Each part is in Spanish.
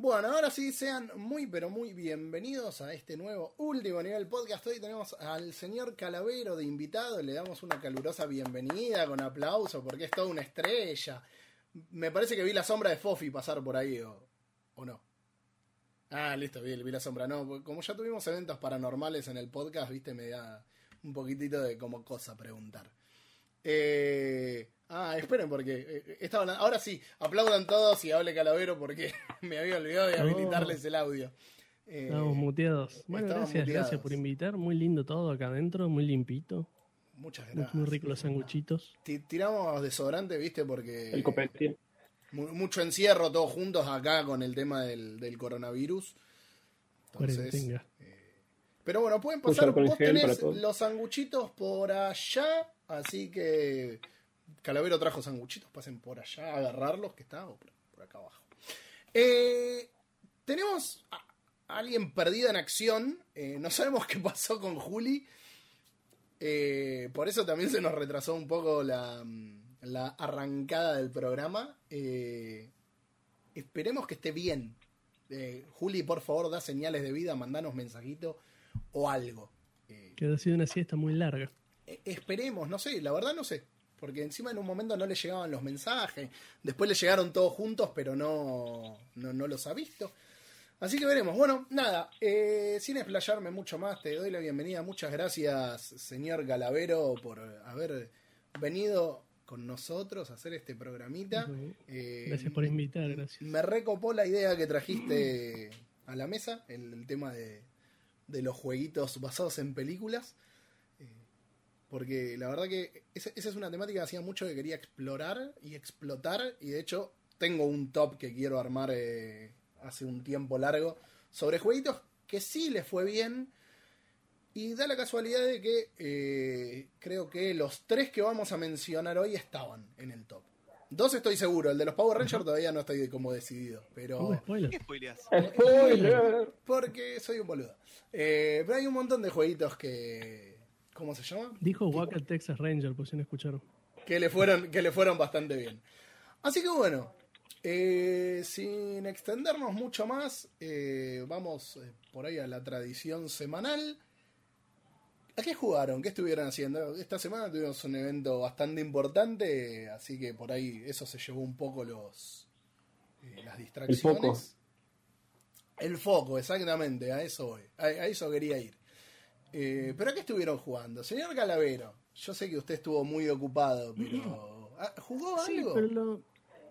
Bueno, ahora sí, sean muy pero muy bienvenidos a este nuevo último nivel podcast. Hoy tenemos al señor Calavero de invitado, le damos una calurosa bienvenida con aplauso porque es toda una estrella. Me parece que vi la sombra de Fofi pasar por ahí o, no. Ah, listo, vi, vi la sombra. No, como ya tuvimos eventos paranormales en el podcast, viste, me da un poquitito de como cosa preguntar. Eh, ah, esperen, porque eh, estaban, ahora sí, aplaudan todos y hable Calavero porque me había olvidado de habilitarles el audio. Eh, Estamos muteados. Bueno, gracias, gracias por invitar. Muy lindo todo acá adentro, muy limpito. Muchas gracias. Muy, ricos los sanguchitos. Tiramos desodorante, viste, porque. El copete. Mucho encierro todos juntos acá con el tema del, del coronavirus. Entonces, pero bueno, pueden pasar. Vos tenés los sanguchitos por allá, así que Calavero trajo sanguchitos, pasen por allá a agarrarlos, que está por, acá abajo. Eh, tenemos a alguien perdido en acción. Eh, no sabemos qué pasó con Juli. Eh, por eso también se nos retrasó un poco la, la arrancada del programa. esperemos que esté bien. Juli, por favor, da señales de vida, mandanos mensajitos o algo. que ha sido una siesta muy larga. esperemos, no sé, la verdad no sé. Porque encima en un momento no le llegaban los mensajes. Después le llegaron todos juntos, pero no, no, los ha visto. Así que veremos. Bueno, nada, eh, sin explayarme mucho más, te doy la bienvenida. Muchas gracias, señor Galavero, por haber venido con nosotros a hacer este programita. Eh, gracias por invitar, gracias. Me recopó la idea que trajiste a la mesa, el, tema de, de los jueguitos basados en películas. Porque la verdad que esa, es una temática que hacía mucho que quería explorar y explotar. Y de hecho, tengo un top que quiero armar eh, hace un tiempo largo sobre jueguitos que sí les fue bien. Y da la casualidad de que eh, creo que los tres que vamos a mencionar hoy estaban en el top. Dos estoy seguro, el de los Power Rangers todavía no estoy como decidido, pero... spoiler. ¿Qué Spoiler. Porque soy un boludo. Eh, pero hay un montón de jueguitos que, ¿Cómo se llama? Dijo Wacker Texas Ranger, por si no escucharon. Que le fueron, que le fueron bastante bien. Así que bueno, eh, sin extendernos mucho más, eh, vamos eh, por ahí a la tradición semanal. ¿A qué jugaron? ¿Qué estuvieron haciendo? Esta semana tuvimos un evento bastante importante, así que por ahí eso se llevó un poco los las distracciones. El foco. El foco, exactamente, a eso voy. a eso quería ir. Eh, ¿Pero a qué estuvieron jugando? Señor Calavero, yo sé que usted estuvo muy ocupado, pero ah, ¿jugó sí, algo? Pero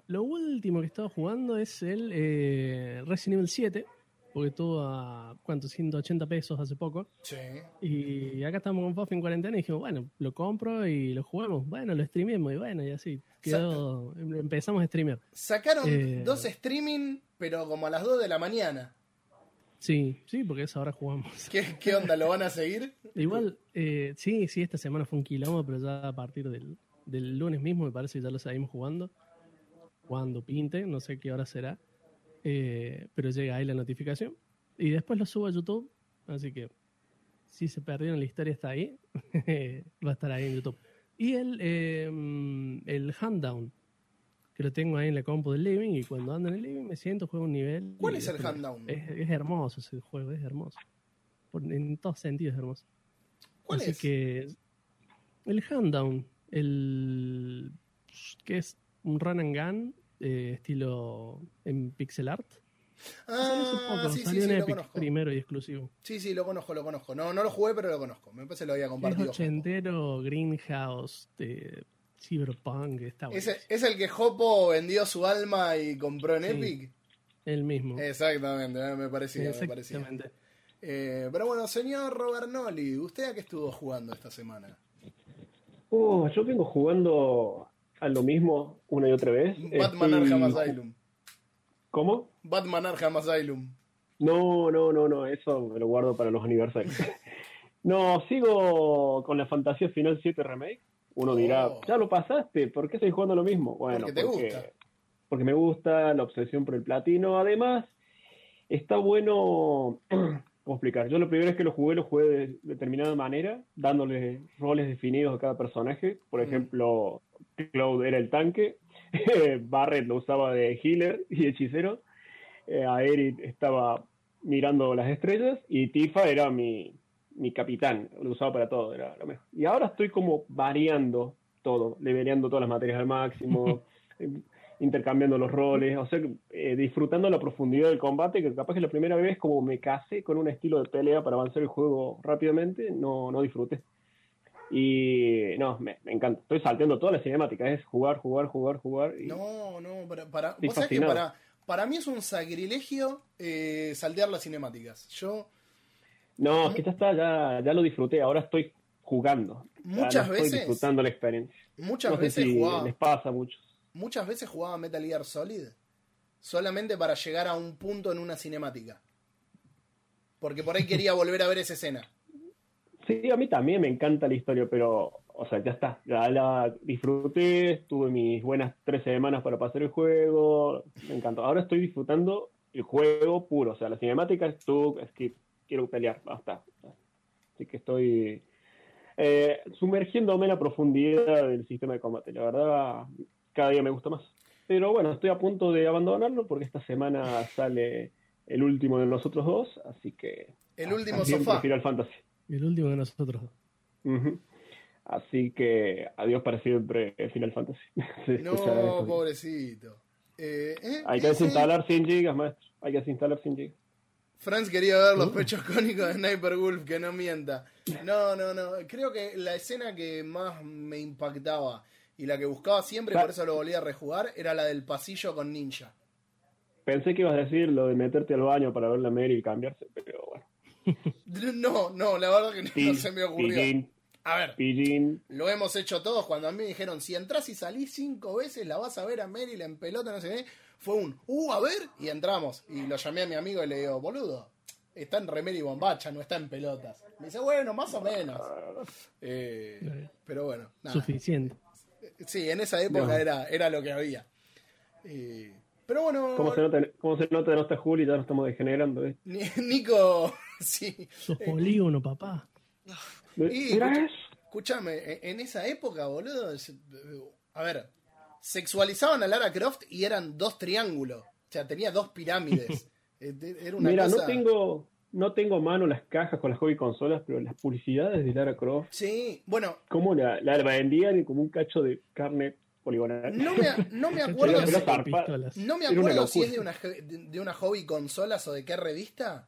lo, último que he estado jugando es el eh, Resident Evil 7, porque estuvo a, ¿cuánto? 180 pesos hace poco. Sí. Y acá estamos con Puff en cuarentena y dijimos, bueno, lo compro y lo jugamos. Bueno, lo streamemos y bueno, y así. Quedó, empezamos a streamear. Sacaron eh, dos streaming, pero como a las 2 de la mañana. Sí, sí, porque es ahora jugamos. ¿Qué, onda? ¿Lo van a seguir? Igual, eh, sí, sí, esta semana fue un quilombo, pero ya a partir del, lunes mismo me parece que ya lo seguimos jugando. Cuando pinte, no sé qué hora será. Eh, pero llega ahí la notificación. Y después lo subo a YouTube. Así que si se perdieron la historia está ahí. va a estar ahí en YouTube. Y el, eh, el Handdown que lo tengo ahí en la compu del living y cuando ando en el living me siento, juego un nivel. ¿Cuál es el Handdown? Es, es, hermoso ese juego, es hermoso. en todos sentidos es hermoso. ¿Cuál Así es? que el Handdown, el que es un run and gun eh, estilo en pixel art. Ah, sí, sí, sí, lo conozco. primero y exclusivo. Sí, sí, lo conozco, lo conozco. No, no lo jugué, pero lo conozco. Me parece que lo había compartido. Es ochentero, Greenhouse, de Cyberpunk, está ¿Es, ¿Es, el que Hopo vendió su alma y compró en Epic? El mismo. Exactamente, me parecía. Exactamente. Eh, pero bueno, señor Robert Noli, ¿usted a qué estuvo jugando esta semana? Oh, yo vengo jugando a lo mismo una y otra vez. Batman Arkham Asylum. ¿Cómo? Batman Arkham Asylum. No, no, no, no, eso me lo guardo para los aniversarios. no, sigo con la Fantasía Final 7 Remake. Uno dirá, oh. ya lo pasaste, ¿por qué estoy jugando lo mismo? Bueno, porque, te gusta. porque me gusta la obsesión por el platino. Además, está bueno, ¿cómo explicar? Yo lo primero es que lo jugué, lo jugué de determinada manera, dándole roles definidos a cada personaje. Por ejemplo, Cloud era el tanque, Barret lo usaba de healer y hechicero, eh, Aerith estaba mirando las estrellas y Tifa era mi, mi capitán, lo usaba para todo, era lo mejor. Y ahora estoy como variando todo, leveleando todas las materias al máximo, eh, intercambiando los roles, o sea, eh, disfrutando la profundidad del combate, que capaz que la primera vez como me casé con un estilo de pelea para avanzar el juego rápidamente, no, no disfruté. Y no, me, me encanta. Estoy salteando todas las cinemáticas, es jugar, jugar, jugar, jugar. Y... No, no, para, para, Estoy vos sabés que fascinado. para, para mí es un sacrilegio eh, saltear las cinemáticas. Yo No, es que ya está, ya, ya lo disfruté, ahora estoy jugando. Ya Muchas no estoy veces- disfrutando la experiencia. muchas no sé veces si jugaba, les pasa mucho. muchas veces jugaba Metal Gear Solid solamente para llegar a un punto en una cinemática. Porque por ahí quería volver a ver esa escena. Sí, a mí también me encanta la historia, pero, o sea, ya está. Ya la disfruté, tuve mis buenas tres semanas para pasar el juego, me encantó. Ahora estoy disfrutando el juego puro, o sea, la cinemática es es que quiero pelear, basta. Así que estoy eh, sumergiéndome en la profundidad del sistema de combate. La verdad, cada día me gusta más. Pero bueno, estoy a punto de abandonarlo porque esta semana sale el último de los otros dos, así que... El último sofá. Final Fantasy. El último de nosotros. Ujú. Así que adiós para siempre Final Fantasy. No, pobrecito. Eh, eh, Hay que desinstalar 100 gigas, maestro. Hay que desinstalar 100 gigas. Franz quería ver los pechos cónicos de Sniper Wolf, que no mienta. No, no, no. Creo que la escena que más me impactaba y la que buscaba siempre, y por eso lo volví a rejugar, era la del pasillo con Ninja. Pensé que ibas a decir lo de meterte al baño para ver la Mary y cambiarse, pero bueno. No, no, la verdad que no, se me ocurrió. Pillín, A ver, pillín. lo hemos hecho todos. Cuando a mí me dijeron, si entras y salís cinco veces, la vas a ver a Meryl en pelota, no sé qué. Fue un, uh, a ver, y entramos. Y lo llamé a mi amigo y le digo, boludo, está en remera y bombacha, no está en pelotas. Me dice, bueno, más o menos. Eh, pero bueno, nada. Suficiente. Sí, en esa época No. era, era lo que había. Eh, pero bueno, ¿Cómo se nota, cómo se nota que no está Juli? Ya nos estamos degenerando. ¿eh? Ni- Nico, sí. Sos polígono, papá. Y-. Escúchame, en en esa época, boludo, a ver, sexualizaban a Lara Croft y eran dos triángulos. O sea, tenía dos pirámides. Eh, Era una Mira, cosa... no tengo, no tengo a mano las cajas con las hobby consolas, pero las publicidades de Lara Croft, Sí, bueno, ¿cómo la, la vendían como un cacho de carne poligonal? no me, no me acuerdo... si-. No me acuerdo si es de una, de de una hobby consolas o de qué revista,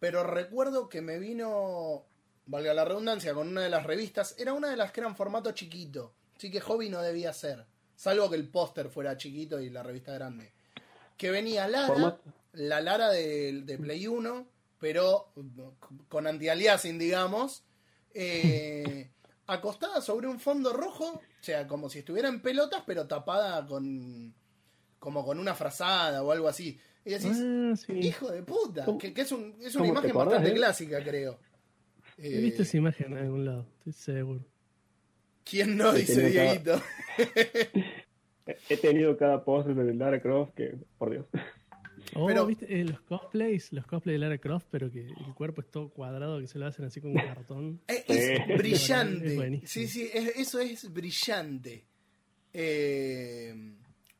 pero recuerdo que me vino, valga la redundancia, con una de las revistas. Era una de las que eran formato chiquito, así que hobby no debía ser, salvo que el póster fuera chiquito y la revista grande. Que venía Lara, Formato. la Lara de, de Play 1, pero con anti-aliasing, digamos, eh, acostada sobre un fondo rojo, o sea, como si estuviera en pelotas, pero tapada con como con una frazada o algo así. Y decís, Ah, sí. hijo de puta, ¿Cómo- que, que es, un- es una imagen acordás, bastante eh? clásica, creo. He Eh, visto esa imagen en algún lado, estoy seguro. ¿Quién no? Dice Dieguito. He tenido cada post de Lara Croft que, por Dios. Oh, Pero- ¿viste eh, los cosplays? Los cosplays de Lara Croft, pero que el cuerpo es todo cuadrado, que se lo hacen así con cartón. Eh. Es brillante. Es sí, sí, es- eso es brillante. Eh,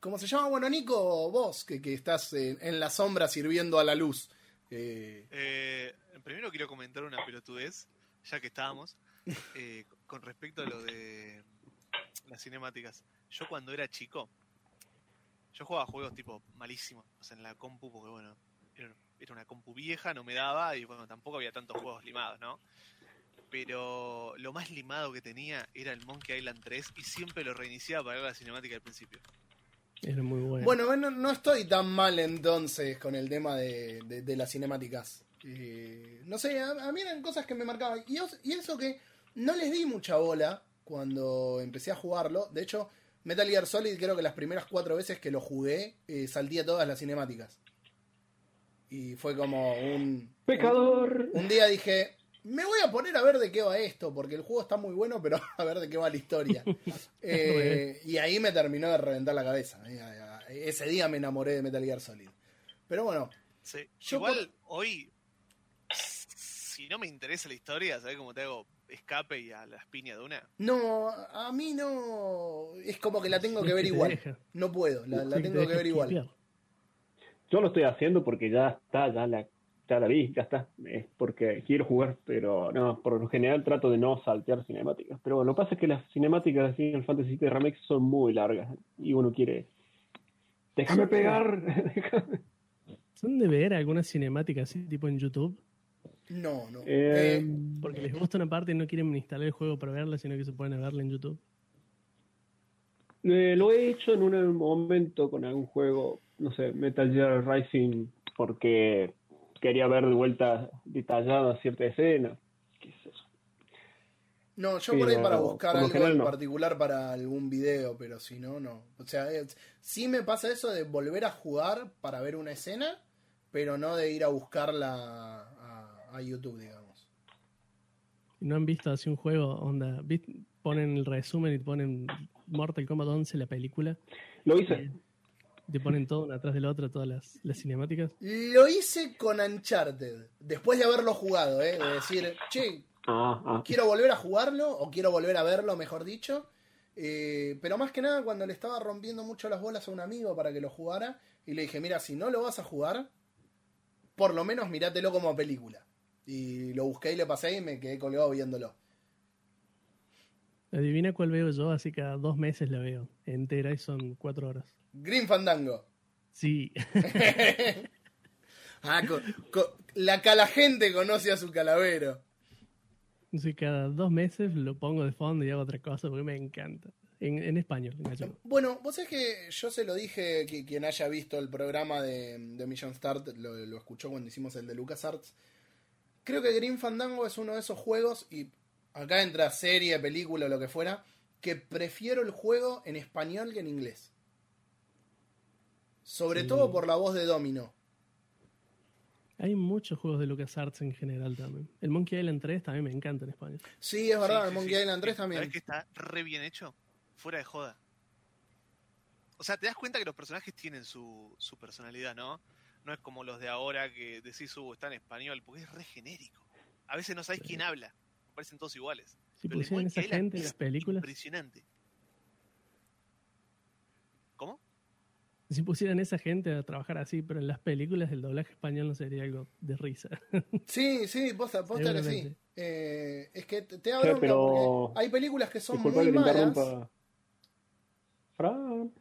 ¿Cómo se llama? Bueno, Nico, vos, que, que estás en, en la sombra sirviendo a la luz. Eh, Eh, primero quiero comentar una pelotudez, ya que estábamos, eh, con respecto a lo de las cinemáticas. Yo cuando era chico, yo jugaba juegos tipo malísimos en la compu, porque bueno, era, una compu vieja, no me daba, y bueno, tampoco había tantos juegos limados, ¿no? Pero lo más limado que tenía era el Monkey Island 3 y siempre lo reiniciaba para ver la cinemática del principio. Era muy bueno. bueno, no, no estoy tan mal entonces con el tema de, de- de las cinemáticas. Eh, no sé, a, a mí eran cosas que me marcaban. Y, os- y eso que no les di mucha bola cuando empecé a jugarlo. De hecho, Metal Gear Solid creo que las primeras cuatro veces que lo jugué eh, salté todas las cinemáticas. Y fue como un... ¡Pecador! Un día dije, me voy a poner a ver de qué va esto, porque el juego está muy bueno, pero a ver de qué va la historia. Eh, y ahí me terminó de reventar la cabeza. Eh, Ese día me enamoré de Metal Gear Solid. Pero bueno, Sí. Yo Igual hoy, si no me interesa la historia, ¿sabes cómo te hago escape y a las piñas de una? no, a mí no. Es como que la tengo que ver igual. deja. No puedo, la, la tengo que ver igual. yo lo estoy haciendo porque ya está, ya la, ya la vi, ya está. Es porque quiero jugar, pero no, por lo general trato de no saltear cinemáticas. Pero bueno, lo que pasa es que las cinemáticas de Final Fantasy VII Remake son muy largas y uno quiere. Déjame pegar. ¿Son de ver algunas cinemáticas así, tipo en YouTube? No, no. Eh, Eh, Porque les gusta una parte y no quieren instalar el juego para verla, sino que se pueden verla en YouTube. Eh, lo he hecho en un momento con algún juego, no sé, Metal Gear Rising, porque quería ver de vuelta detallada cierta escena. ¿Qué es eso? No, yo por ahí para buscar algo general, en no. particular para algún video, pero si no, no. O sea, es- sí me pasa eso de volver a jugar para ver una escena, pero no de ir a buscarla a, a YouTube, digamos. ¿No han visto así un juego onda? ¿vist- Ponen el resumen y te ponen Mortal Kombat 11, la película, Lo hice. y te ponen todo una atrás del otro, todas las, las cinemáticas. Lo hice con Uncharted, después de haberlo jugado, ¿eh? De decir, che, Ah, ah. quiero volver a jugarlo, o quiero volver a verlo, mejor dicho. Eh, pero más que nada cuando le estaba rompiendo mucho las bolas a un amigo para que lo jugara, y le dije, mira, si no lo vas a jugar, por lo menos mirátelo como película. Y lo busqué y le pasé y me quedé colgado viéndolo. Adivina cuál veo yo, así cada dos meses la veo entera y son cuatro horas. Green Fandango. Sí, Ah, co- co- la cala gente conoce a su calavero. Así cada dos meses lo pongo de fondo y hago otra cosa porque me encanta. En, en español, en. Bueno, vos sabés que yo se lo dije, que quien haya visto el programa de, de Mission Start lo, lo escuchó cuando hicimos el de LucasArts. Creo que Green Fandango es uno de esos juegos, y acá entra serie, película o lo que fuera, que prefiero el juego en español que en inglés. Sobre Sí. todo por la voz de Domino. Hay muchos juegos de LucasArts en general también. El Monkey Island 3 también me encanta en español. Sí, es verdad, Sí, el Monkey sí. Island 3 ¿Sabés también. que está re bien hecho? Fuera de joda. O sea, te das cuenta que los personajes tienen su, su personalidad, ¿no? No es como los de ahora que decís, uh, está en español, porque es re genérico. A veces no sabes quién habla. Parecen todos iguales. Si Pero el pusieran esa gente en es las películas, Impresionante. ¿Cómo? si pusieran esa gente a trabajar así, pero en las películas el doblaje español no sería algo de risa. Sí, sí, posta, posta que sí. Seguramente. Eh, es que te, te porque hay películas que son Disculpa muy malas. interrumpa.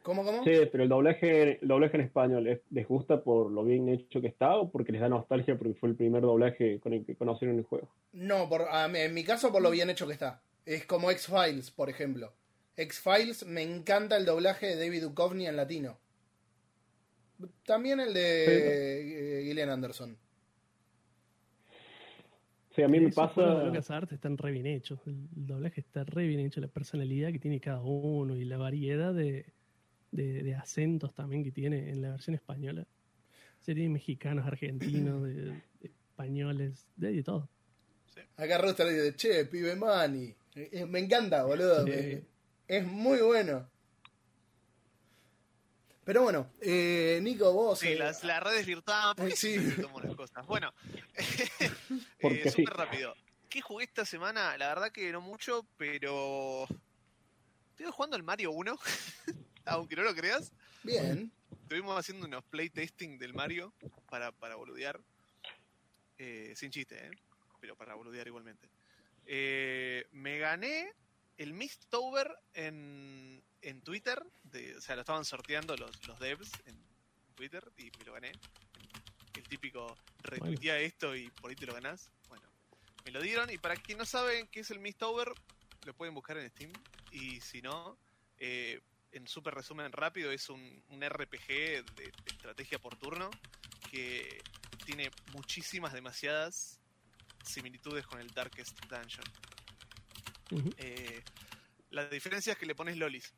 ¿Cómo, cómo? Sí, pero el doblaje, el doblaje en español, ¿les, les gusta por lo bien hecho que está o porque les da nostalgia porque fue el primer doblaje con el que conocieron el juego? No, por, a mí- en mi caso por lo bien hecho que está. Es como X-Files, por ejemplo. X-Files me encanta el doblaje de David Duchovny en latino. También el de eh, Gillian Anderson. Sí, a mí me Esos juegos de pasa... LucasArts están re bien hechos. El doblaje está re bien hecho, la personalidad que tiene cada uno y la variedad de, de, de acentos también que tiene en la versión española. Se tiene mexicanos, argentinos, de- de españoles, de, de todo. Acá Rooster dice, che, pibe Manny. Eh, eh, me encanta, boludo. Sí. me- es muy bueno. Pero bueno, eh, Nico, vos... Sí, eh, las, las redes virtuales. ¿Por qué Sí. las cosas? Bueno, Porque eh, sí. súper rápido. ¿Qué jugué esta semana? La verdad que no mucho, pero. Estoy jugando al Mario 1, aunque no lo creas. Bien. Estuvimos haciendo unos playtesting del Mario para, para boludear. Eh, sin chiste, ¿eh? Pero para boludear igualmente. Eh, me gané el Mistover en, en Twitter. de- o sea, lo estaban sorteando los, los devs en Twitter y me lo gané. El típico retuitea esto y por ahí te lo ganás. Bueno, me lo dieron. Y para quien no saben qué es el Mistover, lo pueden buscar en Steam. Y si no, eh, en súper resumen rápido, es un, un RPG de, de estrategia por turno que tiene muchísimas, demasiadas similitudes con el Darkest Dungeon. Eh, la diferencia es que le pones lolis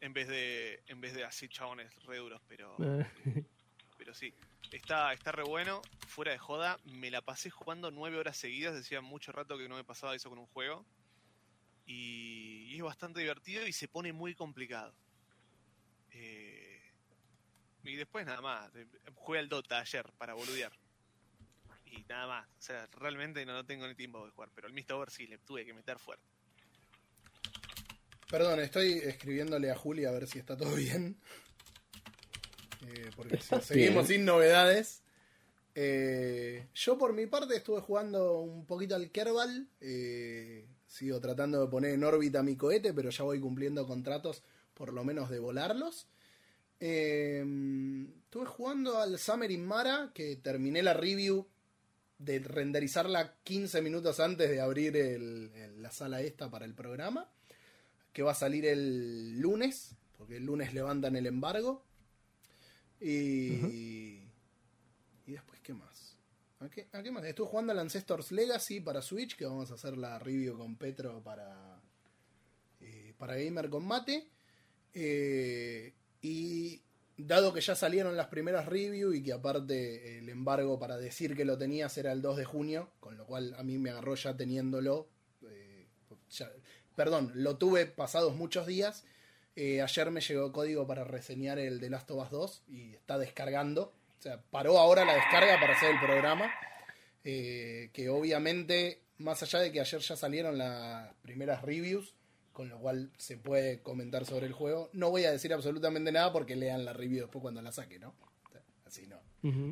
en vez de en vez de así chabones re duros, pero Eh, pero sí, está, está re bueno, fuera de joda, me la pasé jugando nueve horas seguidas, decía mucho rato que no me pasaba eso con un juego. Y, y es bastante divertido y se pone muy complicado. Eh, y después nada más, eh, jugué al Dota ayer para boludear. Y nada más, o sea, realmente no, no tengo ni tiempo de jugar, pero el Mist Over sí le tuve que meter fuerte. Perdón, estoy escribiéndole a Juli a ver si está todo bien. eh, porque si- seguimos sin novedades. Eh, yo por mi parte estuve jugando un poquito al Kerbal. eh, sigo tratando de poner en órbita mi cohete, pero ya voy cumpliendo contratos por lo menos de volarlos. Eh, estuve jugando al Summer in Mara, que terminé la review de renderizarla 15 minutos antes de abrir la sala esta para el programa, que va a salir el lunes, porque el lunes levantan el embargo. Y. ¿A qué, a qué? Estuve jugando al Ancestors Legacy para Switch, que vamos a hacer la review con Petro para, eh, para Gamer con Mate. Eh, y dado que ya salieron las primeras reviews y que aparte el embargo para decir que lo tenías era el 2 de junio, con lo cual a mí me agarró ya teniéndolo. eh, perdón, lo tuve pasados muchos días. Ayer me llegó código para reseñar el de Last of Us 2 y está descargando. O sea, paró ahora la descarga para hacer el programa. Eh, que obviamente, más allá de que ayer ya salieron las primeras reviews, con lo cual se puede comentar sobre el juego, no voy a decir absolutamente nada porque lean la review después cuando la saque, ¿no? Así no.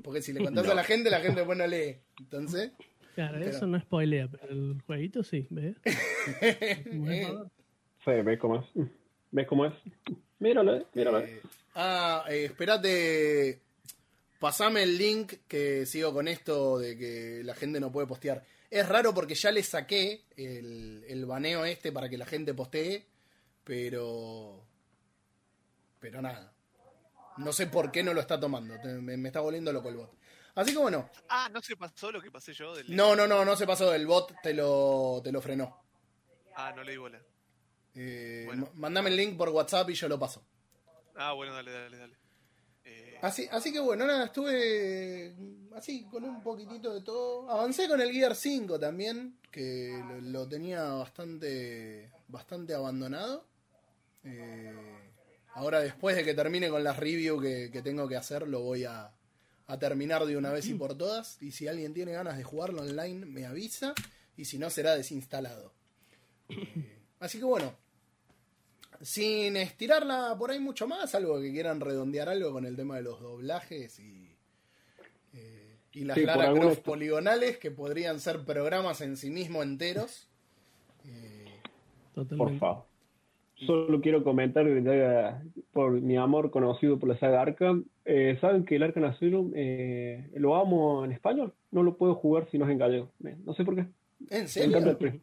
Porque si le contás a la gente, la gente después no lee. Entonces, Claro, Pero- eso no spoilea, pero el jueguito sí, ¿ves? Es, ¿no? Sí, ¿ves cómo es? ¿Ves cómo es? Míralo, eh, míralo. Eh, ah, eh, espérate. Pasame el link que sigo con esto de que la gente no puede postear. Es raro porque ya le saqué el, el baneo este para que la gente postee, pero. Pero nada. No sé por qué no lo está tomando. Me, me está volviendo loco el bot. Así que bueno. Ah, ¿no se pasó lo que pasé yo? Del... No, no, no, no se pasó. El bot te lo, te lo frenó. Ah, no le di bola. Eh, Bueno. Mandame el link por WhatsApp y yo lo paso. Ah, bueno, dale, dale, dale. Así, así que bueno, nada, estuve así con un poquitito de todo. Avancé con el Gear 5 también, que lo, tenía bastante, bastante abandonado. Eh, ahora después de que termine con las reviews que, tengo que hacer, lo voy a, a terminar de una vez y por todas. Y si alguien tiene ganas de jugarlo online, me avisa. Y si no, será desinstalado. Eh, así que bueno, sin estirarla por ahí mucho más, algo que quieran redondear algo con el tema de los doblajes y, eh, y las Sí, Lara Croft poligonales, que podrían ser programas en sí mismos enteros. Eh, Por favor. Solo quiero comentar ya, por mi amor conocido por la saga Arkham, eh, saben que el Arkham Asylum eh, lo amo en español, no lo puedo jugar si no es en gallego. No sé por qué. ¿En Me encanta serio? el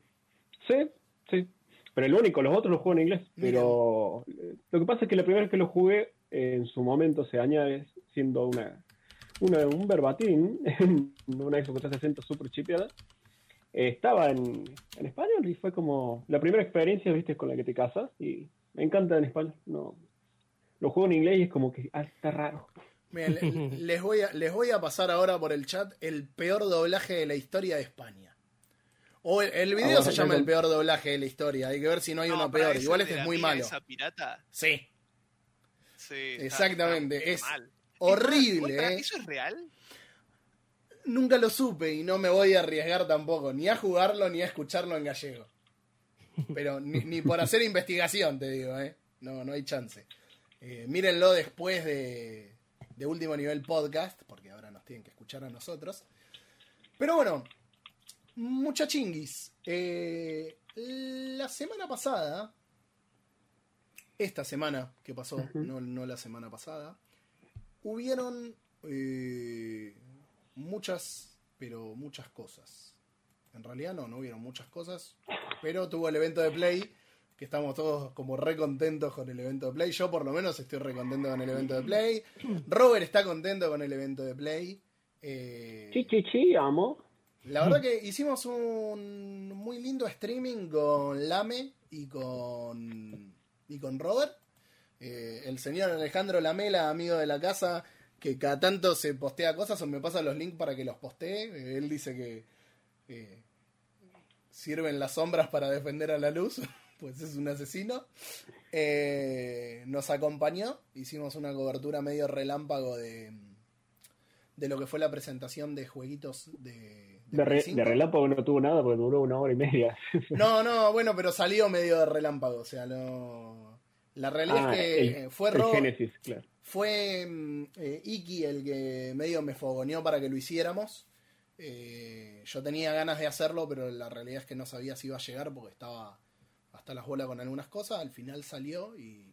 Sí, sí. Pero el único, los otros los juego en inglés. Pero eh, lo que pasa es que la primera vez que lo jugué, en su momento se añade siendo una, una un verbatim, una Xbox 360 super chipeada, eh, estaba en, en español y fue como la primera experiencia, viste, con la que te casas y me encanta en español. No, lo juego en inglés y es como que ah, está raro. Les, voy a, les voy a pasar ahora por el chat el peor doblaje de la historia de España. O el, el video Ah, se llama el peor doblaje de la historia. Hay que ver si no hay no, uno peor. Igual este es muy malo. Esa pirata, Sí, sí, está- Exactamente, está es mal. horrible. Eh. ¿Eso es real? Nunca lo supe y no me voy a arriesgar tampoco, ni a jugarlo ni a escucharlo en gallego. Pero ni, ni por hacer investigación, te digo, ¿eh? No, no hay chance. Eh, mírenlo después de, de Último Nivel Podcast, porque ahora nos tienen que escuchar a nosotros. Pero bueno, muchachinguis. Eh, la semana pasada, esta semana que pasó, no, no la semana pasada, hubieron eh, muchas, pero muchas cosas. En realidad no, no hubieron muchas cosas, pero tuvo el evento de Play, que estamos todos como re contentos con el evento de Play. Yo por lo menos estoy re contento con el evento de Play. Robert está contento con el evento de Play. Eh, Chi, chi, chi, amo. La verdad que hicimos un muy lindo streaming con Lame y con, y con Robert. Eh, el señor Alejandro Lamela, amigo de la casa, que cada tanto se postea cosas o me pasa los links para que los postee. Eh, él dice que eh, sirven las sombras para defender a la luz, pues es un asesino. Nos acompañó, hicimos una cobertura medio relámpago de, de lo que fue la presentación de jueguitos de, De, re- Play 5. de relámpago no tuvo nada porque duró una hora y media. No, no, bueno, pero salió medio de relámpago, o sea, no... La realidad Ah, es que el- fue el claro. Fue mm, eh, Iki el que medio me fogoneó para que lo hiciéramos. Eh, yo tenía ganas de hacerlo, pero la realidad es que no sabía si iba a llegar porque estaba hasta las bolas con algunas cosas. Al final salió y.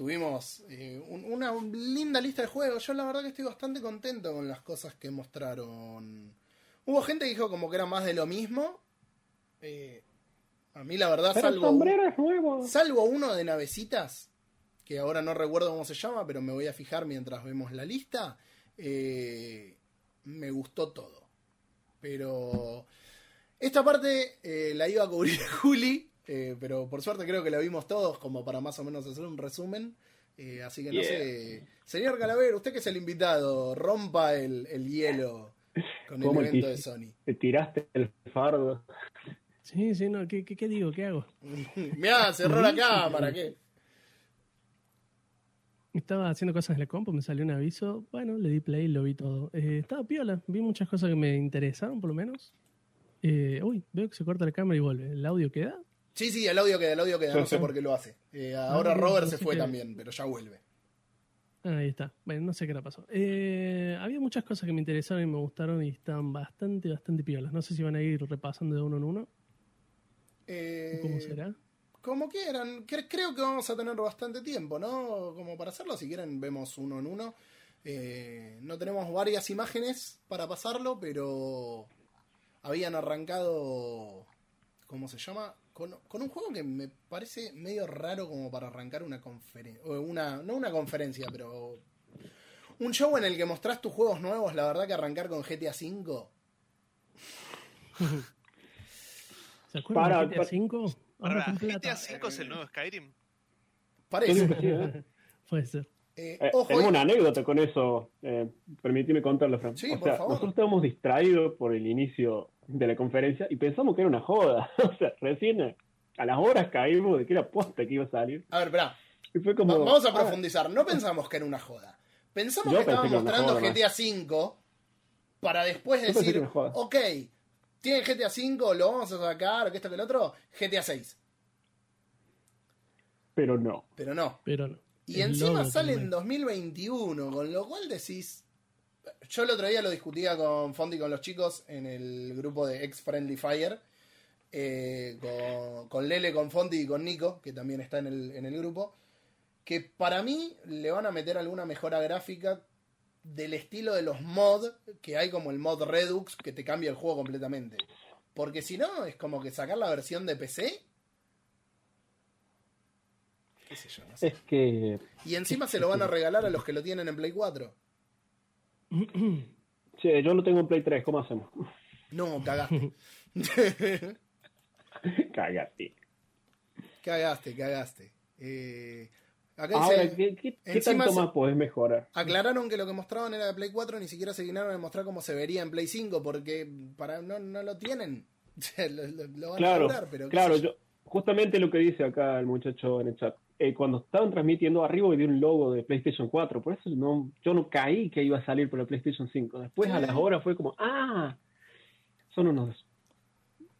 Tuvimos eh, un- una linda lista de juegos. Yo la verdad que estoy bastante contento con las cosas que mostraron. Hubo gente que dijo como que era más de lo mismo. Eh, a mí la verdad, Pero el salvo, sombrero es nuevo. salvo uno de navecitas, que ahora no recuerdo cómo se llama, pero me voy a fijar mientras vemos la lista. eh, me gustó todo. Pero esta parte la iba a cubrir Juli, eh, pero por suerte creo que la vimos todos como para más o menos hacer un resumen. Eh, así que no Yeah. sé, señor Calavero, usted que es el invitado, rompa el, el hielo con el ¿Cómo evento de Sony. Te tiraste el fardo. Sí, sí, no, ¿qué, qué, qué digo? ¿Qué hago? Mirá, cerró la cámara, ¿qué? Estaba haciendo cosas en la compu, me salió un aviso. Bueno, le di play y lo vi todo. Eh, estaba piola, vi muchas cosas que me interesaron, por lo menos. Eh, uy, veo que se corta la cámara y vuelve. ¿El audio queda? Sí, sí, el audio queda, el audio queda, no sé por qué lo hace. Eh, ahora Ah, Robert no se fue qué. también, pero ya vuelve. Ah, Ahí está. Bueno, no sé qué le pasó. Eh, había muchas cosas que me interesaron y me gustaron y estaban bastante, bastante piolas. No sé si van a ir repasando de uno en uno. Eh, ¿Cómo será? Como quieran, Cre- creo que vamos a tener bastante tiempo, ¿no? Como para hacerlo, si quieren vemos uno en uno. Eh, no tenemos varias imágenes para pasarlo, pero habían arrancado, ¿cómo se llama? Con, con un juego que me parece medio raro como para arrancar una conferencia, una, no una conferencia, pero un show en el que mostrás tus juegos nuevos, la verdad que arrancar con GTA V, ¿Se acuerdan Para- de GTA para- V? Ahora GTA. V es el nuevo Skyrim. Parece. ¿eh? Puede ser. Eh, Eh, ojo, tengo una anécdota con eso. Eh, permitime contarlo, Fran. Sí, o por sea, favor. nosotros estábamos distraídos por el inicio de la conferencia y pensamos que era una joda. o sea, recién a las horas caímos de que era posta que iba a salir. a ver, espera. Y fue como. Va- Vamos a ah, profundizar. No pensamos que era una joda. Pensamos Yo que estaban que mostrando joda, GTA V para después decir, ok, tienen GTA V, lo vamos a sacar, que esto que el otro, GTA 6. Pero no. Pero no. Pero no. Y El encima sale en también. 2021, con lo cual decís... Yo el otro día lo discutía con Fondi y con los chicos en el grupo de Ex Friendly Fire. eh, con, con Lele, con Fondi y con Nico, que también está en el, en el grupo. Que para mí le van a meter alguna mejora gráfica del estilo de los mod, que hay como el mod Redux, que te cambia el juego completamente. Porque si no, es como que sacar la versión de PC. ¿Qué sé yo? No sé. Es que. Y encima se lo van a regalar a los que lo tienen en Play 4. Che, yo lo tengo en Play 3, ¿cómo hacemos? No, cagaste. Cágate. cagaste, cagaste. Eh, acá dice, Ahora, ¿qué, qué, qué tanto más podés mejorar? aclararon que lo que mostraban era de Play 4, ni siquiera se dignaron de mostrar cómo se vería en Play 5, porque para no, no lo tienen. lo, lo- lo van Claro, a lograr, pero claro, yo, justamente lo que dice acá el muchacho en el chat. Eh, cuando estaban transmitiendo arriba vi un logo de PlayStation 4, por eso no, yo no caí que iba a salir por la PlayStation 5. Después a las horas fue como, ah, son unos...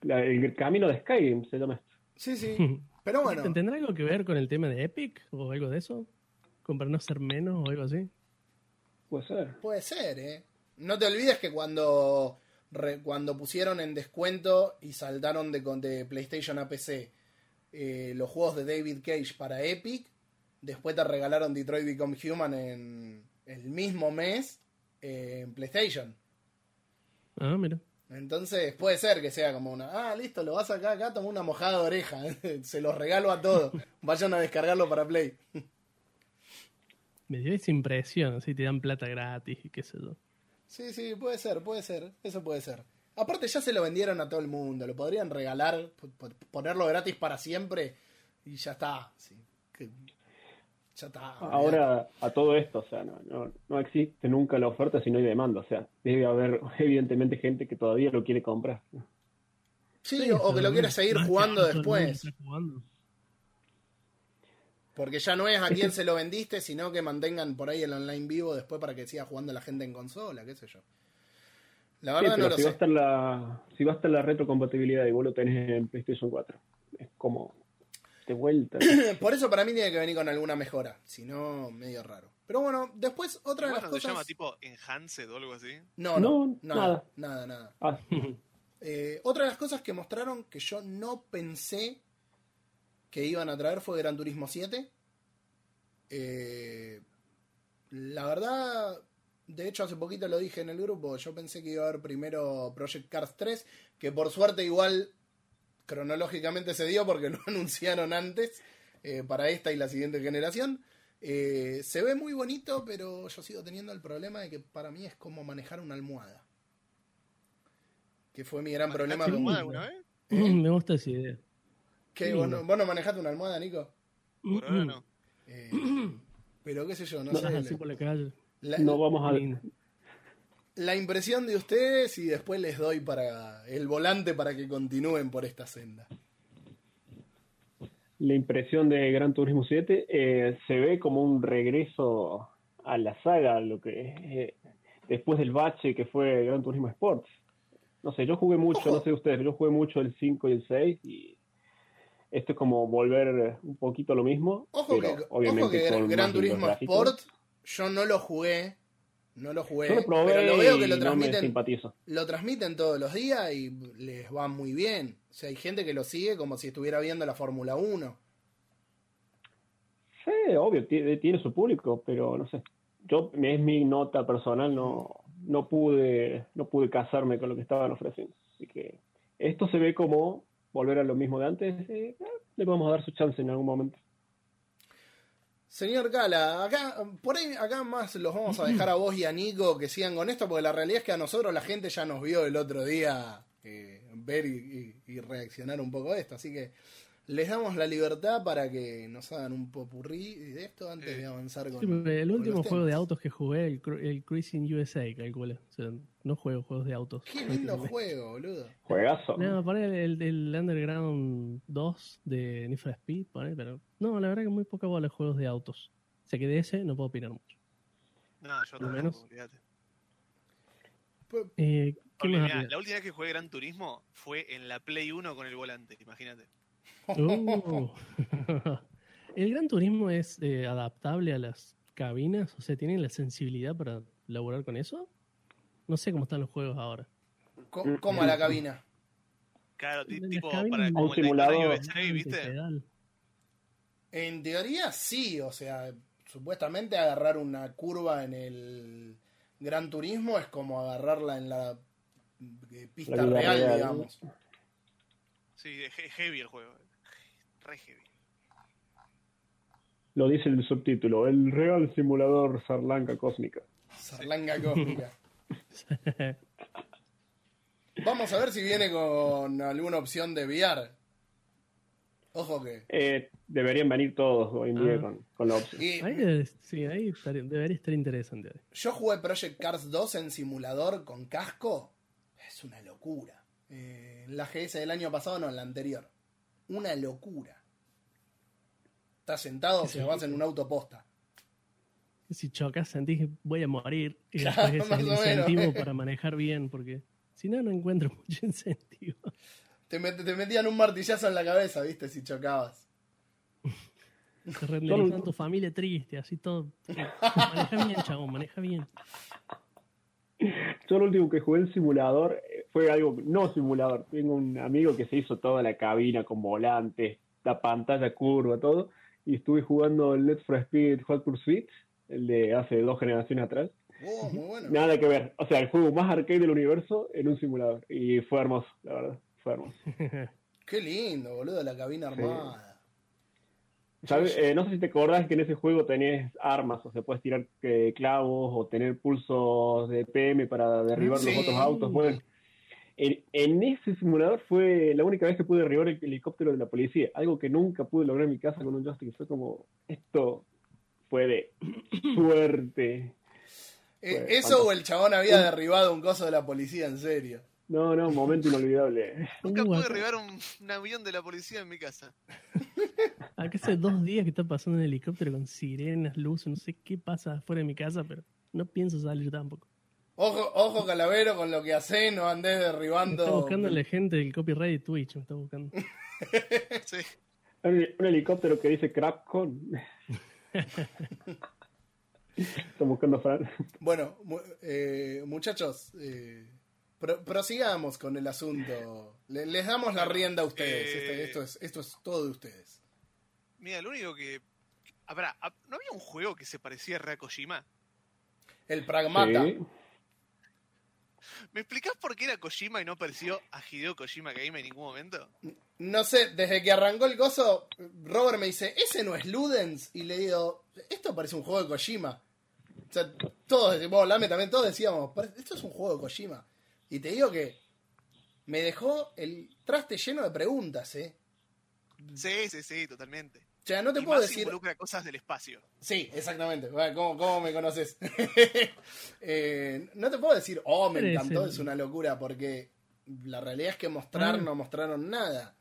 la- el camino de Skyrim se llama esto. Sí, sí. Pero bueno, ¿Tendrá algo que ver con el tema de Epic o algo de eso? ¿Con para no ser menos o algo así? Puede ser. puede ser, ¿eh? No te olvides que cuando, re- cuando pusieron en descuento y saltaron de, con- de PlayStation a PC eh, los juegos de David Cage para Epic, después te regalaron Detroit Become Human en el mismo mes eh, en PlayStation. Ah, mira. Entonces puede ser que sea como una, ah, listo, lo vas acá, acá, toma una mojada de oreja, se los regalo a todos, vayan a descargarlo para Play. Me dio esa impresión, así te dan plata gratis y qué sé yo. Sí, sí, puede ser, puede ser, eso puede ser. Aparte ya se lo vendieron a todo el mundo, lo podrían regalar, ponerlo gratis para siempre y ya está. sí, ya está. Ahora, a todo esto, o sea, no, no, no existe nunca la oferta si no hay demanda. O sea, debe haber evidentemente gente que todavía lo quiere comprar. Sí, o, o que lo quieras seguir jugando después, jugando. porque ya no es a quién se lo vendiste, sino que mantengan por ahí el online vivo después para que siga jugando la gente en consola, qué sé yo. La Sí, verdad pero no lo si, va a sé. estar la, si va a estar la retrocompatibilidad y vos lo tenés en PlayStation 4, es como de vuelta. Por eso para mí tiene que venir con alguna mejora. Si no, medio raro. Pero bueno, después otra de las Bueno, se cosas. llama tipo Enhanced o algo así. No, no, No, nada, nada, nada. Ah, Eh, otra de las cosas que mostraron que yo no pensé que iban a traer fue Gran Turismo 7. Eh, la verdad, de hecho hace poquito lo dije en el grupo, yo pensé que iba a haber primero Project Cars 3, que por suerte igual cronológicamente se dio porque lo anunciaron antes eh, para esta y la siguiente generación. Eh, se ve muy bonito, pero yo sigo teniendo el problema de que para mí es como manejar una almohada. Que fue mi gran problema ¿Manejaste con... una almohada alguna vez? Me gusta esa idea. ¿Qué? ¿Vos, no, vos no manejaste una almohada, Nico? Por ahora no. Eh, pero qué sé yo, no, No sé. así por la calle. La, no vamos a. La impresión de ustedes y después les doy para el volante para que continúen por esta senda. La impresión de Gran Turismo 7 eh, se ve como un regreso a la saga, lo que eh, después del bache que fue Gran Turismo Sports. No sé, yo jugué mucho, Ojo. no sé ustedes, yo jugué mucho el 5 y el 6 y esto es como volver un poquito a lo mismo. Ojo pero que, obviamente ojo que con Gran, Turismo. Sport, yo no lo jugué. No lo jugué, lo pero lo veo que lo transmiten, lo transmiten todos los días y les va muy bien. O sea, hay gente que lo sigue como si estuviera viendo la Fórmula 1. Sí, obvio, tiene, tiene su público, pero no sé. Yo, es mi nota personal, no, no pude, no pude casarme con lo que estaban ofreciendo. Así que esto se ve como volver a lo mismo de antes. eh, eh, le vamos a dar su chance en algún momento. Señor Gala, acá, por ahí, acá más los vamos a dejar a vos y a Nico que sigan con esto, porque la realidad es que a nosotros la gente ya nos vio el otro día eh, ver y, y- y reaccionar un poco a esto, así que les damos la libertad para que nos hagan un popurrí de esto antes de avanzar con, Sí, el con último los juego de autos que jugué, el, el Cruising USA, calculo. O sea, no juego juegos de autos. Qué lindo juego, boludo. Juegazo. No, poné el, el, el Underground 2 de Need for Speed, poné, pero no, la verdad que muy poca bola de juegos de autos. O sea que de ese no puedo opinar mucho. No, yo tampoco, menos. Eh, ¿Qué Porque, más mirá, había? la última vez que jugué Gran Turismo fue en la Play 1 con el volante, imagínate. Uh. el Gran Turismo es eh, adaptable a las cabinas, o sea, ¿tienen la sensibilidad para laburar con eso? No sé cómo están los juegos ahora. co- como a la cabina. Claro, tipo para como el simulador. Antes ¿viste? En teoría sí, o sea, supuestamente agarrar una curva en el Gran Turismo es como agarrarla en la eh, pista La real, real. digamos. Sí, de he- heavy el juego. Re heavy. Lo dice el subtítulo, el real simulador Sarlanca cósmica. Sarlanga cósmica. Vamos a ver si viene con alguna opción de VR. Ojo que. Eh, deberían venir todos hoy en día Ah. con, con la opción. y Ahí debe- sí, ahí estaría- debería estar interesante. yo jugué Project Cars 2 en simulador con casco. Es una locura. Eh, en la GS del año pasado, no, en la anterior. Una locura. Estás sentado, Sí. se vas en un autoposta. Si chocas, sentís que voy a morir. Y Claro, después ese es el menos. incentivo para manejar bien, porque si no, no encuentro mucho incentivo. Te, met- te metían un martillazo en la cabeza, viste, si chocabas. Te renderizan tu familia triste, así todo. Maneja bien, chabón, maneja bien. Yo lo último que jugué en simulador eh, fue algo no simulador. Tengo un amigo que se hizo toda la cabina con volantes, la pantalla curva, todo. Y estuve jugando el Let's for Speed Hot Pursuit, el de hace dos generaciones atrás. Oh, muy bueno. Nada que ver. O sea, el juego más arcade del universo en un simulador. Y fue hermoso, la verdad. Fue hermoso. Qué lindo, boludo, la cabina armada. ¿Sabes? Eh, no sé si te acordás que en ese juego tenés armas, o sea, puedes tirar eh, clavos o tener pulsos de PM para derribar Sí. los otros autos. Bueno, en, en ese simulador fue la única vez que pude derribar el helicóptero de la policía, algo que nunca pude lograr en mi casa con un joystick. Fue como, esto fue de suerte. Eh, eso o el chabón había derribado un coso de la policía, en serio. No, no, momento inolvidable. Nunca pude derribar un, un avión de la policía en mi casa. Acá hace dos días que está pasando un helicóptero con sirenas, luces, no sé qué pasa afuera de mi casa, pero no pienso salir tampoco. Ojo, ojo, calavero, con lo que hace, no andés Me derribando. está buscando la gente del copyright de Twitch, me está buscando. Sí. Un, un helicóptero que dice Crapcon. Está buscando Fran. Bueno, mu- eh, muchachos, eh, pro- prosigamos con el asunto. Le- les damos la rienda a ustedes. Eh, Este- esto, es, esto es todo de ustedes. Mira, lo único que. Habrá, ¿no había un juego que se parecía re a Kojima? El pragmata. Sí. ¿Me explicás por qué era Kojima y no apareció a Hideo Kojima Game en ningún momento? No sé, desde que arrancó el gozo, Robert me dice, ¿ese no es Ludens? Y le digo, esto parece un juego de Kojima. O sea, todos decimos, Lame también, todos decíamos, "Pare- esto es un juego de Kojima. Y te digo que me dejó el traste lleno de preguntas, ¿eh? Sí, sí, sí, totalmente. O sea, no te y puedo más decir... involucra cosas del espacio. Sí, exactamente. ¿Cómo, cómo me conoces? Eh, no te puedo decir, oh, me encantó, es una locura, porque la realidad es que mostrar Ah. no mostraron nada.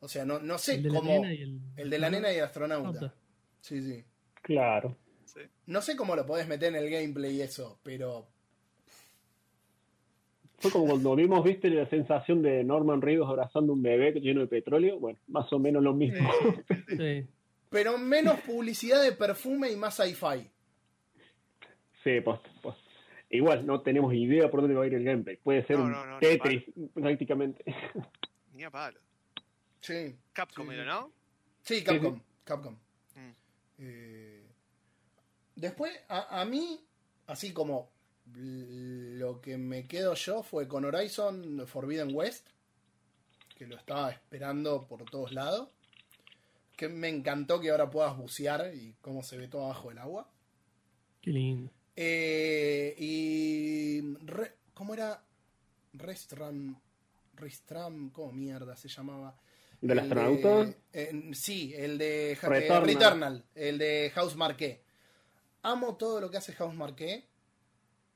O sea, no, no sé cómo... nena y el, El de la nena y el astronauta. Astronauta. Sí, sí. Claro. Sí. No sé cómo lo podés meter en el gameplay y eso, pero Fue como cuando vimos, viste, la sensación de Norman Reedus abrazando un bebé lleno de petróleo. Bueno, más o menos lo mismo. Sí. pero menos publicidad de perfume y más sci-fi. Sí, pues, pues. Igual, no tenemos idea por dónde va a ir el gameplay. Puede ser No, un no, no, ni Tetris, prácticamente. Ni a palo. Sí. Capcom Sí. ¿no? Sí, Capcom. Capcom. Mm. Eh, después, a, a mí, así como lo que me quedo yo fue con Horizon Forbidden West, que lo estaba esperando por todos lados. Que me encantó que ahora puedas bucear y cómo se ve todo abajo del agua. Qué lindo. Eh, y. Re- ¿Cómo era? Restram. Restram. ¿Cómo mierda se llamaba? ¿Del El astronauta? de- eh, sí, el de Returnal, el de House Marqué. Amo todo lo que hace House Marqué.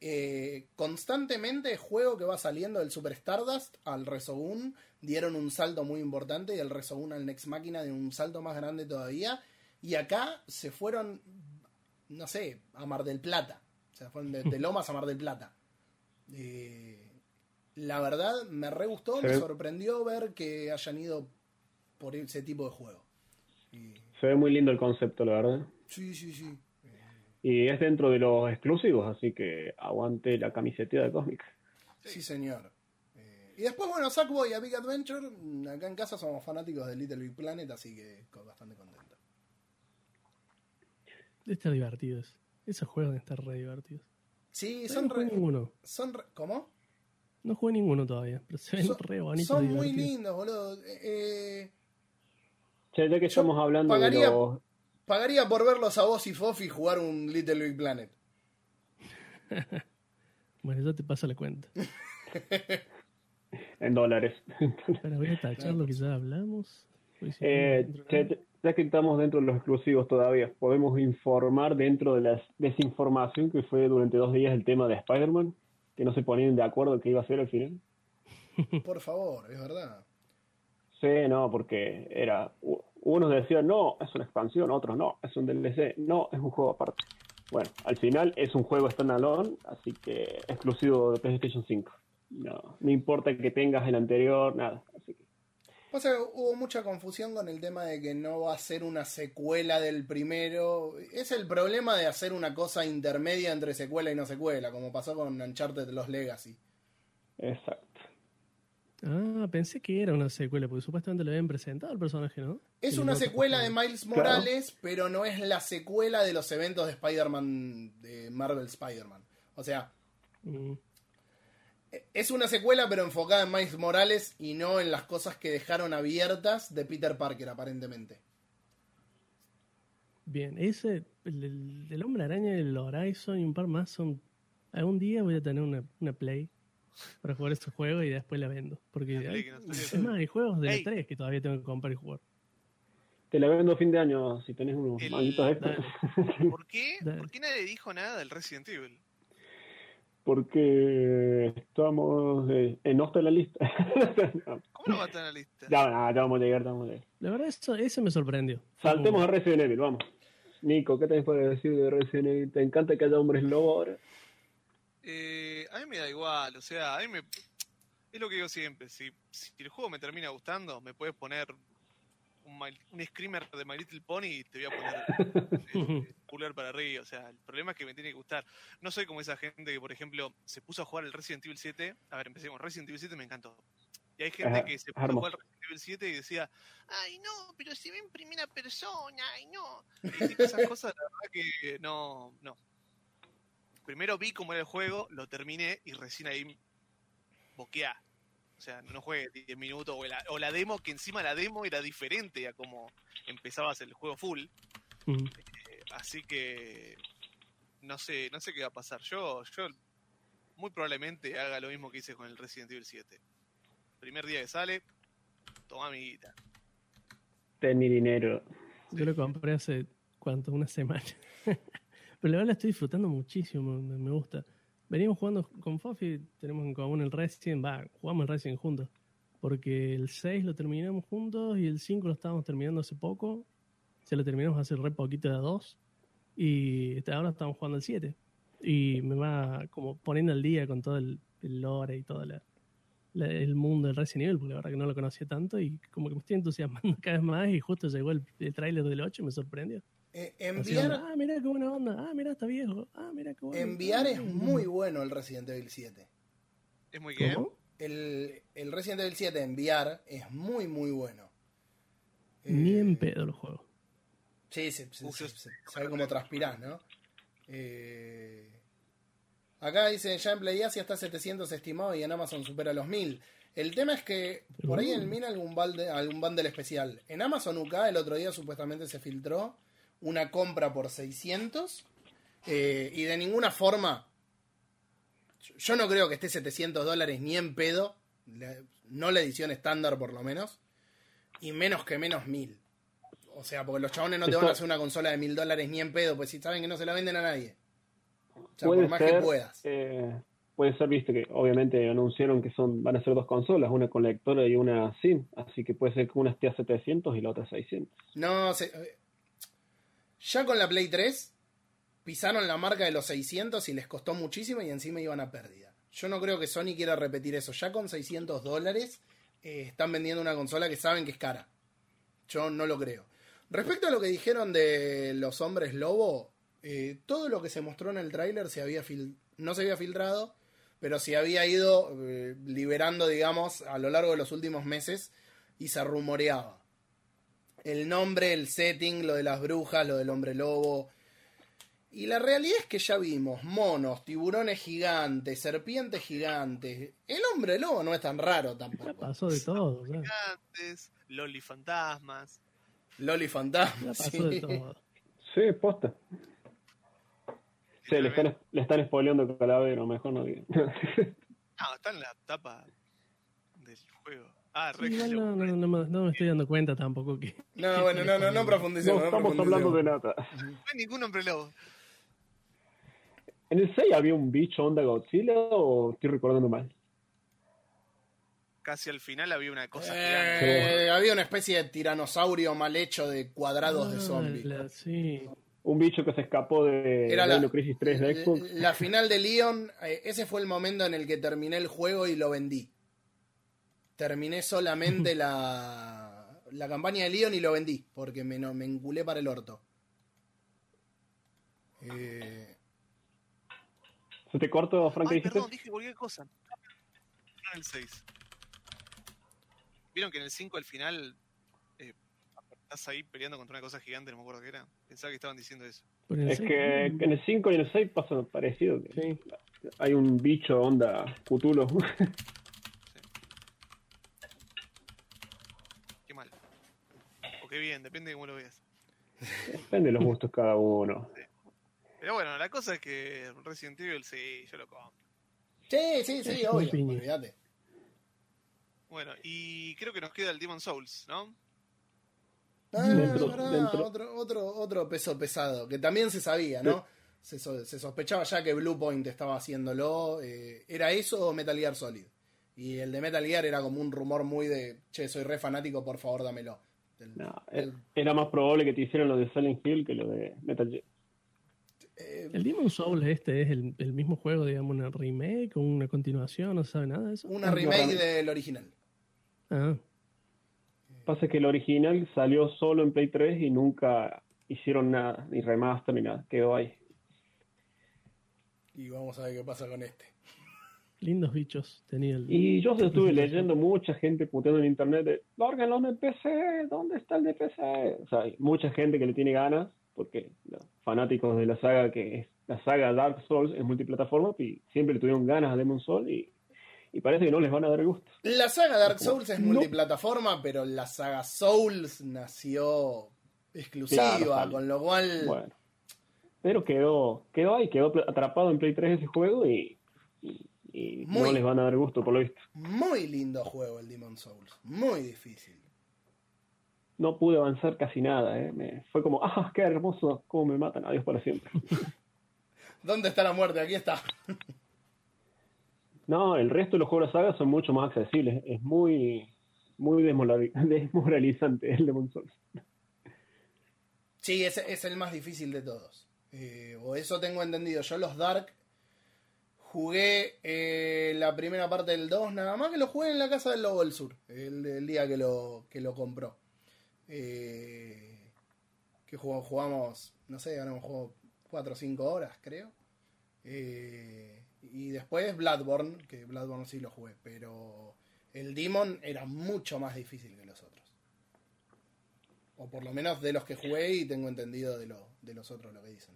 Eh, constantemente juego que va saliendo del Super Stardust al Resogun dieron un salto muy importante y el Resogun al Next Máquina de un salto más grande todavía. Y acá se fueron, no sé, a Mar del Plata. O sea, fueron de, de Lomas a Mar del Plata. Eh, la verdad, me re gustó, Se me ve- sorprendió ver que hayan ido por ese tipo de juego. Y- Se ve muy lindo el concepto, la verdad. sí, sí, sí. Y es dentro de los exclusivos, así que aguante la camiseta de Cosmic. Sí, señor. Eh, y después, bueno, Sackboy y a Big Adventure. Acá en casa somos fanáticos de Little Big Planet, así que bastante contento. Está divertido. eso. Esos juegos deben estar re divertidos. Sí, son no re, ninguno. son re- ¿Cómo? No jugué ninguno todavía, pero se ven Son- re bonitos. Son muy divertidos. lindos, boludo. Eh, eh, Che, ya que Yo estamos hablando pagaría- de los... pagaría por verlos a vos y Fofi jugar un Little Big Planet. Bueno, yo te paso la cuenta. en dólares. Pero voy a tachar lo que ya hablamos. Pues Eh, ya que estamos dentro de los exclusivos todavía, podemos informar dentro de la desinformación que fue durante dos días el tema de Spider-Man, que no se ponían de acuerdo qué iba a ser al final. Por favor, es verdad. Sí, no, porque era. Unos decían, no, es una expansión, otros no, es un DLC, no, es un juego aparte. Bueno, al final es un juego standalone, así que exclusivo de PlayStation 5. No, no importa que tengas el anterior, nada. Así que, O sea, hubo mucha confusión con el tema de que no va a ser una secuela del primero. Es el problema de hacer una cosa intermedia entre secuela y no secuela, como pasó con Uncharted Los Legacy. exacto. Ah, pensé que era una secuela, porque supuestamente le habían presentado al personaje, ¿no? Es una secuela de. Miles Morales, pero no es la secuela de los eventos de Spider-Man, de Marvel Spider-Man. O sea, Mm, es una secuela pero enfocada en Miles Morales y no en las cosas que dejaron abiertas de Peter Parker, aparentemente. Bien, ese, el del Hombre Araña, el Horizon y un par más son... Algún día voy a tener una, una Play para jugar estos juegos y después la vendo. Porque Play hay, no es más, hay juegos de la 3 que todavía tengo que comprar y jugar. Te la vendo a fin de año si tenés unos El- manguitos extras. ¿Por qué? Dale. ¿Por qué nadie dijo nada del Resident Evil? Porque estamos. eh, eh, no está en la lista. ¿Cómo no va a estar en la lista? ya, ya, ya vamos a llegar, ya vamos a llegar. La verdad, eso, ese me sorprendió. Saltemos como- a Resident Evil, vamos. Nico, ¿qué te puedes decir de Resident Evil? ¿Te encanta que haya hombres lobo ahora? Eh, a mí me da igual, o sea, a mí me... Es lo que digo siempre, si, si el juego me termina gustando, me puedes poner un, My- un screamer de My Little Pony y te voy a poner eh, pulgar para arriba. O sea, el problema es que me tiene que gustar. No soy como esa gente que, por ejemplo, se puso a jugar el Resident Evil 7. A ver, empecemos. Resident Evil 7 me encantó. Y hay gente Ajá, que se puso a jugar. Resident Evil 7 y decía, ay no, pero se ve en primera persona, ay no. Y esas cosas, la verdad que no, no. Primero vi cómo era el juego, lo terminé y recién ahí boqueá. O sea, no juegue 10 minutos o la, o la demo, que encima la demo era diferente a como empezabas el juego full. Eh, así que no sé, no sé qué va a pasar. Yo, yo muy probablemente haga lo mismo que hice con el Resident Evil 7. Primer día que sale, toma mi guita. Ten mi dinero. Yo lo compré hace, ¿cuánto? Una semana. Pero la verdad la estoy disfrutando muchísimo, me, gusta. Venimos jugando con Fofi, tenemos en común el Resident, va, jugamos el Resident juntos. Porque el 6 lo terminamos juntos y el 5 lo estábamos terminando hace poco. Se lo terminamos hace re poquito de a dos. Y este, ahora estamos jugando el 7. Y me va como poniendo al día con todo el, el lore y todo la- la- el mundo del Resident Evil, porque la verdad que no lo conocía tanto y como que me estoy entusiasmando cada vez más y justo llegó el, el tráiler del 8 y me sorprendió. Eh, enviar, ah, mira qué buena onda, ah, mira, está viejo, ah, mira qué bueno. enviar es muy bueno el Resident Evil 7. Es muy ¿Cómo? El, el Resident Evil 7 enviar es muy, muy bueno. Ni Eh, en pedo los juegos. Sí, se, se- se- se- sabe cómo transpirás, ¿no? Eh, acá dice, ya en Play Asia está 700 estimado y en Amazon supera los 1000. El tema es que por ahí en el MIN algún, balde, algún bundle especial. En Amazon UK el otro día supuestamente se filtró una compra por 600 eh, y de ninguna forma, yo no creo que esté 700 dólares ni en pedo, no la edición estándar por lo menos, y menos que menos 1000. O sea, porque los chabones no te van a hacer una consola de 1000 dólares ni en pedo, pues si saben que no se la venden a nadie. O sea, puede por más ser, que puedas. eh, puede ser, viste, que obviamente anunciaron que son van a ser dos consolas, una con lectora y una sin, así que puede ser que una esté a 700 y la otra a 600. No, se- eh, ya con la Play 3 pisaron la marca de los 600 y les costó muchísimo y encima iban a pérdida. Yo no creo que Sony quiera repetir eso. Ya con 600 dólares eh, están vendiendo una consola que saben que es cara. Yo no lo creo. Respecto a lo que dijeron de los hombres lobo, eh, todo lo que se mostró en el tráiler no se había filtrado, pero se había ido eh, liberando, digamos, a lo largo de los últimos meses y se rumoreaba. El nombre, el setting, lo de las brujas, lo del hombre lobo. Y la realidad es que ya vimos monos, tiburones gigantes, serpientes gigantes. El hombre lobo no es tan raro Ya tampoco. pasó de todo, ya, Antes, Loli Fantasmas. Loli ya fantasma. pasó sí. de todo. Sí, posta. Sí, le están, le están spoileando Calavero, mejor no digan. Ah, está en la tapa del juego. Ah, igual no, no, no me, no me estoy dando cuenta tampoco que... No, bueno, no, no, no profundicemos. no no estamos hablando de nada. No hay ningún hombre lobo. ¿En el 6 había un bicho onda Godzilla o estoy recordando mal? Casi al final había una cosa. Eh, había una especie de tiranosaurio mal hecho de cuadrados de Ah, zombies. sí. Un bicho que se escapó de Era la- Dino Crisis 3 de Xbox. La final de Leon, eh, ese fue el momento en el que terminé el juego y lo vendí. Terminé solamente la, la campaña de Leon y lo vendí, porque me, no, me enculé para el orto. Eh, ¿Se te cortó, Frank? ¿qué Ay, perdón, dije cualquier cosa. En el 6. ¿Vieron que en el 5 al final eh, estás ahí peleando contra una cosa gigante? No me acuerdo qué era. Pensaba que estaban diciendo eso. Es que en el 5 y en el 6 pasa parecido. que Sí. Hay un bicho onda Cthulhu. Qué mal. O qué bien, depende de cómo lo veas. Depende de los gustos cada uno. Pero bueno, la cosa es que Resident Evil sí, yo lo compro. sí, sí, sí, obvio. olvídate. Bueno, y creo que nos queda el Demon Souls, ¿no? Ah, Dentro- verdad, dentro- Otro, otro, otro peso pesado, que también se sabía, ¿no? Se, so- se sospechaba ya que Bluepoint estaba haciéndolo. eh, ¿Era eso o Metal Gear Solid? Y el de Metal Gear era como un rumor muy de, che, soy re fanático, por favor, dámelo. El- No, el- era más probable que te hicieran lo de Silent Hill que lo de Metal Gear. eh, ¿El Demon Souls este es el, el mismo juego, digamos, una remake o una continuación? ¿No se sabe nada de eso? una Ah, remake del original. Ah, Pasa que el original salió solo en Play 3 y nunca hicieron nada, ni remaster ni nada, quedó ahí. Y vamos a ver qué pasa con este. Lindos bichos tenía el. Y yo estuve leyendo mucha gente puteando en internet de, lárganlo en el PC, ¿dónde está el de PC? O sea, hay mucha gente que le tiene ganas, porque los fanáticos de la saga que es la saga Dark Souls es multiplataforma y siempre le tuvieron ganas a Demon Soul y, y parece que no les van a dar gusto. La saga Dark Souls es No. multiplataforma, pero la saga Souls nació exclusiva, Claro, con lo cual Bueno. Pero quedó, quedó ahí, quedó atrapado en Play 3 ese juego y, y- y Muy- no les van a dar gusto por lo visto. muy lindo juego el Demon Souls, muy difícil. No pude avanzar casi nada, ¿eh? Me- fue como, ah, qué hermoso, cómo me matan, adiós para siempre. ¿Dónde está la muerte? Aquí está. No, el resto de los juegos de la saga son mucho más accesibles. Es muy, muy desmorali- desmoralizante el Demon Souls. Sí, ese es el más difícil de todos. Eh, o eso tengo entendido. Yo los Dark jugué eh, la primera parte del 2, nada más que lo jugué en la casa del Lobo del Sur, el, día que lo, que lo compró. Eh, que jugamos, no sé, hemos jugado 4 o 5 horas, creo. Eh, y después Bloodborne, que Bloodborne sí lo jugué, pero el Demon era mucho más difícil que los otros. O por lo menos de los que jugué y tengo entendido de, lo- de los otros lo que dicen.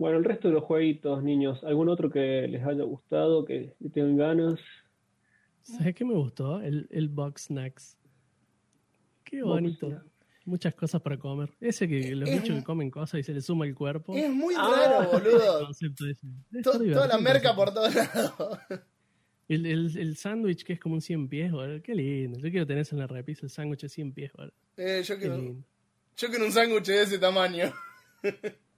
Bueno, el resto de los jueguitos, niños, ¿algún otro que les haya gustado, que tengan ganas? ¿Sabes qué me gustó? El, el Box Snacks. Qué bonito. Muchas cosas para comer. Ese que los Es- bichos que comen cosas y se les suma el cuerpo. Es muy Ah. raro, boludo. To- toda la merca por todos lados. El, el, el sándwich que es como un 100 pies, boludo. Qué lindo. Yo quiero tener eso en la repisa, el sándwich de 100 pies, boludo. Eh, yo, quiero, yo quiero un sándwich de ese tamaño.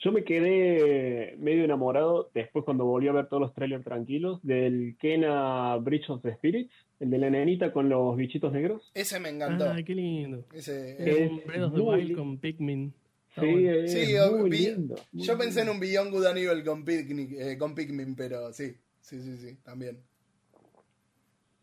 Yo me quedé medio enamorado después cuando volví a ver todos los trailers tranquilos del Kena Bridge of the Spirits, el de la nenita con los bichitos negros. Ese me encantó. Ah, qué lindo. Ese, Es Es un Breath of the Wild con Pikmin. Sí, bueno. es Sí, muy vi- lindo. muy yo pensé en un Beyond Good and Evil con, Picnic, eh, con Pikmin, pero sí, sí, sí, sí, también.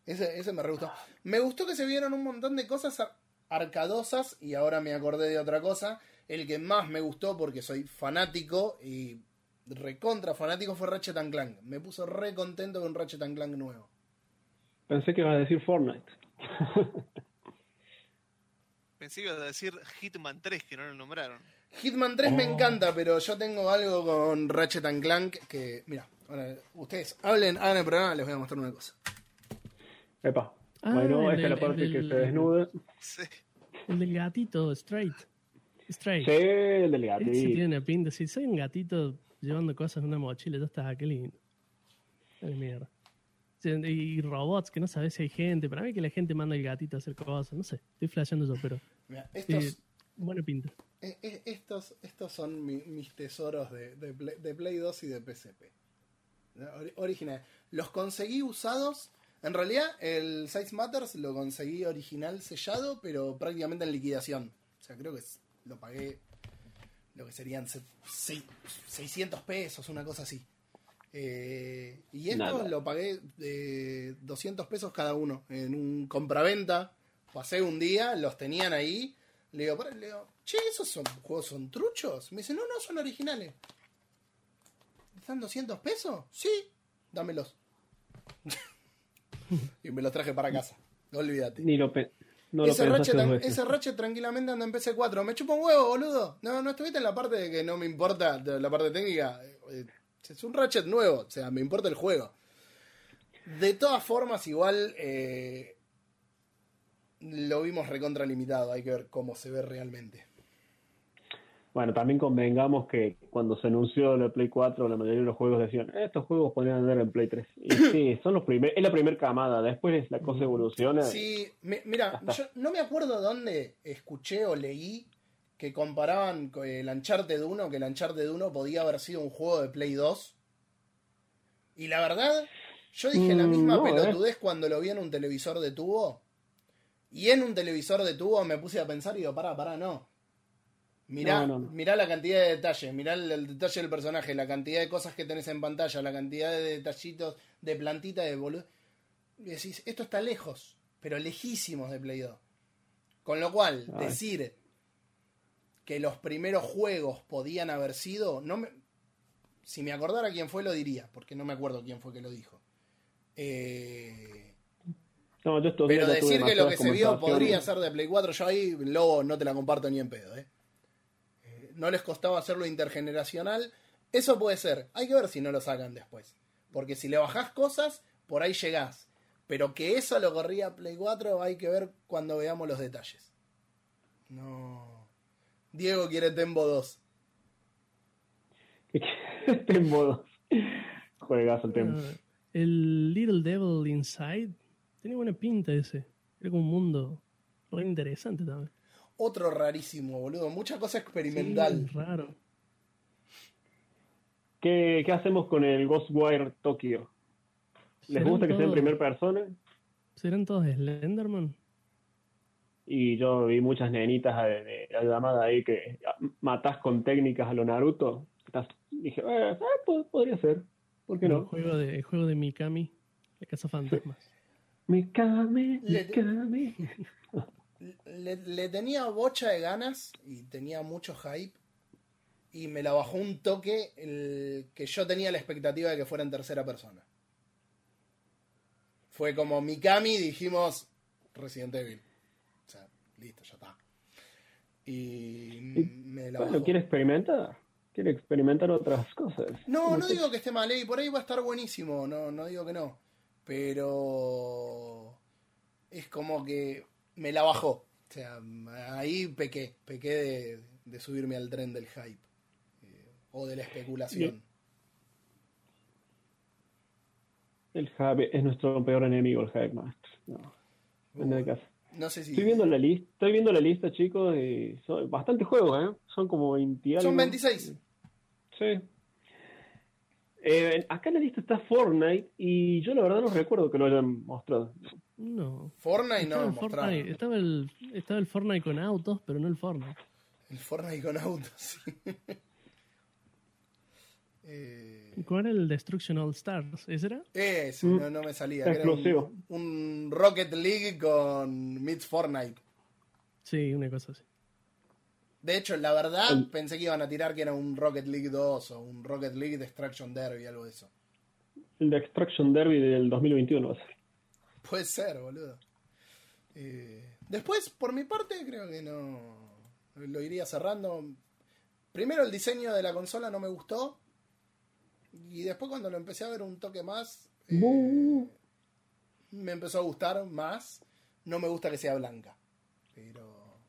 Ese, ese me re gustó. Me gustó que se vieron un montón de cosas ar- arcadosas y ahora me acordé de otra cosa. El que más me gustó porque soy fanático y recontra fanático fue Ratchet and Clank. Me puso re contento con Ratchet and Clank nuevo. Pensé que ibas a decir Fortnite. Pensé que iba a decir Hitman 3, que no lo nombraron. Hitman 3 me Oh. encanta, pero yo tengo algo con Ratchet and Clank que, mira, ahora ustedes hablen, hagan el programa, les voy a mostrar una cosa. Epa. Ah, bueno, esta es la parte el que se desnuda. Sí. El del gatito, Straight. Straight. Sí, el del Ese gatito. tiene una pinta. Si soy un gatito llevando cosas en una mochila, ya está, qué lindo. Ay, mierda. Y robots, que no sabes si hay gente. Para mí que la gente manda el gatito a hacer cosas. No sé, estoy flasheando yo, pero Mira, estos, eh, buena pinta. eh, eh, estos, estos son mi- mis tesoros de, de Play, de Play 2 y de PSP. Ori- Original. Los conseguí usados. En realidad, el Size Matters lo conseguí original sellado, pero prácticamente en liquidación. O sea, creo que es- lo pagué lo que serían se- sei- 600 pesos, una cosa así. Eh, y esto Nada. lo pagué de 200 pesos cada uno en un compraventa. Pasé un día, los tenían ahí. Le digo, le digo, che, ¿esos son, juegos son truchos? Me dice, no, no, son originales. ¿Están 200 pesos? Sí, dámelos. y me los traje para casa. Olvídate. Ni lo, pe- no ese, Ratchet, ese Ratchet tranquilamente anda en PC4. Me chupa un huevo, boludo. No, no estuviste en la parte de que no me importa la parte técnica. Eh, Es un Ratchet nuevo, o sea, me importa el juego. De todas formas, igual eh, lo vimos recontralimitado. Hay que ver cómo se ve realmente. Bueno, también convengamos que cuando se anunció la Play 4, la mayoría de los juegos decían, estos juegos podrían andar en Play 3. Y sí, son los primer, es la primera camada, después la cosa evoluciona. Sí, mi- mira, yo no me acuerdo dónde escuché o leí que comparaban el Uncharted 1, que el Uncharted 1 podía haber sido un juego de Play 2. Y la verdad, yo dije la Mm, misma no, eh. pelotudez cuando lo vi en un televisor de tubo. Y en un televisor de tubo me puse a pensar y digo, pará, pará, no. Mirá, No, mirá la cantidad de detalles, mirá el, el detalle del personaje, la cantidad de cosas que tenés en pantalla, la cantidad de detallitos, de plantita, de boludo. y decís, esto está lejos, pero lejísimos de Play 2. Con lo cual, Ay. decir que los primeros juegos podían haber sido, no me, si me acordara quién fue lo diría, porque no me acuerdo quién fue que lo dijo. Eh, No, yo pero decir que lo que se vio podría ser de Play 4, yo ahí, Lobo, no te la comparto ni en pedo. ¿eh? No les costaba hacerlo intergeneracional. Eso puede ser. Hay que ver si no lo sacan después. Porque si le bajás cosas, por ahí llegás. Pero que eso lo corría Play 4, hay que ver cuando veamos los detalles. No. Diego quiere Tembo 2. Tembo 2. Juegazo el Tembo. Ah, el Little Devil Inside tiene buena pinta ese. Era como un mundo re interesante también. Otro rarísimo, boludo. Mucha cosa experimental. Sí, raro. ¿Qué, ¿Qué hacemos con el Ghostwire Tokyo? ¿Les ¿Serán gusta que sea en primera persona? ¿Serán todos Slenderman? Y yo vi muchas nenitas de, de la llamada ahí que matás con técnicas a lo Naruto. Estás- dije, eh, ah, po- podría ser. ¿Por qué El no? juego de, el juego de Mikami, la casa fantasmas. Mikami, Mikami. Le, le tenía bocha de ganas y tenía mucho hype. Y me la bajó un toque el que yo tenía la expectativa de que fuera en tercera persona. Fue como Mikami, dijimos Resident Evil. O sea, listo, ya está. Y me la bajó. ¿quiere experimentar? ¿Quiere experimentar otras cosas? No, no digo que esté mal, y por ahí va a estar buenísimo, no, no digo que no. Pero es como que me la bajó. O sea, ahí pequé, pequé de, de subirme al tren del hype. eh, o de la especulación. El Hype es nuestro peor enemigo, el Hype Master. No, de casa. No sé si... Estoy viendo la lista, estoy viendo la lista, chicos, y son bastantes juegos, ¿eh? Son como 20 y algo. Son 26. Sí. Eh, acá en la lista está Fortnite y yo la verdad no recuerdo que lo hayan mostrado. No. Fortnite Estaba, no el. Fortnite, estaba, el, estaba el Fortnite con autos, pero no el Fortnite. El Fortnite con autos, sí. eh, ¿Cuál era el Destruction All Stars? ¿Ese era? ese, Mm. no, no me salía. Era un- explosivo. un Rocket League con Meets Fortnite. Sí, una cosa así. De hecho, la verdad, El- pensé que iban a tirar que era un Rocket League 2 o un Rocket League Destruction Derby, algo de eso. El de Extraction Derby del 2021 va a ser. Puede ser, boludo. Eh, después, por mi parte, creo que no. Lo iría cerrando. Primero, el diseño de la consola no me gustó. Y después, cuando lo empecé a ver un toque más, eh, me empezó a gustar más. No me gusta que sea blanca. Pero.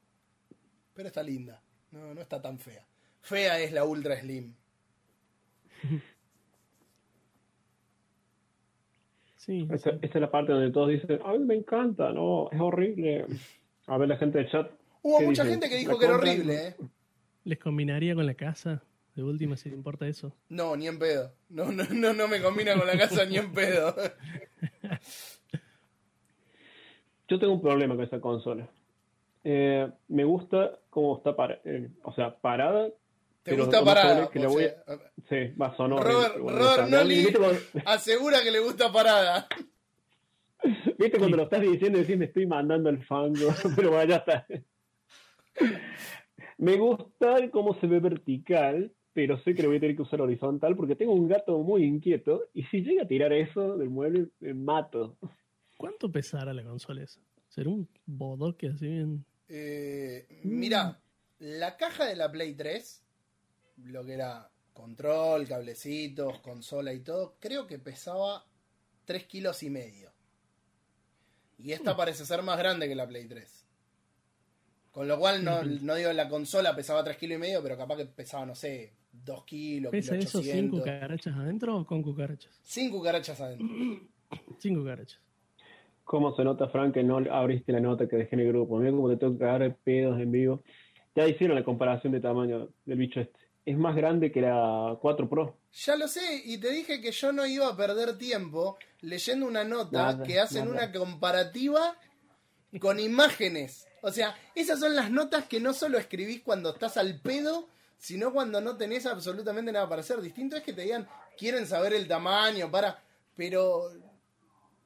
Pero está linda. No, no está tan fea. Fea es la Ultra Slim. Sí. Esta, esta es la parte donde todos dicen, a mí me encanta, no, es horrible. A ver la gente del chat. Hubo ¿Qué mucha dicen? gente que dijo ¿La que era horrible, ¿eh? ¿Les combinaría con la casa? De última, si te importa eso. No, ni en pedo. No, no, no, no me combina con la casa ni en pedo. Yo tengo un problema con esa consola. Eh, me gusta cómo está para, eh, o sea, parada. ¿Te pero gusta más parada? que voy a- Sí, va a sonar. Robert, bueno, Robert está mal. Nolly ¿Viste, cuando, asegura que le gusta parada. viste cuando lo estás diciendo y decís me estoy mandando al fango, pero vaya está. Me gusta cómo se ve vertical, pero sé que lo voy a tener que usar horizontal porque tengo un gato muy inquieto y si llega a tirar eso del mueble, me mato. ¿Cuánto pesará la consola esa? ¿Será un bodoque así bien? Eh, mira, la caja de la Play 3, lo que era control, cablecitos, consola y todo, creo que pesaba 3 kilos y medio. Y esta parece ser más grande que la Play 3. Con lo cual, no, no digo la consola pesaba 3 kilos y medio, pero capaz que pesaba, no sé, 2 kilos, ¿Pesa kilo eso sin 800. cucarachas adentro o con cucarachas? Sin cucarachas adentro. Sin cucarachas. ¿Cómo se nota, Frank, que no abriste la nota que dejé en el grupo? Mira cómo te tengo que cagar pedos en vivo. Ya hicieron la comparación de tamaño del bicho este. Es más grande que la 4 Pro. Ya lo sé, y te dije que yo no iba a perder tiempo leyendo una nota Nada, que hacen nada. una comparativa con imágenes. O sea, esas son las notas que no solo escribís cuando estás al pedo, sino cuando no tenés absolutamente nada para hacer. Distinto es que te digan, quieren saber el tamaño, para. Pero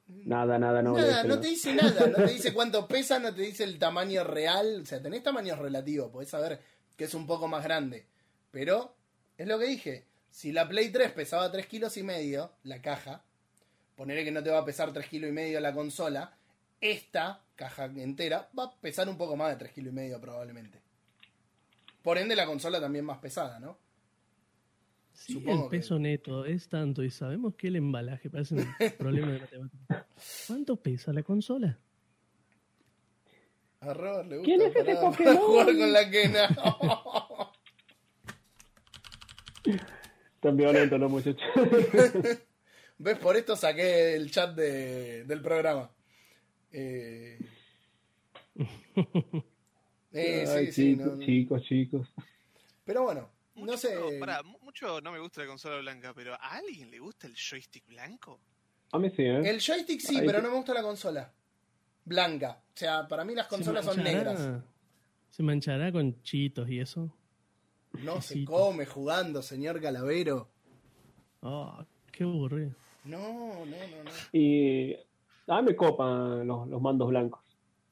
Nada, nada, no. Nada, no te dice nada, no te dice cuánto pesa, no te dice el tamaño real, o sea, tenés tamaños relativos, podés saber que es un poco más grande, pero es lo que dije, si la Play 3 pesaba 3 kilos y medio, la caja, ponerle que no te va a pesar 3 kilos y medio la consola, esta caja entera va a pesar un poco más de 3 kilos y medio probablemente. Por ende la consola también más pesada, ¿no? Sí, Supongo el peso neto es tanto y sabemos que el embalaje parece un problema de matemáticas. ¿Cuánto pesa la consola? A Robert le gusta ¿Quién es ese Pokémon? jugar con la quena. Tan violentos los muchachos. ¿Ves? Por esto saqué el chat de- del programa. Eh, eh, sí, Ay, sí, chicos, no- chicos, chicos. Pero bueno, Mucho, no sé. pará, mu- mucho no me gusta la consola blanca, pero ¿a alguien le gusta el joystick blanco? A mí sí, ¿eh? El joystick sí, pero no me gusta la consola. Blanca. O sea, para mí las consolas ¿Se son negras. ¿Se manchará con chitos y eso? No se come jugando, señor Calavero. Oh, qué aburrido. No, no, no, no. Y a mí me copan los, los mandos blancos.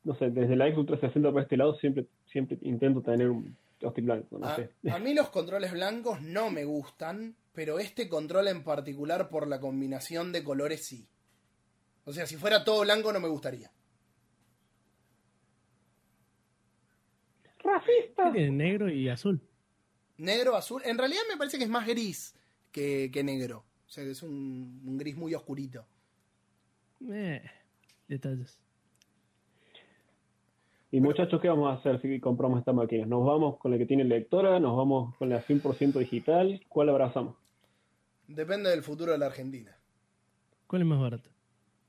No sé, desde la Xbox 360 para este lado siempre, siempre intento tener un joystick blanco, no A, sé. a mí los controles blancos no me gustan, pero este control en particular por la combinación de colores sí. O sea, si fuera todo blanco no me gustaría. ¡Racista! Tiene negro y azul. Negro, azul. En realidad me parece que es más gris que, que negro. O sea, que es un, un gris muy oscurito. Eh, detalles. Y muchachos, ¿qué vamos a hacer si compramos esta máquina? ¿Nos vamos con la que tiene lectora? ¿Nos vamos con la 100% digital? ¿Cuál abrazamos? Depende del futuro de la Argentina. ¿Cuál es más barato?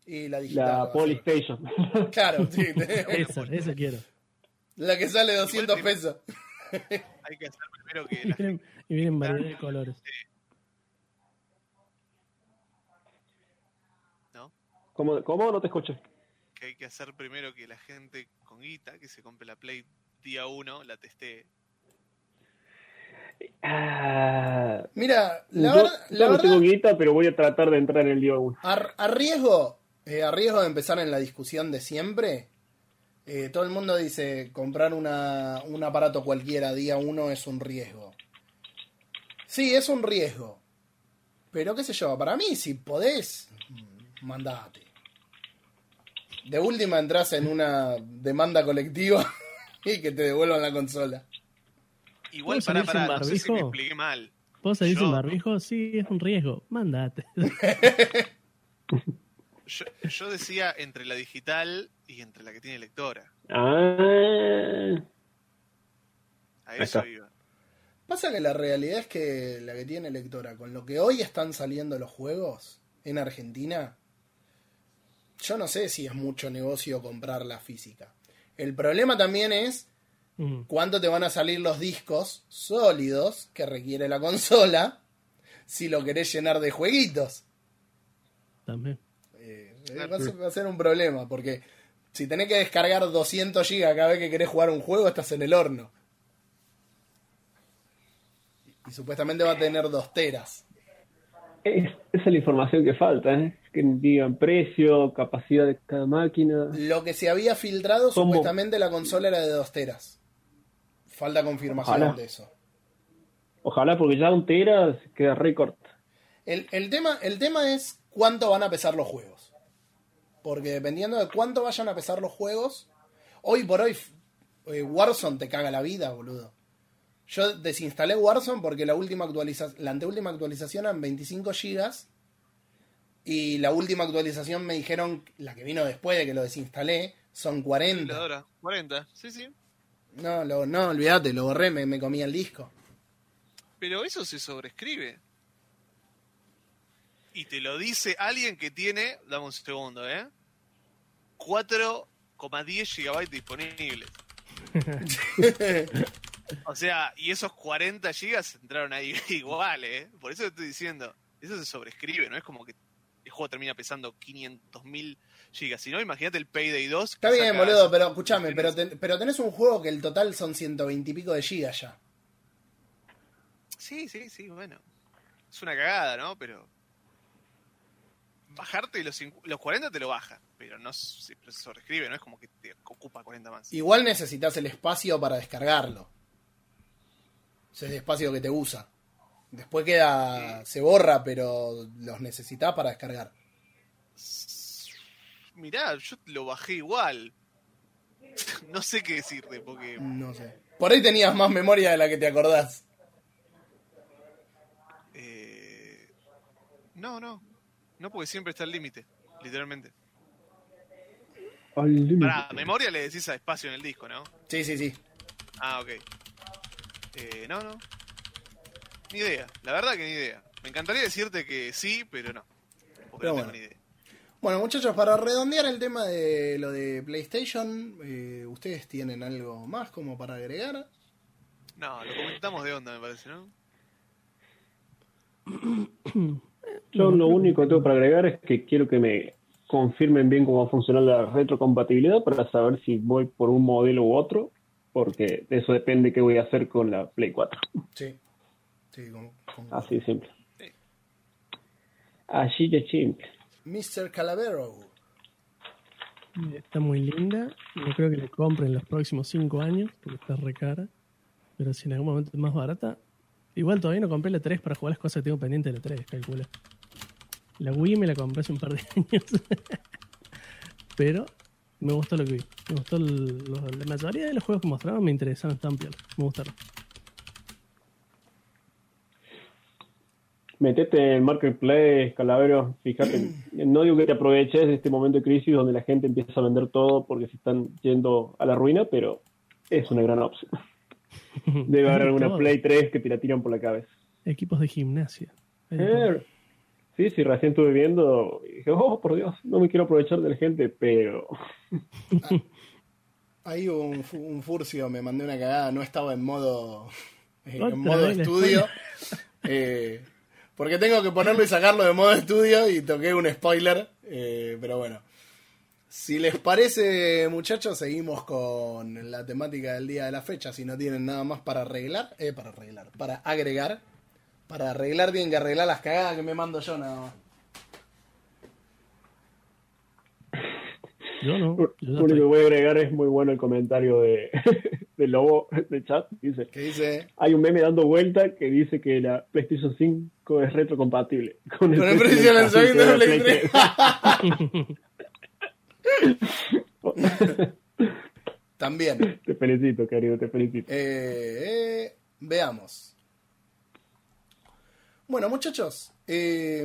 Y la digital. La. Polystation. Claro, sí. Esa, esa quiero. la que sale 200 Igual pesos. Hay que hacer primero que Y la vienen, y vienen variedad de colores. ¿no? ¿Cómo, ¿Cómo? No te escuché. Que hay que hacer primero que la gente con guita, que se compre la Play día 1, la testee. Ah, Mira, la, yo verdad, yo la no verdad, tengo guita, pero voy a tratar de entrar en el día 1. a, a riesgo, eh, a riesgo de empezar en la discusión de siempre, eh, todo el mundo dice comprar una, un aparato cualquiera día uno es un riesgo. Sí, es un riesgo. Pero qué sé yo, para mí si podés, mandate. De última entras en una demanda colectiva y que te devuelvan la consola. Igual, ¿Puedo pará, salir sin pará, no sé si me expliqué mal. ¿Vos salís Yo- sin barbijo? Sí, es un riesgo. Mándate. Yo, yo decía entre la digital y entre la que tiene lectora. Ah, A Ahí eso está. iba. Pasa que la realidad es que la que tiene lectora, con lo que hoy están saliendo los juegos en Argentina, yo no sé si es mucho negocio comprar la física. El problema también es Mm, cuánto te van a salir los discos sólidos que requiere la consola si lo querés llenar de jueguitos. también. Eh, va, a ser, va a ser un problema, porque si tenés que descargar 200 GB cada vez que querés jugar un juego, estás en el horno. Y supuestamente va a tener 2 teras. es, esa es la información que falta, ¿eh? Que digan precio, capacidad de cada máquina. Lo que se había filtrado, ¿Cómo? supuestamente la consola era de 2 teras. Falta confirmación Ojalá. de eso. Ojalá, porque ya un tera queda récord. El, el tema, el tema es cuánto van a pesar los juegos. Porque dependiendo de cuánto vayan a pesar los juegos, hoy por hoy eh, Warzone te caga la vida, boludo. Yo desinstalé Warzone porque la última actualización, la anteúltima actualización eran 25 gigas y la última actualización me dijeron, la que vino después de que lo desinstalé, son 40. Calculadora, 40, sí, sí. No, lo, no, olvídate, lo borré, me, me comía el disco. Pero eso se sobrescribe. Y te lo dice alguien que tiene, dame un segundo, ¿eh? 4,10 gigabytes disponibles. O sea, y esos 40 gigas entraron ahí igual, ¿eh? Por eso te estoy diciendo, eso se sobrescribe, ¿no? Es como que el juego termina pesando 500.000 gigas. Si no, imagínate el Payday 2. Está bien, boludo, pero escúchame, pero, ten- pero tenés un juego que el total son 120 y pico de gigas ya. Sí, sí, sí, bueno. Es una cagada, ¿no? Pero. Bajarte los, los 40 te lo baja, pero no se sobrescribe, no es como que te ocupa 40 más. Igual necesitas el espacio para descargarlo. Ese es el espacio que te usa. Después queda. se borra, pero los necesitas para descargar. Mirá, yo lo bajé igual. no sé qué decirte, porque No sé. Por ahí tenías más memoria de la que te acordás. eh, no, no, no porque siempre está el límite, literalmente. Al límite. Para memoria le decís a espacio en el disco, ¿no? Sí, sí, sí. Ah, ok. Eh, no, no. Ni idea. La verdad que ni idea. Me encantaría decirte que sí, pero no. Porque Pero no bueno. tengo ni idea. Bueno, muchachos, para redondear el tema de lo de PlayStation, eh, ¿ustedes tienen algo más como para agregar? No, lo comentamos de onda, me parece, ¿no? Yo lo único que tengo para agregar es que quiero que me confirmen bien cómo va a funcionar la retrocompatibilidad para saber si voy por un modelo u otro, porque de eso depende qué voy a hacer con la Play 4. Sí. Sí, con, con Así de simple. Sí. Así de simple. Mr. Calavero. Está muy linda. No creo que la compre en los próximos 5 años, porque está re cara. Pero si en algún momento es más barata. Igual todavía no compré la 3 para jugar las cosas que tengo pendientes de la 3, calcula. La Wii me la compré hace un par de años. Pero me gustó lo que vi. Me gustó el- lo- la mayoría de los juegos que mostraron me interesaron, estaban piola. Me gustaron. Metete en el marketplace, Calavero, fíjate, no digo que te aproveches de este momento de crisis donde la gente empieza a vender todo porque se están yendo a la ruina, pero es una gran opción. Debe haber alguna Todo. Play 3 que te la tiran por la cabeza. Equipos de gimnasia. Eh, sí, sí, recién estuve viendo y dije, oh, por Dios, no me quiero aprovechar de la gente, pero Ahí hubo un, fu- un furcio, me mandé una cagada, no estaba en modo, eh, en modo estudio. Eh, porque tengo que ponerlo y sacarlo de modo estudio y toqué un spoiler. eh, pero bueno. Si les parece, muchachos, seguimos con la temática del día de la fecha. Si no tienen nada más para arreglar, eh, para arreglar, para agregar. Para arreglar tienen que arreglar las cagadas que me mando yo nada más. Yo no. lo Yo único que voy a agregar es muy bueno el comentario de, de Lobo de chat. Dice, Que dice, hay un meme dando vuelta que dice que la PlayStation 5 es retrocompatible con con el precio de lanzamiento de Play 3. También. Te felicito, querido, te felicito. Eh, eh, veamos. Bueno, muchachos. eh,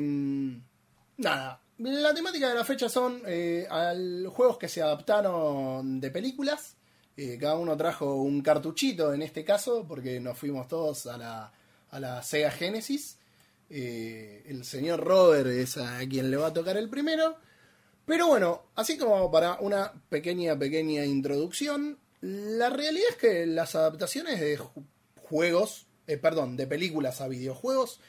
nada. La temática de la fecha son eh, al- juegos que se adaptaron de películas. Cada uno trajo un cartuchito en este caso, porque nos fuimos todos a la, a la Sega Genesis. El señor Robert es a quien le va a tocar el primero. Pero bueno, así como para una pequeña, pequeña introducción, la realidad es que las adaptaciones de ju- juegos, eh, perdón, de películas a videojuegos,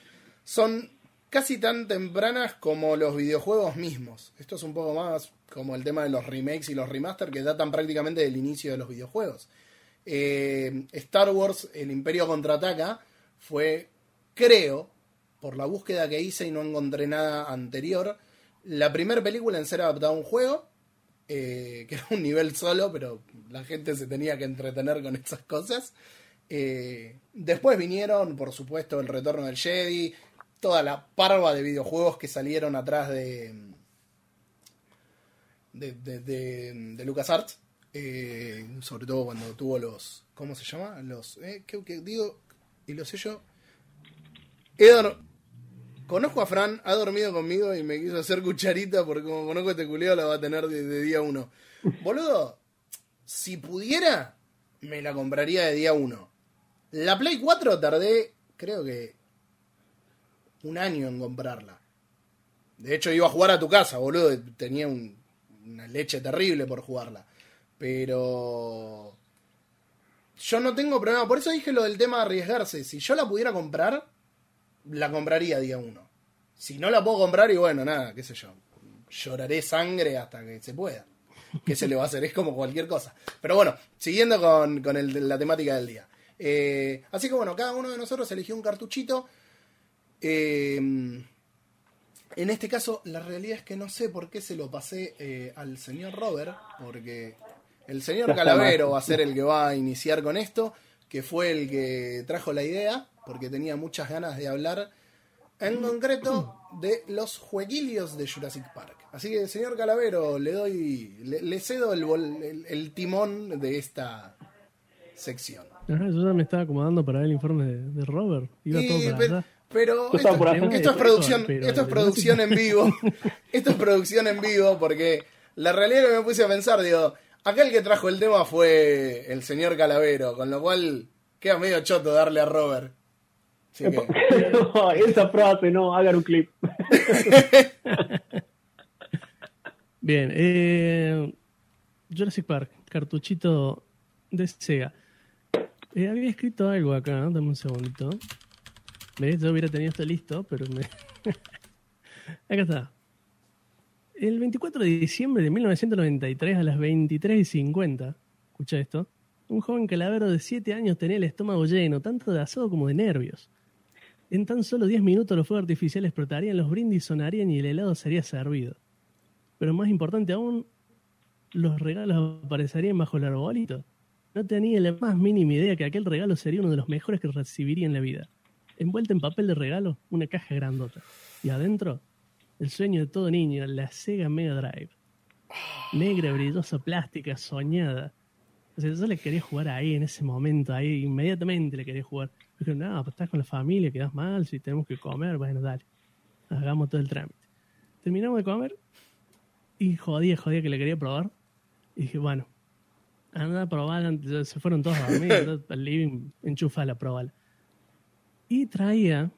son casi tan tempranas como los videojuegos mismos. Esto es un poco más como el tema de los remakes y los remaster que datan prácticamente del inicio de los videojuegos. Eh, Star Wars, el Imperio contraataca, fue, creo, por la búsqueda que hice y no encontré nada anterior, la primera película en ser adaptada a un juego, eh, que era un nivel solo, pero la gente se tenía que entretener con esas cosas. Eh, después vinieron, por supuesto, el retorno del Jedi, toda la parva de videojuegos que salieron atrás de de, de, de, de LucasArts, eh, sobre todo cuando tuvo los, ¿cómo se llama? Los, eh, ¿qué, digo? Y lo sé yo. Edor, conozco a Fran, ha dormido conmigo y me quiso hacer cucharita porque como conozco este culeo la va a tener de día uno. Boludo, si pudiera, me la compraría de día uno. La Play 4 tardé, creo que un año en comprarla. De hecho, iba a jugar a tu casa, boludo. Tenía un- una leche terrible por jugarla. Pero. Yo no tengo problema. Por eso dije lo del tema de arriesgarse. Si yo la pudiera comprar, la compraría día uno. Si no la puedo comprar, y bueno, nada, qué sé yo. Lloraré sangre hasta que se pueda. ¿Qué se le va a hacer? Es como cualquier cosa. Pero bueno, siguiendo con, con el- la temática del día. Eh, así que bueno, cada uno de nosotros eligió un cartuchito. Eh, En este caso, la realidad es que no sé por qué se lo pasé eh, al señor Robert, porque el señor Calavero va a ser el que va a iniciar con esto, que fue el que trajo la idea, porque tenía muchas ganas de hablar, en concreto, de los jueguilios de Jurassic Park. Así que, señor Calavero, le doy, le, le cedo el, bol- el- el timón de esta sección. Ajá, yo ya me estaba acomodando para ver el informe de, de Robert. Iba Y, todo para pe- allá. pero esto, es producción, Pero- esto es producción en vivo. Esto es producción en vivo porque la realidad que me puse a pensar, digo, acá el que trajo el tema fue el señor Calavero, con lo cual queda medio choto darle a Robert. Que, No, esa frase, no, hagan un clip. Bien, eh, Jurassic Park, cartuchito de Sega. Eh, había escrito algo acá, dame un segundito. ¿Ves? Yo hubiera tenido esto listo, pero me... acá está. El 24 de diciembre de 1993 a las 23 y 50, escucha esto, un joven calavero de 7 años tenía el estómago lleno, tanto de asado como de nervios. En tan solo 10 minutos los fuegos artificiales explotarían, los brindis sonarían y el helado sería servido. Pero más importante aún, los regalos aparecerían bajo el arbolito. No tenía la más mínima idea que aquel regalo sería uno de los mejores que recibiría en la vida. Envuelta en papel de regalo, una caja grandota. Y adentro, el sueño de todo niño, la Sega Mega Drive. Negra, brillosa, plástica, soñada. O sea, yo le quería jugar ahí, en ese momento, ahí, inmediatamente le quería jugar. Dije, no, pues estás con la familia, quedas mal, si tenemos que comer, bueno, dale. Hagamos todo el trámite. Terminamos de comer y jodía, jodía que le quería probar. Y dije, bueno, anda a probar. Se fueron todos a dormir, anda al living, enchufala, probala. Y traía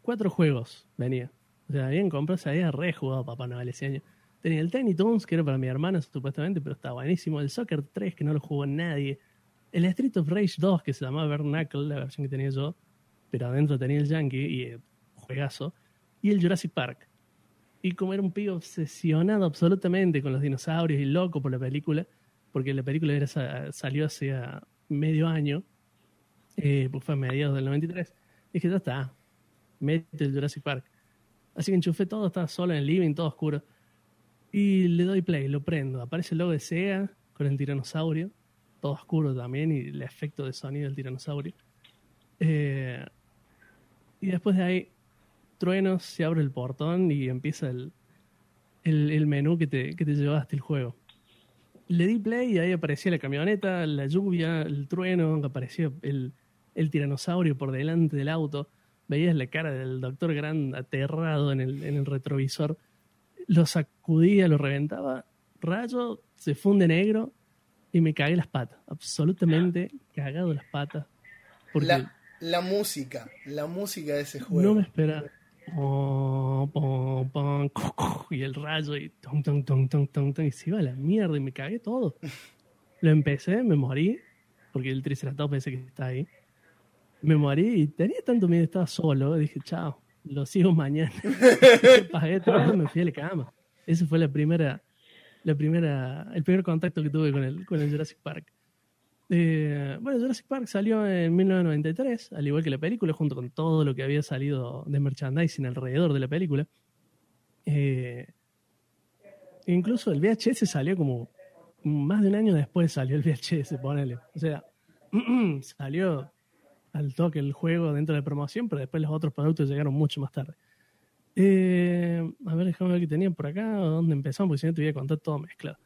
cuatro juegos, venía. O sea, habían comprado, se había re jugado Papá Noel ese año. Tenía el Tiny Toons, que era para mi hermana supuestamente, pero está buenísimo. El Soccer 3, que no lo jugó nadie. El Street of Rage 2, que se llamaba Vernacle, la versión que tenía yo, pero adentro tenía el Yankee y eh, juegazo. Y el Jurassic Park. Y como era un pibe obsesionado absolutamente con los dinosaurios y loco por la película, porque la película era, sa- salió hace ah, medio año, eh, pues fue a mediados del 93, dije, ya está, mete el Jurassic Park. Así que enchufé todo, estaba solo en el living, todo oscuro. Y le doy play, lo prendo. Aparece el logo de Sega con el tiranosaurio, todo oscuro también, y el efecto de sonido del tiranosaurio. Eh, y después de ahí, truenos, se abre el portón y empieza el, el, menú que te, que te lleva hasta el juego. Le di play y ahí aparecía la camioneta, la lluvia, el trueno, aparecía el, el tiranosaurio por delante del auto. Veías la cara del doctor Grant aterrado en el, en el retrovisor. Lo sacudía, lo reventaba. Rayo se funde negro y me cagué las patas. Absolutamente cagado las patas. Porque la, la música, la música de ese juego. no me esperaba. Oh, pom, pom, y el rayo y ton, ton, ton, ton, ton, ton, y se iba a la mierda y me cagué todo. Lo empecé, me morí, porque el Triceratops pensé que está ahí. Me morí y tenía tanto miedo, estaba solo, dije, chao, lo sigo mañana. Pagué todo me fui a la cama. Ese fue la primera, la primera, el primer contacto que tuve con el, con el Jurassic Park. Eh, bueno, Jurassic Park salió en 1993, al igual que la película, junto con todo lo que había salido de merchandising alrededor de la película. Eh, incluso el VHS salió como más de un año después salió el VHS, ponele. O sea, salió al toque el juego dentro de promoción, pero después los otros productos llegaron mucho más tarde. Eh, a ver, déjame ver qué tenía por acá, dónde empezamos, porque si no te voy a contar todo mezclado.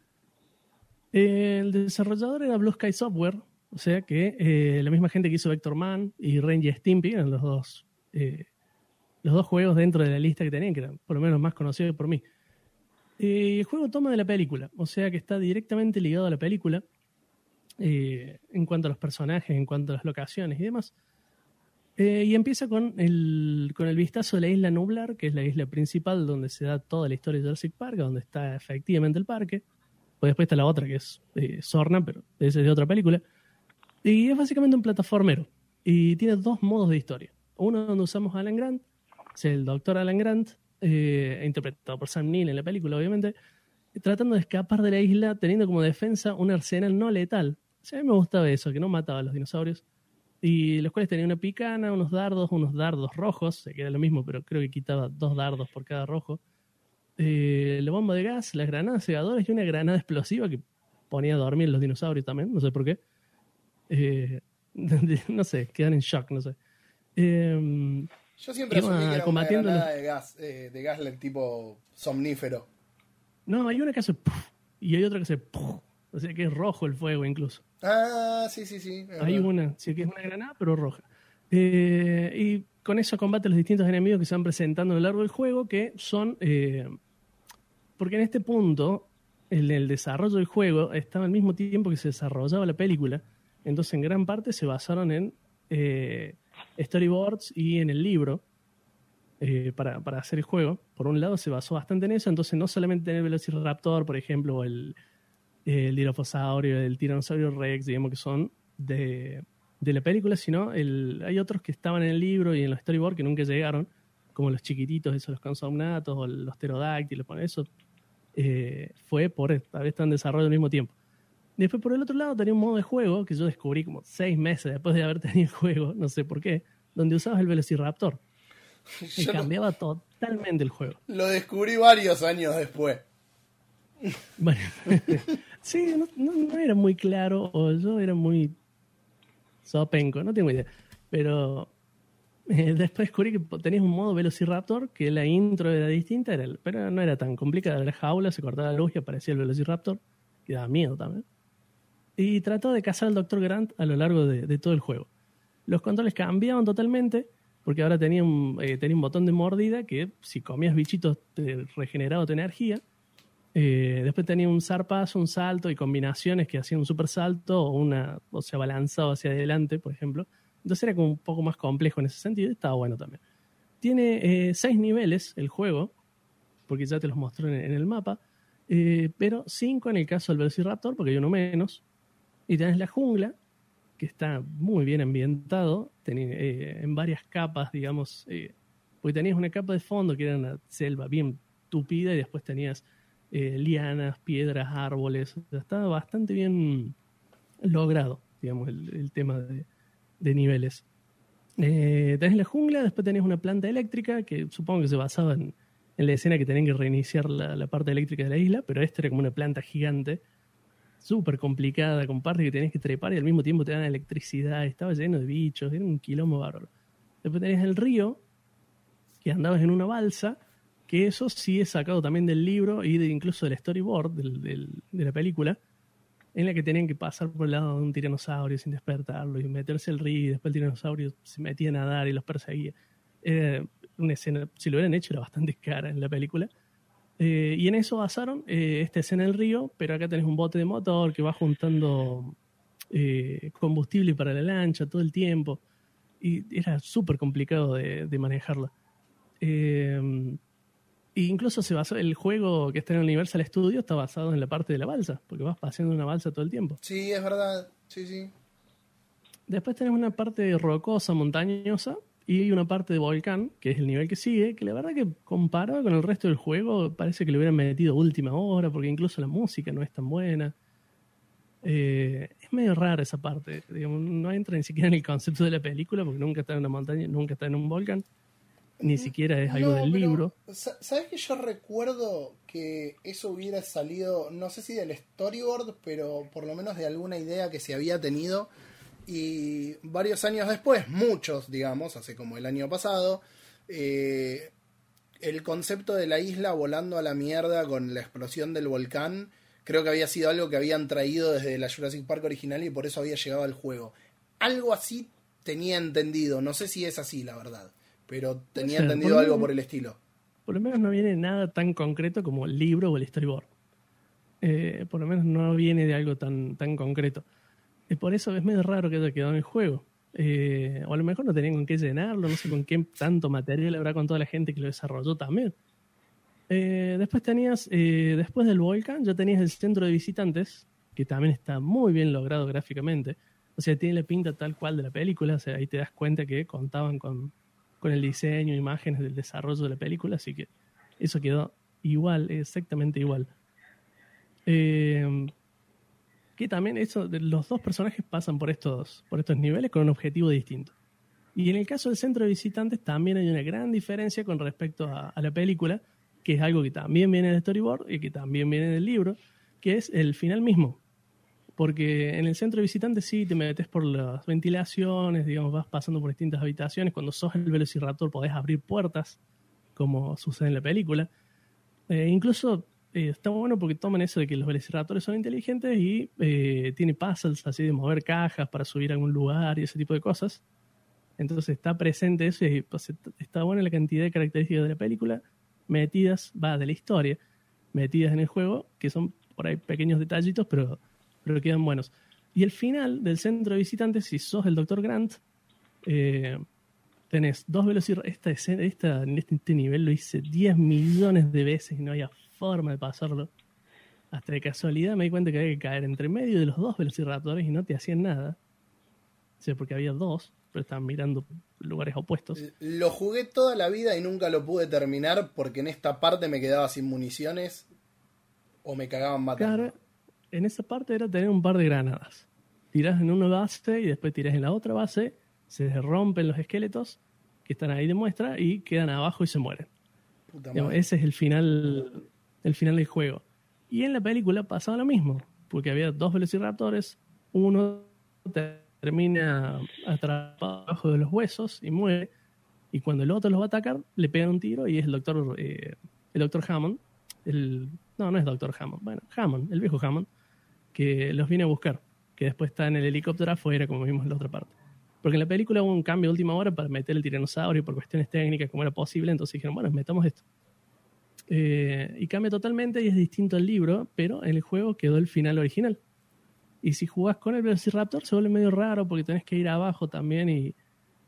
Eh, el desarrollador era Blue Sky Software, o sea que eh, la misma gente que hizo Vector Man y Range Stimpy eran los dos, los dos juegos dentro de la lista que tenían, que eran por lo menos más conocidos por mí. El juego toma de la película, o sea que está directamente ligado a la película en cuanto a los personajes, en cuanto a las locaciones y demás. Eh, y empieza con el, con el vistazo de la isla Nublar, que es la isla principal donde se da toda la historia de Jurassic Park, donde está efectivamente el parque. Pues después está la otra que es eh, Sorna, pero es de otra película. Y es básicamente un plataformero. Y tiene dos modos de historia. Uno donde usamos a Alan Grant, es el doctor Alan Grant, eh, interpretado por Sam Neill en la película, obviamente, tratando de escapar de la isla, teniendo como defensa un arsenal no letal. A mí me gustaba eso, que no mataba a los dinosaurios. Y los cuales tenían una picana, unos dardos, unos dardos rojos, se queda lo mismo, pero creo que quitaba dos dardos por cada rojo. Eh, la bomba de gas, las granadas cegadoras y una granada explosiva que ponía a dormir los dinosaurios también, no sé por qué. Eh, no sé, quedan en shock, no sé. Eh, Yo siempre asumí que era una combatiendo granada de gas, eh, de gas del tipo somnífero. no, hay una que hace puff, y hay otra que hace puff, o sea que es rojo el fuego incluso. Ah, sí, sí, sí. Hay una, sí que es una granada, pero roja. Eh, y con eso combate los distintos enemigos que se van presentando a lo largo del juego, que son... eh, porque en este punto, en el desarrollo del juego, estaba al mismo tiempo que se desarrollaba la película, entonces en gran parte se basaron en eh, storyboards y en el libro eh, para, para hacer el juego. Por un lado se basó bastante en eso, entonces no solamente en el Velociraptor, por ejemplo, o el, el Dilophosaurio, el Tiranosaurio Rex, digamos que son de, de la película, sino el, hay otros que estaban en el libro y en los storyboards que nunca llegaron, como los chiquititos, esos los consomnatos, o los pterodáctilos, bueno, eso eh, fue por haber estado en desarrollo al mismo tiempo. Después, por el otro lado, tenía un modo de juego que yo descubrí como seis meses después de haber tenido el juego, no sé por qué, donde usabas el Velociraptor. Y cambiaba totalmente el juego. lo descubrí varios años después. Bueno, sí, no, no- no era muy claro, o yo era muy sopenco, no tengo idea. Pero eh, después descubrí que tenías un modo Velociraptor, que la intro era distinta, era pero no era tan complicada. Era la jaula, se cortaba la luz y aparecía el Velociraptor, que daba miedo también. Y trató de cazar al Dr. Grant a lo largo de, de todo el juego. Los controles cambiaban totalmente, porque ahora tenía un, eh, tenía un botón de mordida que si comías bichitos te regeneraba tu energía. Eh, después tenía un zarpazo, un salto y combinaciones que hacían un super salto o, una, o se abalanzaba hacia adelante, por ejemplo. Entonces era como un poco más complejo en ese sentido y estaba bueno también. Tiene eh, seis niveles el juego, porque ya te los mostró en, el mapa, eh, pero cinco en el caso del Velociraptor, porque hay uno menos. Y tenés la jungla, que está muy bien ambientado, eh, en varias capas, digamos, porque tenías una capa de fondo que era una selva bien tupida y después tenías eh, lianas, piedras, árboles. O bastante bien logrado, digamos, el, tema de, niveles. Eh, tenés la jungla, después tenés una planta eléctrica que supongo que se basaba en, la escena que tenían que reiniciar la, parte eléctrica de la isla, pero esta era como una planta gigante, súper complicada, con partes que tenías que trepar y al mismo tiempo te dan electricidad, estaba lleno de bichos, era un quilombo bárbaro. Después tenés el río, que andabas en una balsa, que eso sí es sacado también del libro y de, incluso del storyboard del- del- de la película, en la que tenían que pasar por el lado de un tiranosaurio sin despertarlo y meterse al río y después el tiranosaurio se metía a nadar y los perseguía. Era una escena, si lo hubieran hecho era bastante cara en la película. Eh, y en eso basaron eh, esta escena del río, pero acá tenés un bote de motor que va juntando eh, combustible para la lancha todo el tiempo. Y era súper complicado de, de manejarla. Eh, incluso se basó, el juego que está en Universal Studios está basado en la parte de la balsa, porque vas paseando una balsa todo el tiempo. Sí, es verdad. Sí, sí. Después tenemos una parte rocosa, montañosa, y una parte de volcán, que es el nivel que sigue, que la verdad que comparado con el resto del juego parece que le hubieran metido última hora, porque incluso la música no es tan buena. Eh, es medio rara esa parte, digamos, no entra ni siquiera en el concepto de la película, porque nunca está en una montaña, nunca está en un volcán, ni siquiera es algo No, del libro. sa- ¿Sabes que yo recuerdo que eso hubiera salido, no sé si del storyboard, pero por lo menos de alguna idea que se había tenido? Y varios años después, muchos, digamos, hace como el año pasado, eh, el concepto de la isla volando a la mierda con la explosión del volcán, creo que había sido algo que habían traído desde la Jurassic Park original y por eso había llegado al juego. Algo así tenía entendido, no sé si es así, la verdad, pero tenía entendido algo por el estilo. por lo menos no viene nada tan concreto como el libro o el storyboard. Eh, por lo menos no viene de algo tan, tan concreto. Y por eso es medio raro que haya quedado en el juego. Eh, o a lo mejor no tenían con qué llenarlo, no sé con qué tanto material habrá con toda la gente que lo desarrolló también. Eh, después tenías, después del volcán, ya tenías el centro de visitantes, que también está muy bien logrado gráficamente. O sea, tiene la pinta tal cual de la película, o sea, ahí te das cuenta que contaban con, con el diseño, imágenes del desarrollo de la película, así que eso quedó igual, exactamente igual. Eh, que también eso, los dos personajes pasan por estos, por estos niveles con un objetivo distinto. Y en el caso del centro de visitantes también hay una gran diferencia con respecto a, a la película, que es algo que también viene del storyboard y que también viene del libro, que es el final mismo. Porque en el centro de visitantes sí te metes por las ventilaciones, digamos, vas pasando por distintas habitaciones. Cuando sos el velociraptor podés abrir puertas, como sucede en la película. Eh, incluso eh, está bueno porque toman eso de que los velociraptores son inteligentes y eh, tiene puzzles así de mover cajas para subir a algún lugar y ese tipo de cosas. Entonces está presente eso y está- está buena la cantidad de características de la película metidas, va, de la historia, metidas en el juego, que son por ahí pequeños detallitos, pero, pero quedan buenos. Y el final del centro de visitantes, si sos el Dr. Grant, eh, tenés dos velociraptores. Esta escena, esta, en este, este nivel lo hice 10 millones de veces y no había forma de pasarlo. Hasta de casualidad me di cuenta que había que caer entre medio de los dos velociraptores y no te hacían nada. O sea, porque había dos, pero estaban mirando lugares opuestos. Lo jugué toda la vida y nunca lo pude terminar porque en esta parte me quedaba sin municiones o me cagaban matando. Claro, en esa parte era tener un par de granadas. Tirás en una base y después tirás en la otra base, se rompen los esqueletos que están ahí de muestra y quedan abajo y se mueren. Digamos, ese es el final, el final del juego. Y en la película pasaba lo mismo, porque había dos velociraptores, uno termina atrapado debajo de los huesos y muere, y cuando el otro los va a atacar, le pegan un tiro y es el doctor, eh, el doctor Hammond, el, no, no es doctor Hammond, bueno, Hammond, el viejo Hammond, que los viene a buscar, que después está en el helicóptero afuera, como vimos en la otra parte. Porque en la película hubo un cambio de última hora para meter el tiranosaurio por cuestiones técnicas, como era posible, entonces dijeron, bueno, metamos esto. Eh, y cambia totalmente y es distinto al libro, pero en el juego quedó el final original. Y si jugás con el Velociraptor se vuelve medio raro porque tenés que ir abajo también y,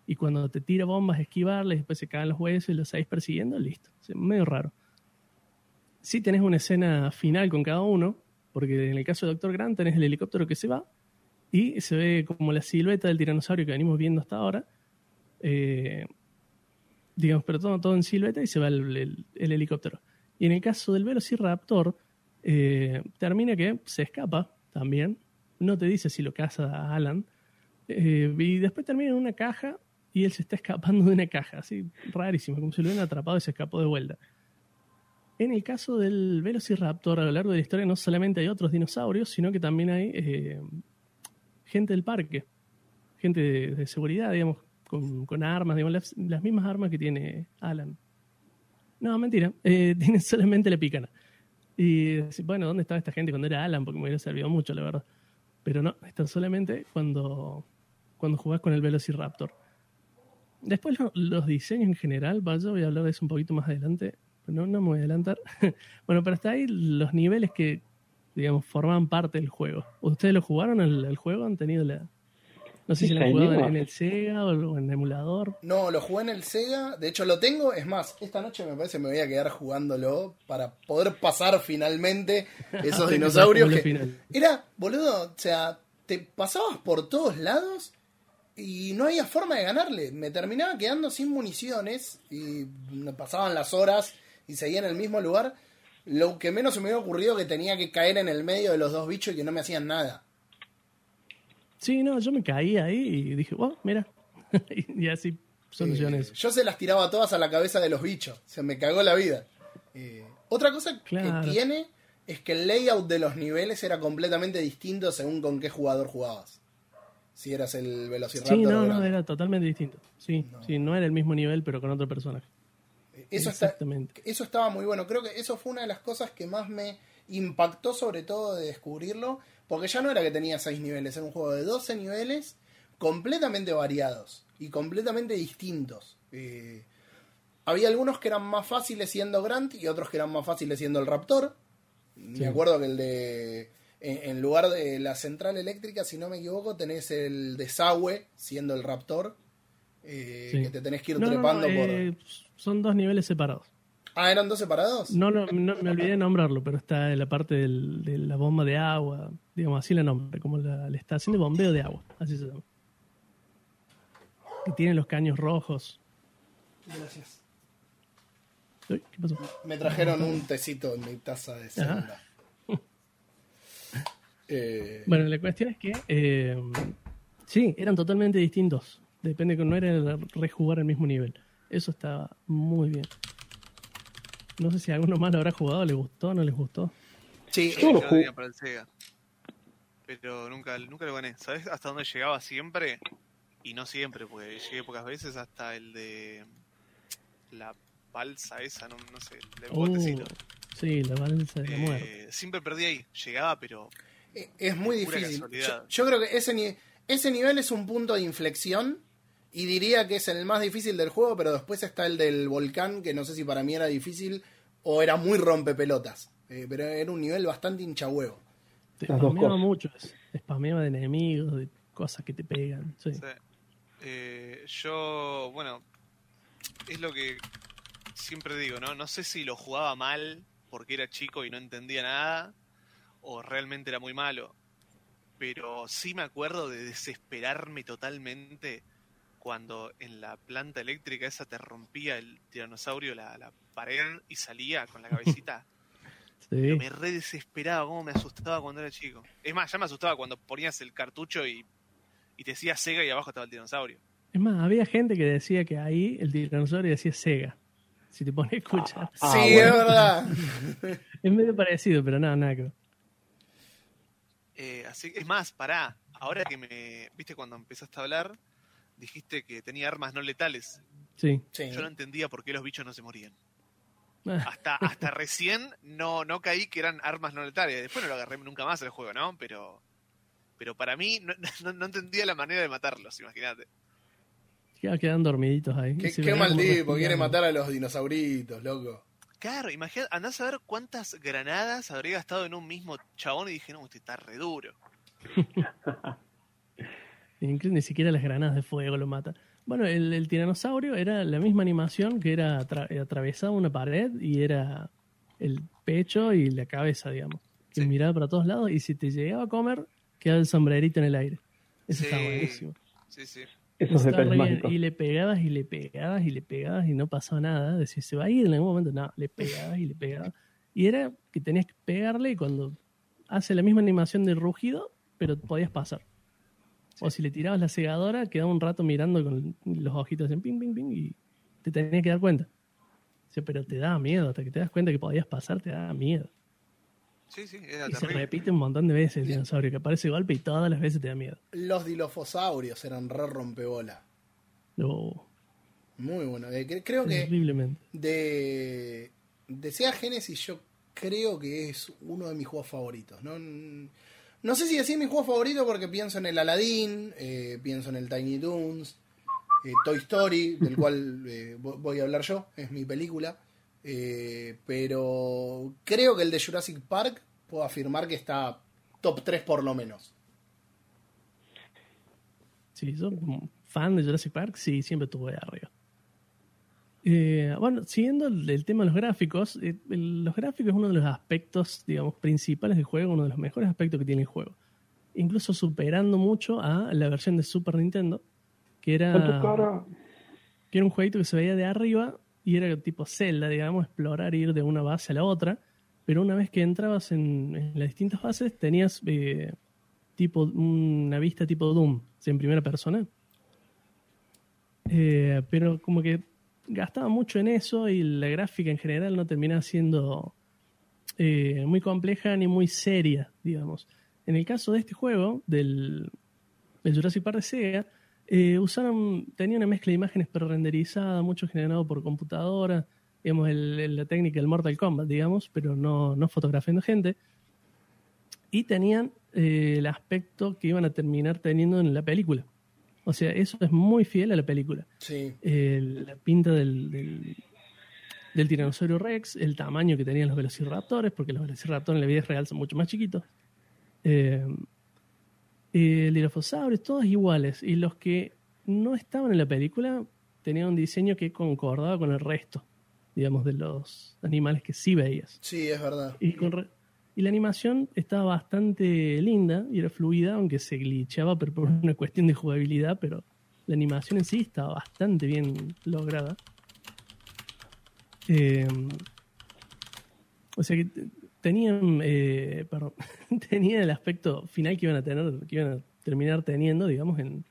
y cuando te tira bombas esquivarles, después se caen los huesos y los seguís persiguiendo, listo. Es medio raro. Sí tenés una escena final con cada uno, porque en el caso de Doctor Grant tenés el helicóptero que se va y se ve como la silueta del tiranosaurio que venimos viendo hasta ahora. Eh, digamos, pero todo, en silueta y se va el helicóptero. Y en el caso del Velociraptor, eh, termina que se escapa también. No te dice si lo caza a Alan. Eh, y después termina en una caja y él se está escapando de una caja, así rarísimo, como si lo hubieran atrapado y se escapó de vuelta. En el caso del Velociraptor, a lo largo de la historia, no solamente hay otros dinosaurios, sino que también hay eh, gente del parque, gente de, seguridad, digamos, con, armas, digamos, las, mismas armas que tiene Alan. No, mentira, eh, tiene solamente la picana. Y bueno, ¿dónde estaba esta gente cuando era Alan? Porque me hubiera servido mucho, la verdad. Pero no, están solamente cuando, cuando jugás con el Velociraptor. Después lo- los diseños en general, vaya, voy a hablar de eso un poquito más adelante, no, no me voy a adelantar. bueno, pero hasta ahí los niveles que, digamos, forman parte del juego. ¿Ustedes lo jugaron el, el juego? ¿Han tenido la...? No sé si lo han jugado en, en el Sega o en emulador. No, lo jugué en el Sega. De hecho, lo tengo. Es más, esta noche me parece que me voy a quedar jugándolo para poder pasar finalmente esos dinosaurios. Que... final. Era, boludo, o sea, te pasabas por todos lados y no había forma de ganarle. Me terminaba quedando sin municiones y me pasaban las horas y seguía en el mismo lugar. Lo que menos se me había ocurrido que tenía que caer en el medio de los dos bichos y que no me hacían nada. Sí, no, yo me caí ahí y dije, wow, mira. y así solucioné Eh, eso. Yo se las tiraba todas a la cabeza de los bichos. Se me cagó la vida. Eh, otra cosa Claro. que tiene es que el layout de los niveles era completamente distinto según con qué jugador jugabas. Si eras el Velociraptor. Sí, no, no, era totalmente distinto. Sí, No. sí, no era el mismo nivel, pero con otro personaje. Eso, está, Exactamente. eso estaba muy bueno. Creo que eso fue una de las cosas que más me impactó, sobre todo de descubrirlo. Porque ya no era que tenía 6 niveles, era un juego de 12 niveles completamente variados y completamente distintos. Eh, había algunos que eran más fáciles siendo Grant y otros que eran más fáciles siendo el Raptor. Sí. Me acuerdo que el de. En, en lugar de la central eléctrica, si no me equivoco, tenés el desagüe siendo el Raptor. eh, Sí. Que te tenés que ir No, no, no, trepando por. eh, son dos niveles separados. Ah, ¿eran dos separados? No, no, no, me olvidé de nombrarlo, pero está en la parte del- de la bomba de agua, digamos así la nombre, como la, la estación de bombeo de agua, así se llama. Que tiene los caños rojos. Gracias. Uy, ¿Qué pasó? Me trajeron un tecito en mi taza de segunda. Eh, Bueno, la cuestión es que eh, sí, eran totalmente distintos. Depende que no era rejugar el mismo nivel. Eso estaba muy bien. No sé si alguno más lo habrá jugado, le gustó, no les gustó. sí, Yo lo Yo lo jugué. tenía para el Sega. Pero nunca, nunca lo gané. ¿Sabes hasta dónde llegaba siempre? Y no siempre, porque llegué pocas veces hasta el de la balsa esa, no, no sé, el Uh, botecito. sí, la balsa de la Eh, muerte. siempre perdí ahí. Llegaba, pero Eh, Es muy difícil. Yo, yo creo que ese, ni- ese nivel es un punto de inflexión y diría que es el más difícil del juego, pero después está el del volcán, que no sé si para mí era difícil o era muy rompepelotas. Eh, pero era un nivel bastante hinchahuevo. Te spameaba mucho. eso. Te spameaba de enemigos, de cosas que te pegan. Sí. Sí. Eh, yo, bueno, es lo que siempre digo, ¿no? No sé si lo jugaba mal porque era chico y no entendía nada, o realmente era muy malo. Pero sí me acuerdo de desesperarme totalmente cuando en la planta eléctrica esa te rompía el tiranosaurio la, la pared y salía con la cabecita. Sí. Me re desesperaba, cómo me asustaba cuando era chico. Es más, ya me asustaba cuando ponías el cartucho y, y te decía Sega y abajo estaba el dinosaurio. Es más, había gente que decía que ahí el tiranosaurio decía Sega. Si te pones a escuchar. Ah, sí, bueno. es verdad. Es medio parecido, pero nada, nada que. Eh, así es más, pará. Ahora que me. ¿Viste cuando empezaste a hablar? Dijiste que tenía armas no letales. Sí. Sí. Yo no entendía por qué los bichos no se morían. Ah, Hasta, hasta recién no, no caí que eran armas no letales. Después no lo agarré nunca más el juego, ¿no? Pero. Pero para mí no, no- no entendía la manera de matarlos, imagínate. quedan- quedan dormiditos ahí. Qué, qué mal tipo, quiere matar a los dinosauritos, loco. Claro, imagínate, andás a ver cuántas granadas habría gastado en un mismo chabón y dije, no, este está re duro. Ni siquiera las granadas de fuego lo mata. Bueno, el, el tiranosaurio era la misma animación que era atra- atravesaba una pared y era el pecho y la cabeza, digamos. Que Sí. miraba para todos lados y si te llegaba a comer, quedaba el sombrerito en el aire. Eso Sí. está buenísimo. Sí, sí. Esos detalles. Y le pegabas y le pegabas y le pegabas y no pasaba nada. Decís, se va a ir en algún momento. No, le pegabas y le pegabas. Y era que tenías que pegarle y cuando hace la misma animación de rugido, pero podías pasar. O si le tirabas la segadora, quedaba un rato mirando con los ojitos en ping, ping, ping y te tenías que dar cuenta. O sea, pero te daba miedo. Hasta que te das cuenta que podías pasar, te daba miedo. Sí, sí, era Y se repite un montón de veces el dinosaurio, que aparece golpe y todas las veces te da miedo. Los dilofosaurios eran re rompebola. No, Muy bueno. Eh, cre- creo que de, de Sega Genesis yo creo que es uno de mis juegos favoritos. No, no sé si decir mi juego favorito porque pienso en el Aladdin, eh, pienso en el Tiny Toons, eh, Toy Story, del cual eh, vo- voy a hablar yo, es mi película. Eh, pero creo que el de Jurassic Park puedo afirmar que está top 3 por lo menos. Sí, yo como fan de Jurassic Park, sí, siempre estuve arriba. Eh, bueno, siguiendo el, el tema de los gráficos, eh, el- los gráficos es uno de los aspectos, digamos, principales del juego, uno de los mejores aspectos que tiene el juego. Incluso superando mucho a la versión de Super Nintendo, que era, cara. que era un jueguito que se veía de arriba y era tipo Zelda, digamos, explorar ir de una base a la otra. Pero una vez que entrabas en, en las distintas fases, tenías eh, tipo una vista tipo Doom, en primera persona. Eh, pero como que gastaba mucho en eso y la gráfica en general no terminaba siendo eh, muy compleja ni muy seria, digamos. En el caso de este juego, del, Jurassic Park de Sega, eh, usaron, tenía una mezcla de imágenes pre-renderizadas, mucho generado por computadora, digamos, el- el- la técnica del Mortal Kombat, digamos, pero no, no fotografiando gente. Y tenían eh, el aspecto que iban a terminar teniendo en la película. O sea, eso es muy fiel a la película. Sí. Eh, la pinta del, del, del tiranosaurio Rex, el tamaño que tenían los velociraptores, porque los velociraptores en la vida real son mucho más chiquitos. Eh, el dilofosaurios, todos iguales. Y los que no estaban en la película tenían un diseño que concordaba con el resto, digamos, de los animales que sí veías. Sí, es verdad. Y, con re- y la animación estaba bastante linda y era fluida, aunque se glitchaba pero por una cuestión de jugabilidad, pero la animación en sí estaba bastante bien lograda. Eh, o sea que tenían, eh, tenían el aspecto final que iban a tener, que iban a terminar teniendo, digamos, en,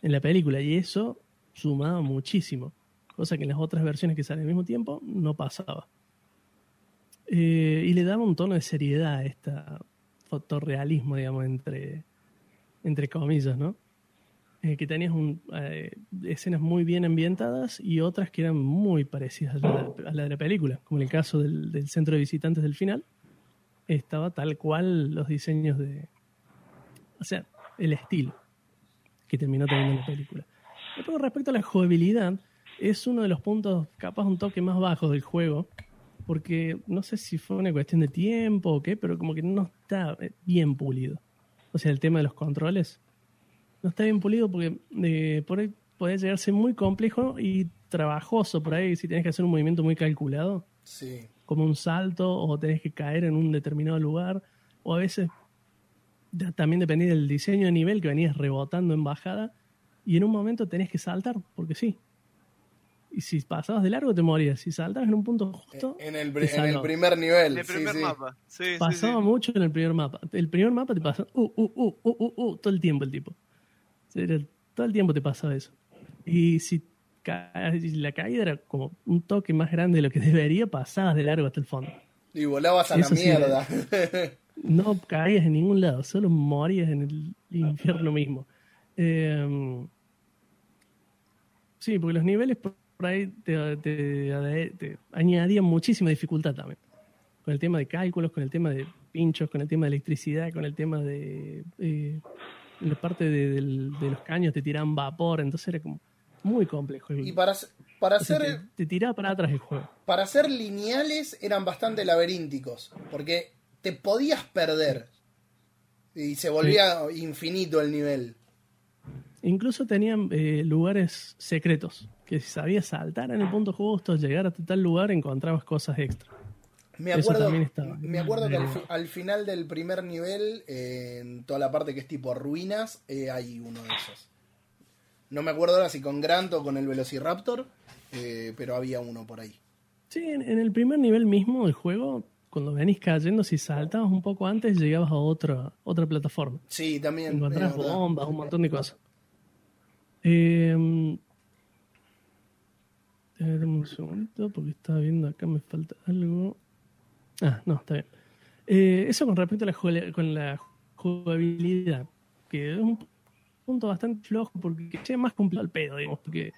en la película. Y eso sumaba muchísimo, cosa que en las otras versiones que salen al mismo tiempo no pasaba. Eh, y le daba un tono de seriedad a esta fotorrealismo, digamos, entre, entre comillas, ¿no? Eh, que tenías un, eh, escenas muy bien ambientadas y otras que eran muy parecidas a la, de la película, como en el caso del, centro de visitantes del final, estaba tal cual los diseños de... O sea, el estilo que terminó teniendo la película. Después, respecto a la jugabilidad, es uno de los puntos, capaz un toque más bajo del juego, porque no sé si fue una cuestión de tiempo o qué, pero como que no está bien pulido. O sea, el tema de los controles no está bien pulido porque eh, por ahí puede llegarse muy complejo y trabajoso por ahí si tienes que hacer un movimiento muy calculado, Sí. como un salto o tenés que caer en un determinado lugar, o a veces también dependía del diseño de nivel que venías rebotando en bajada y en un momento tenés que saltar, porque sí. Y si pasabas de largo te morías, si saltabas en un punto justo, En el, te pri- en el salvaba. primer nivel. En el primer sí. mapa. Sí, sí, Pasaba sí. mucho en el primer mapa. El primer mapa te pasaba uh, uh, uh, uh, uh, uh, todo el tiempo el tipo. Todo el tiempo te pasaba eso. Y si la caída era como un toque más grande de lo que debería, pasabas de largo hasta el fondo. Y volabas a Eso la sí, mierda. No caías en ningún lado, solo morías en el infierno mismo. Eh, sí, porque los niveles por ahí te, te- te añadían muchísima dificultad también. Con el tema de cálculos, con el tema de pinchos, con el tema de electricidad, con el tema de... eh, la parte de, los caños te tiraban vapor, entonces era como muy complejo. y para, para O sea, ser, te, te tiraba para atrás el juego. para ser lineales eran bastante laberínticos. Porque te podías perder. Y se volvía infinito el nivel. Incluso tenían eh, lugares secretos, que si sabías saltar en el punto justo, llegar hasta tal lugar, encontrabas cosas extra. Me acuerdo, me que al, fi- al final del primer nivel, eh, en toda la parte que es tipo ruinas, eh, hay uno de esos. No me acuerdo ahora si con Grant o con el Velociraptor, eh, pero había uno por ahí. Sí, en, en el primer nivel mismo del juego, cuando venís cayendo, si saltabas un poco antes, llegabas a otra, otra plataforma. Sí, también. Encontrabas bombas, un montón de cosas. Eh, a ver, un segundito, porque estaba viendo acá, me falta algo. Ah, no, está bien. Eh, eso con respecto a la, con la jugabilidad, que es un punto bastante flojo, porque es más complicado el pedo, digamos, porque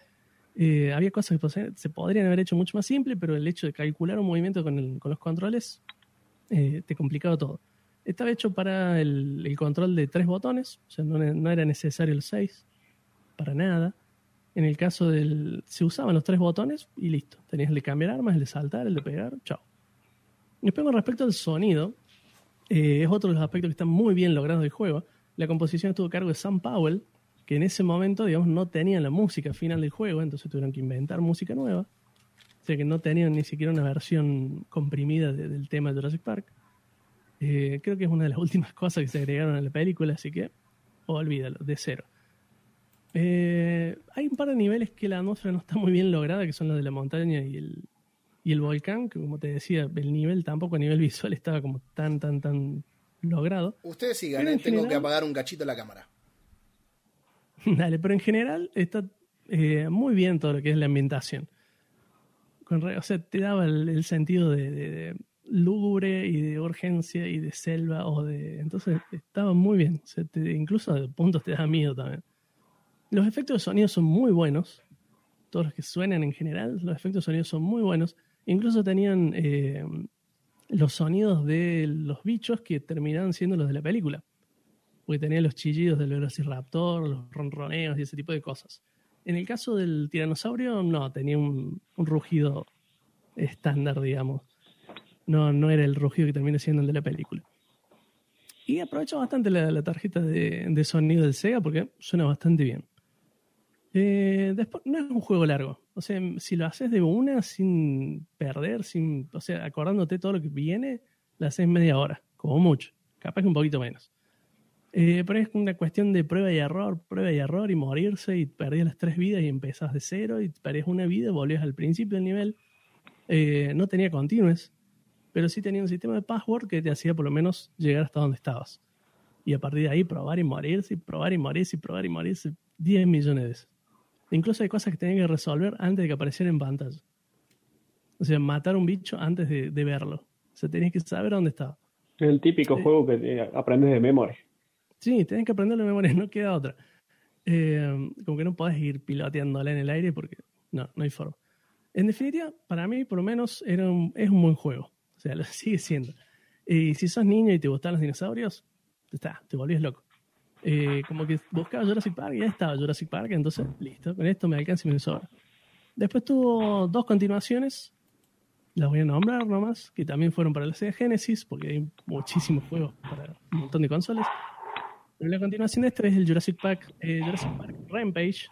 eh, había cosas que se podrían haber hecho mucho más simple, pero el hecho de calcular un movimiento con, el- con los controles eh, te complicaba todo. Estaba hecho para el, el control de tres botones, o sea, no, no era necesario el 6, para nada. En el caso del. Se usaban los tres botones y listo. Tenías el de cambiar armas, el de saltar, el de pegar, chao. Después, con respecto al sonido, eh, es otro de los aspectos que están muy bien logrados del juego. La composición estuvo a cargo de Sam Powell, que en ese momento, digamos, no tenían la música final del juego, entonces tuvieron que inventar música nueva. O sea que no tenían ni siquiera una versión comprimida de- del tema de Jurassic Park. Eh, creo que es una de las últimas cosas que se agregaron a la película, así que olvídalo, de cero. Eh, hay un par de niveles que la atmósfera no está muy bien lograda, que son los de la montaña y el, y el volcán, que como te decía, el nivel tampoco a nivel visual estaba como tan, tan, tan logrado. Ustedes sigan, tengo que apagar un cachito la cámara. Dale, pero en general está eh, muy bien todo lo que es la ambientación. Con o sea, te daba el, el sentido de, de- de lúgubre y de urgencia y de selva o de... Entonces estaba muy bien. O sea, te- incluso de puntos te da miedo también. Los efectos de sonido son muy buenos. Todos los que suenan en general, los efectos de sonido son muy buenos. Incluso tenían eh, los sonidos de los bichos que terminaban siendo los de la película porque tenía los chillidos del velociraptor, los ronroneos y ese tipo de cosas. En el caso del tiranosaurio, no, tenía un, un rugido estándar, digamos. No, no era el rugido que termina siendo el de la película. Y aprovecho bastante la, la tarjeta de, de sonido del Sega porque suena bastante bien. Eh, después, no es un juego largo. O sea, si lo haces de una sin perder, sin, o sea, acordándote todo lo que viene, lo haces media hora, como mucho. Capaz que un poquito menos. Eh, pero es una cuestión de prueba y error, prueba y error y morirse y perdías las tres vidas y empezás de cero y perdías una vida y volvías al principio del nivel. Eh, no tenía continues. pero sí tenía un sistema de password que te hacía por lo menos llegar hasta donde estabas. Y a partir de ahí probar y morirse, probar y morirse, y probar y morirse 10 millones de veces. Incluso hay cosas que tenían que resolver antes de que apareciera en pantalla. O sea, matar un bicho antes de, de verlo. O sea, tenías que saber dónde estaba. Es el típico Sí. juego que te- aprendes de memoria. Sí, tenés que aprenderlo de memoria, no queda otra. Eh, como que no podés ir piloteándola en el aire porque no, no hay forma. En definitiva, para mí, por lo menos, era un- es un buen juego. O sea, lo sigue siendo. Y si sos niño y te gustan los dinosaurios, está, te volvías loco. Eh, como que buscaba Jurassic Park y ya estaba Jurassic Park, entonces, listo, con esto me alcanza y me sobra. Después tuvo dos continuaciones, las voy a nombrar nomás, que también fueron para la Sega Genesis, porque hay muchísimos juegos para un montón de consolas. Pero la continuación de este es el Jurassic Park, eh, Jurassic Park Rampage,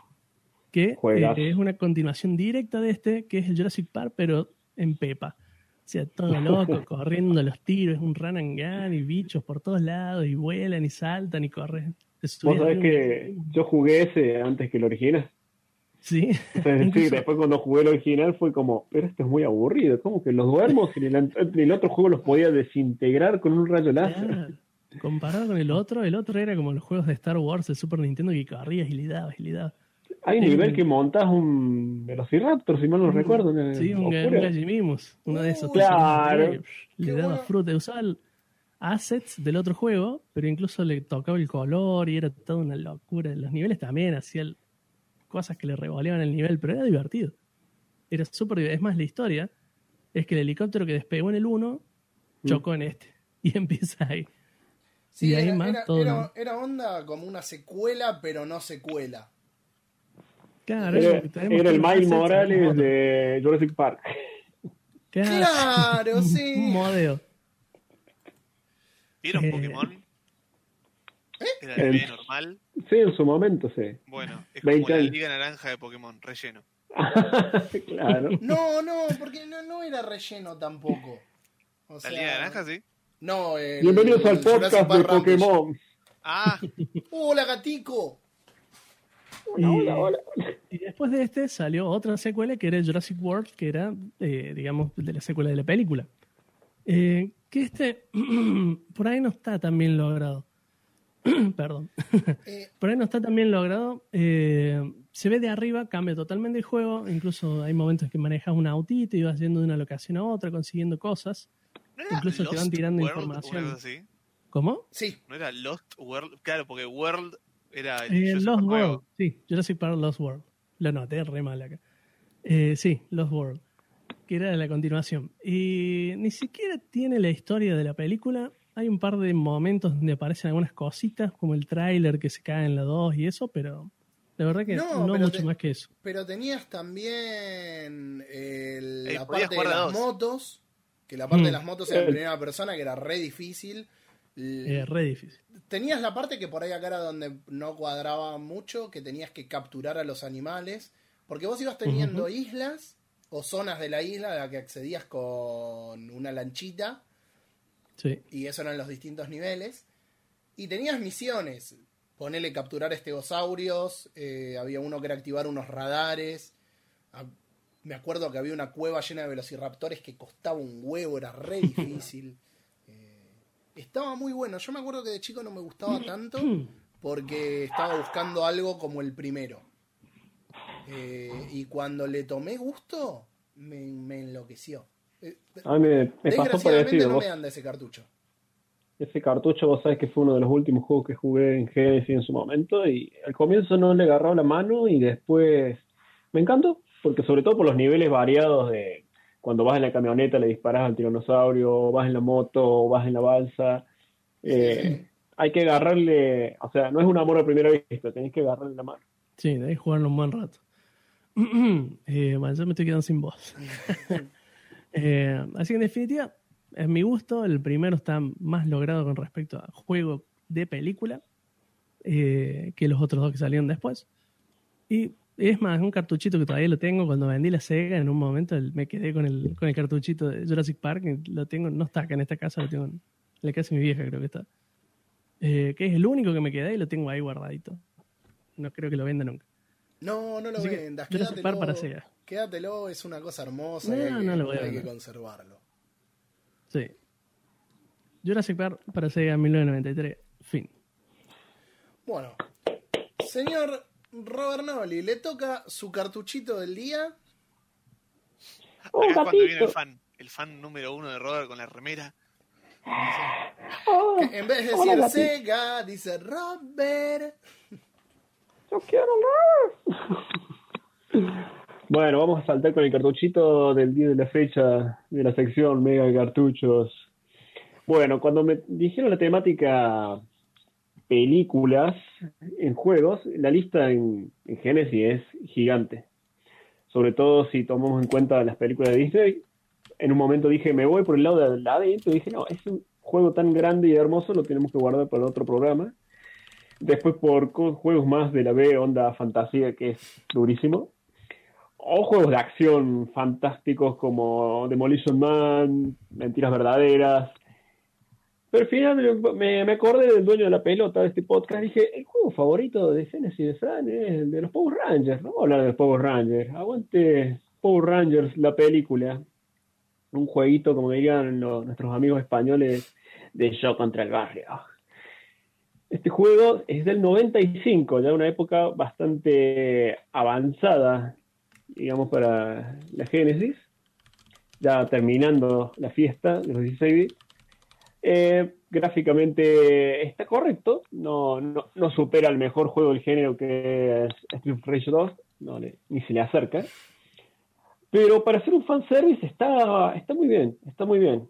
que eh, es una continuación directa de este, que es el Jurassic Park, pero en Pepa. Todo loco, corriendo los tiros, es un run and gun y bichos por todos lados, y vuelan y saltan y corren. Vos sabés que yo jugué ese antes que el original. Sí, después cuando jugué el original fue como, pero esto es muy aburrido, como que los duermos y en el, en el otro juego los podía desintegrar con un rayo láser. Claro. Comparado con el otro, el otro era como los juegos de Star Wars de Super Nintendo que corrías y le dabas y le dabas. Hay un nivel que montas un Velociraptor, si mal no recuerdo. en Sí, un, ga- un Oscuro. Gallimimus, uno de esos. Claro. Le daba fruta, usaba assets del otro juego, pero incluso le tocaba el color y era toda una locura. Los niveles también hacían cosas que le revoleaban el nivel, pero era divertido. Era súper divertido. Es más, la historia es que el helicóptero que despegó en el 1 Mm. chocó en este. Y empieza ahí. Sí, Y ahí era, más era- todo era- lo- era onda como una secuela, pero no secuela. Claro, Era, era el Miles Morales de Jurassic Park. Claro, Claro, un sí. modeo. ¿Vieron Eh. Pokémon? Era Eh. el B normal. Sí, en su momento, sí. Bueno, es 20 como la años. Liga Naranja de Pokémon, relleno. claro. No, no, porque no, no era relleno tampoco. O La sea, Liga Naranja, sí. No, el- Bienvenidos al el Jurassic podcast de. Pokémon. Ah, ¡Hola, gatico! Y después de este salió otra secuela que era Jurassic World, que era, eh, digamos, de la secuela de la película. Eh, que este, por ahí no está tan bien logrado. Perdón. Eh, Por ahí no está tan bien logrado. Eh, se ve de arriba, cambia totalmente el juego. Incluso hay momentos que manejas un autito y vas yendo de una locación a otra, consiguiendo cosas. ¿no era Incluso te van Lost tirando World, información. así? ¿Cómo? sí, ¿No era Lost World? Claro, porque World era el Eh, Lost Park nuevo. World. Sí, Jurassic Park Lost World. Lo noté re mal acá. Eh, sí, Lost World. Que era la continuación. Y ni siquiera tiene la historia de la película. Hay un par de momentos donde aparecen algunas cositas, como el tráiler que se cae en la 2 y eso, pero la verdad que No, mucho te- más que eso. pero tenías también el- Eh, la parte de las dos. motos, que la parte de Mm. las motos era en Eh. primera persona, que era re difícil. Es re difícil. Tenías la parte que por ahí acá era donde no cuadraba mucho, que tenías que capturar a los animales, porque vos ibas teniendo islas o zonas de la isla a la que accedías con una lanchita, Sí. y eso eran los distintos niveles, y tenías misiones, ponele capturar estegosaurios, eh, había uno que era activar unos radares, Ah, me acuerdo que había una cueva llena de velociraptores que costaba un huevo, era re difícil. Estaba muy bueno. Yo me acuerdo que de chico no me gustaba tanto porque estaba buscando algo como el primero. Eh, y cuando le tomé gusto, me, me enloqueció. Eh, A mí me, me pasó parecido. no Vos- me anda ese cartucho. ese cartucho, vos sabés que fue uno de los últimos juegos que jugué en Genesis en su momento. Y al comienzo no le agarraba la mano y después me encantó. Porque sobre todo por los niveles variados de cuando vas en la camioneta le disparas al tiranosaurio, vas en la moto, vas en la balsa. Eh, hay que agarrarle, o sea, no es un amor a primera vista, tenés que agarrarle la mano. Sí, debes jugarlo un buen rato. eh, bueno, yo me estoy quedando sin voz. Eh, así que en definitiva, en mi gusto, el primero está más logrado con respecto a juego de película eh, que los otros dos que salieron después. Y es más, un cartuchito que todavía lo tengo. Cuando vendí la Sega, en un momento me quedé con el, con el cartuchito de Jurassic Park. Lo tengo, no está acá en esta casa, lo tengo en la casa de mi vieja, creo que está. Eh, que es el único que me quedé y lo tengo ahí guardadito. No creo que lo venda nunca. No, no lo Así que, vendas. Jurassic Quédatelo, Park para Sega. quédatelo, es una cosa hermosa. No, hay, no que, lo voy a hay que vender. conservarlo. Sí. Jurassic Park para Sega 1993. Fin. Bueno, señor Robert Noli, le toca su cartuchito del día. Un Acá es cuando viene el fan, el fan número uno de Robert con la remera. Oh, en vez de hola, decir gatito. Sega, dice Robert. Yo quiero más. Bueno, vamos a saltar con el cartuchito del día de la fecha de la sección Mega Cartuchos. Bueno, cuando me dijeron la temática películas en juegos, la lista en, en Genesis es gigante. Sobre todo si tomamos en cuenta las películas de Disney. En un momento dije, me voy por el lado de la adentro. Dije, no, es un juego tan grande y hermoso, lo tenemos que guardar para otro programa. Después por juegos más de la B, onda fantasía, que es durísimo. O juegos de acción fantásticos como Demolition Man, Mentiras Verdaderas. Pero al final me, acordé del dueño de la pelota de este podcast. Dije, el juego favorito de Genesis de Fran es el de los Power Rangers. Vamos a hablar de los Power Rangers. Aguante Power Rangers, la película. Un jueguito, como dirían nuestros amigos españoles, de yo contra el barrio. Este juego es del 95, ya una época bastante avanzada, digamos, para la Genesis, ya terminando la fiesta de los 16 bits. Eh, gráficamente está correcto, no, no, no supera el mejor juego del género que es Street Fighter 2, no le- ni se le acerca. Pero para hacer un fanservice está, está muy bien, está muy bien.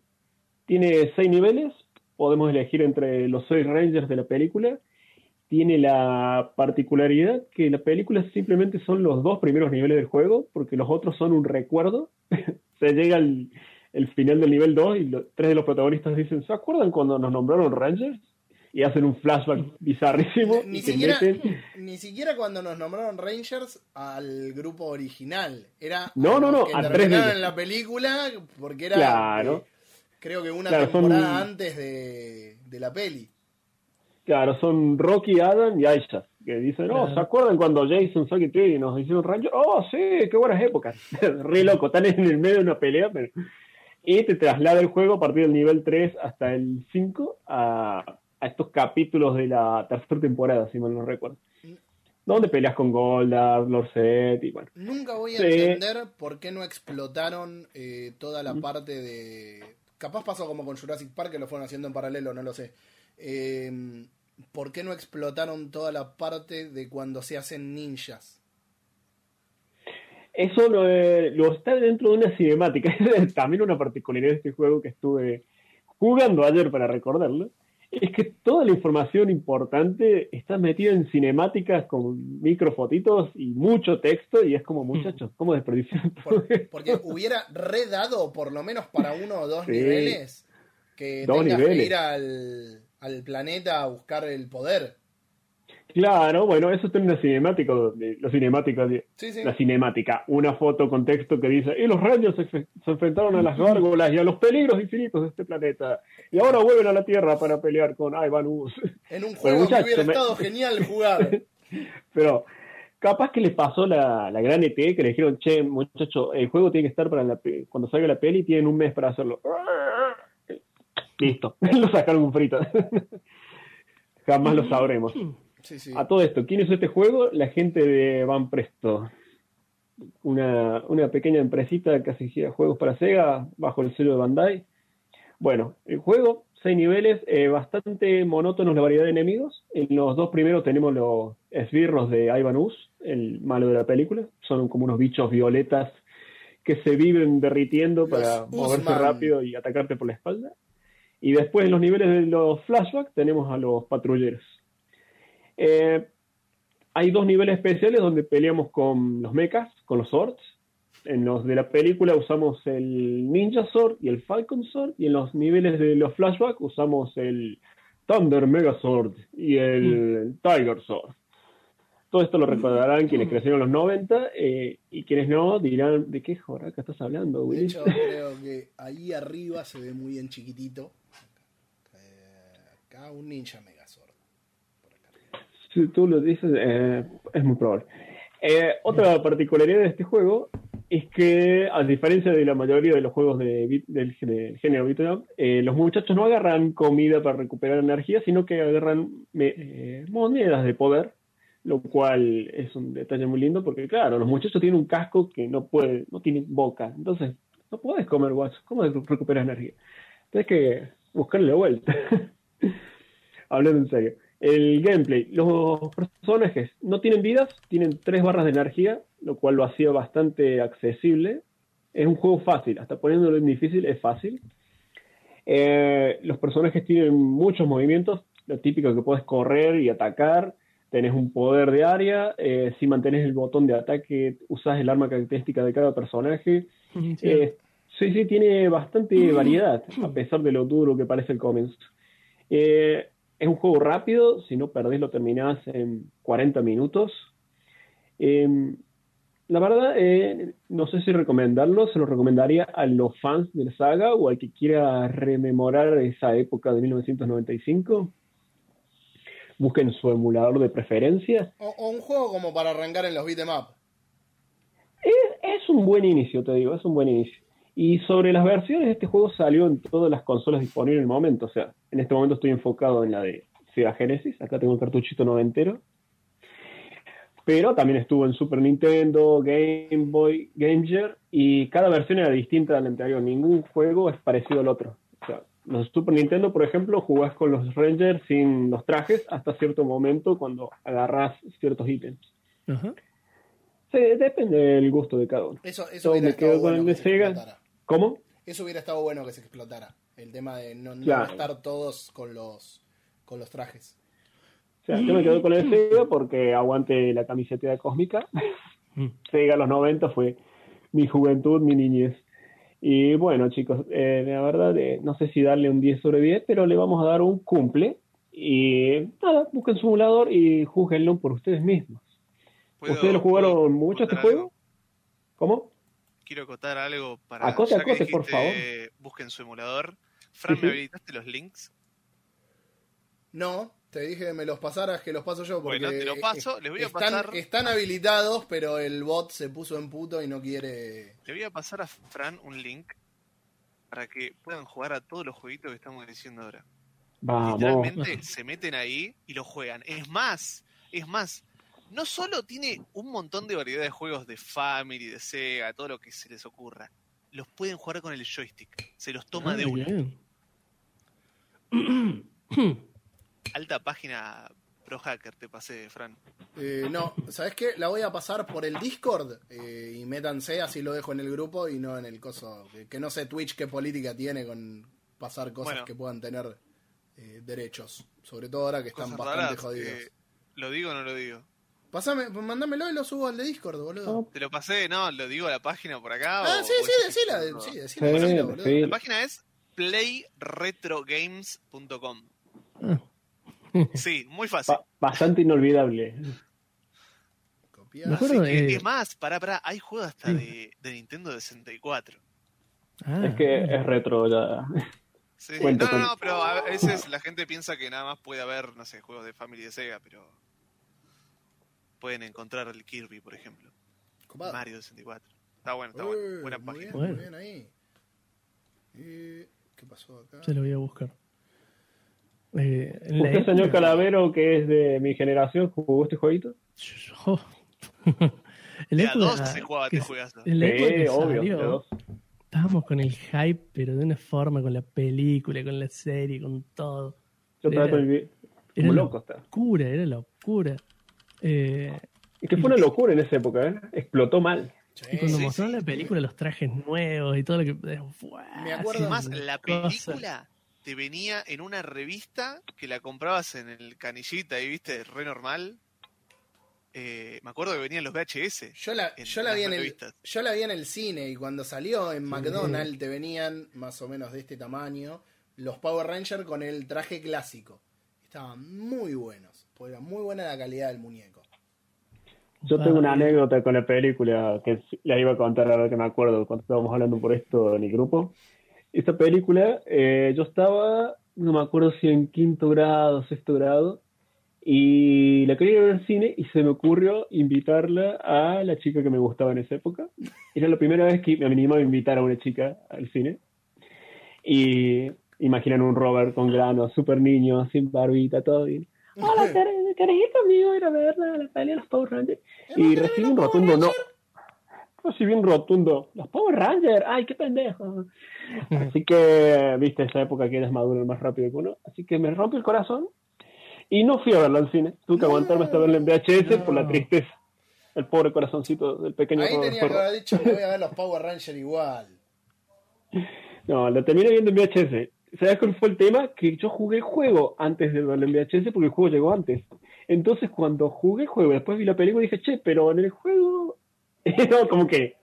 Tiene seis niveles, podemos elegir entre los seis Rangers de la película. Tiene la particularidad que la película simplemente son los dos primeros niveles del juego, porque los otros son un recuerdo. Se llega al el final del nivel 2 y lo- tres de los protagonistas dicen, ¿se acuerdan cuando nos nombraron Rangers? Y hacen un flashback bizarrísimo Ni y siquiera, meten... ni siquiera cuando nos nombraron Rangers al grupo original. Era No, no, no, que a tres en la película porque era Claro. eh, creo que una Claro, son- temporada antes de, de la peli. Claro, son Rocky, Adam y Aisha, que dicen, oh, Claro. ¿se acuerdan cuando Jason, Sock y nos hicieron Rangers? Oh, sí, qué buenas épocas. Re loco, están en el medio de una pelea, pero... Y te traslada el juego a partir del nivel 3 hasta el 5 a, a estos capítulos de la tercera temporada, si mal no recuerdo. Donde peleas con Goldar, Lord Set y bueno. Nunca voy a Sí. entender por qué no explotaron eh, toda Mm. la parte de... Capaz pasó como con Jurassic Park, que lo fueron haciendo en paralelo, no lo sé. Eh, ¿Por qué no explotaron toda la parte de cuando se hacen ninjas? Eso lo, lo está dentro de una cinemática. También una particularidad de este juego que estuve jugando ayer para recordarlo. Es que toda la información importante está metida en cinemáticas con microfotitos y mucho texto. Y es como, muchachos, ¿cómo desperdiciaron todo Por- porque hubiera redado, por lo menos para uno o dos Sí. niveles, que Dos tengas que ir al, al planeta a buscar el poder. Claro, bueno, eso está en una cinemática. La cinemática, de- Sí, sí. la cinemática, una foto con texto que dice, y los rayos se, se enfrentaron a las gárgolas y a los peligros infinitos de este planeta. Y ahora vuelven a la Tierra para pelear con Ivanus. En un juego que hubiera me- estado genial jugar. Pero capaz que les pasó la, la gran ET que le dijeron, che, muchacho, el juego tiene que estar para la cuando salga la peli, tienen un mes para hacerlo. Listo, lo sacaron un frito. Jamás lo sabremos. Sí, sí. A todo esto, ¿quién hizo este juego? La gente de Van Presto. Una, una pequeña empresita que hacía juegos para Sega bajo el sello de Bandai. Bueno, el juego, seis niveles, eh, bastante monótonos la variedad de enemigos. En los dos primeros tenemos los esbirros de Ivan Us, el malo de la película. Son como unos bichos violetas que se viven derritiendo Los para moverse Usman. rápido y atacarte por la espalda. Y después en los niveles de los flashbacks tenemos a los patrulleros. Eh, hay dos niveles especiales donde peleamos con los mechas, con los swords. En los de la película usamos el Ninja Sword y el Falcon Sword. Y en los niveles de los flashbacks usamos el Thunder Mega Sword y el Tiger Sword. Todo esto lo recordarán quienes crecieron en los 90 eh, y quienes no dirán, ¿de qué joraca estás hablando, De Willy? hecho, creo que ahí arriba se ve muy en chiquitito. Eh, Acá un ninja Megazord. Si tú lo dices, eh, es muy probable. Eh, otra particularidad de este juego es que, a diferencia de la mayoría de los juegos de, del, del género beat 'em up, eh, los muchachos no agarran comida para recuperar energía, sino que agarran eh, monedas de poder, lo cual es un detalle muy lindo porque, claro, los muchachos tienen un casco que no puede, no tienen boca, entonces no puedes comer guacho, ¿cómo recuperas energía? Tienes que buscarle la vuelta. Hablando en serio. El gameplay. Los personajes no tienen vidas, tienen tres barras de energía, lo cual lo hacía bastante accesible. Es un juego fácil, hasta poniéndolo en difícil es fácil. Eh, los personajes tienen muchos movimientos, lo típico que puedes correr y atacar. Tenés un poder de área. eh, si mantenés el botón de ataque, usás el arma característica de cada personaje. Sí. Eh, sí, sí, tiene bastante variedad, a pesar de lo duro que parece el comienzo. Eh, es un juego rápido, si no perdés lo terminás en 40 minutos. Eh, la verdad, eh, no sé si recomendarlo, se lo recomendaría a los fans de la saga o al que quiera rememorar esa época de 1995. Busquen su emulador de preferencia. O, o un juego como para arrancar en los beat'em up. Es un buen inicio, te digo, es un buen inicio. Y sobre las versiones, este juego salió en todas las consolas disponibles en el momento. O sea, en este momento estoy enfocado en la de Sega Genesis. Acá tengo el cartuchito noventero. Pero también estuvo en Super Nintendo, Game Boy, Game Gear. Y cada versión era distinta de la anterior. Ningún juego es parecido al otro. O sea, los Super Nintendo, por ejemplo, jugás con los Rangers sin los trajes hasta cierto momento cuando agarrás ciertos ítems. Ajá. Sí, depende del gusto de cada uno. Eso, eso me quedo con bueno el de se Sega. ¿Cómo? Eso hubiera estado bueno que se explotara. El tema de no, no Claro. estar todos con los con los trajes. O sea, yo me quedo con el Sega porque aguante la camiseta cósmica. Mm. Sega los 90 fue mi juventud, mi niñez. Y bueno, chicos, eh, la verdad, eh, no sé si darle un 10 sobre 10, pero le vamos a dar un cumple. Y nada, busquen su emulador y júguenlo por ustedes mismos. ¿Puedo- ¿Ustedes lo jugaron mucho este juego? ¿Cómo? Quiero acotar algo para. Acote, ya que acote, por dijiste, Busquen su emulador. Fran, ¿me habilitaste los links? No, te dije que me los pasaras, que los paso yo. Porque Bueno, te lo paso, les voy a están, pasar- están habilitados, pero el bot se puso en puto y no quiere. Le voy a pasar a Fran un link para que puedan jugar a todos los jueguitos que estamos diciendo ahora. Vamos. Literalmente se meten ahí y lo juegan. Es más, es más, no solo tiene un montón de variedad de juegos de Family, de Sega, todo lo que se les ocurra. Los pueden jugar con el joystick. Se los toma Ah, de una. bien. Alta página pro hacker te pasé, Fran. Eh, no, ¿sabes qué? La voy a pasar por el Discord eh, y métanse, así lo dejo en el grupo y no en el coso. Que, que no sé Twitch qué política tiene con pasar cosas Bueno. que puedan tener eh, derechos. Sobre todo ahora que están Cosas bastante raras. jodidos. eh, ¿Lo digo o no lo digo? Pásame, mandámelo y lo subo al de Discord, boludo. No, Te lo pasé, no, lo digo a la página por acá. ah, o- sí, o sí, decila, sí, decila, Sí, decila, boludo. sí. La página es playretrogames.com. Ah, Sí, muy fácil. ba- bastante inolvidable. Copiar. Sí, de- más, pará, pará, hay juegos hasta Sí. de, de Nintendo 64. ah, Es que es retro ya. Sí, no, no, no, pero a veces la gente piensa que nada más puede haber, no sé, juegos de Family de Sega, pero pueden encontrar el Kirby, por ejemplo. Mario 64. Está bueno, está Uy, bueno. Buena muy página. bien, muy bien ahí. Eh, ¿Qué pasó acá? Se lo voy a buscar. Eh, ¿Usted, señor Calavero, que es de mi generación, jugó este jueguito? Yo- en De dos se jugaba que- este juegazo. que Sí, obvio. salió, de dos. estábamos con el hype, pero de una forma, con la película, con la serie, con todo. Yo estaba Era- con el Era como loco. Está. locura, era locura. Eh, Es que fue una locura en esa época, ¿eh? Explotó mal. Sí, y cuando sí, mostraron sí. la película, los trajes nuevos y todo lo que. ¡buah! Me acuerdo- Más, la cosa. película te venía en una revista que la comprabas en el canillita ahí, viste, re normal. Eh, me acuerdo que venían los VHS. Yo la, en yo la vi en el, revistas. yo la vi en el cine y cuando salió en McDonald's te venían más o menos de este tamaño los Power Rangers con el traje clásico. Estaban muy buenos, porque era muy buena la calidad del muñeco. Yo tengo una anécdota con la película que la iba a contar ahora que me acuerdo cuando estábamos hablando por esto en el grupo. Esta película, eh, yo estaba, no me acuerdo si en quinto grado, sexto grado, Y la quería ver al cine y se me ocurrió invitarla a la chica que me gustaba en esa época. Era la primera vez que me animaba a invitar a una chica al cine. Y imaginan un Robert con granos, súper niño, sin barbita, todo bien. Hola, ¿querés, querés ir conmigo a ir a ver la, la pelea de los Power Rangers? Y recibí un rotundo no. Recibí un rotundo. Los Power Rangers, ay, qué pendejo. Así que, viste, esa época que eres maduro más rápido que uno. Así que me rompió el corazón y no fui a verlo al cine. Tuve que No, aguantarme hasta verlo en VHS no. por la tristeza. El pobre corazoncito del pequeño Ahí tenía que haber dicho que voy a ver los Power Rangers igual. No, lo terminé viendo en VHS. ¿Sabes cuál fue el tema? Que yo jugué el juego antes de verlo en VHS porque el juego llegó antes. Entonces, cuando jugué el juego, después vi la película y dije, che, pero en el juego. no, como que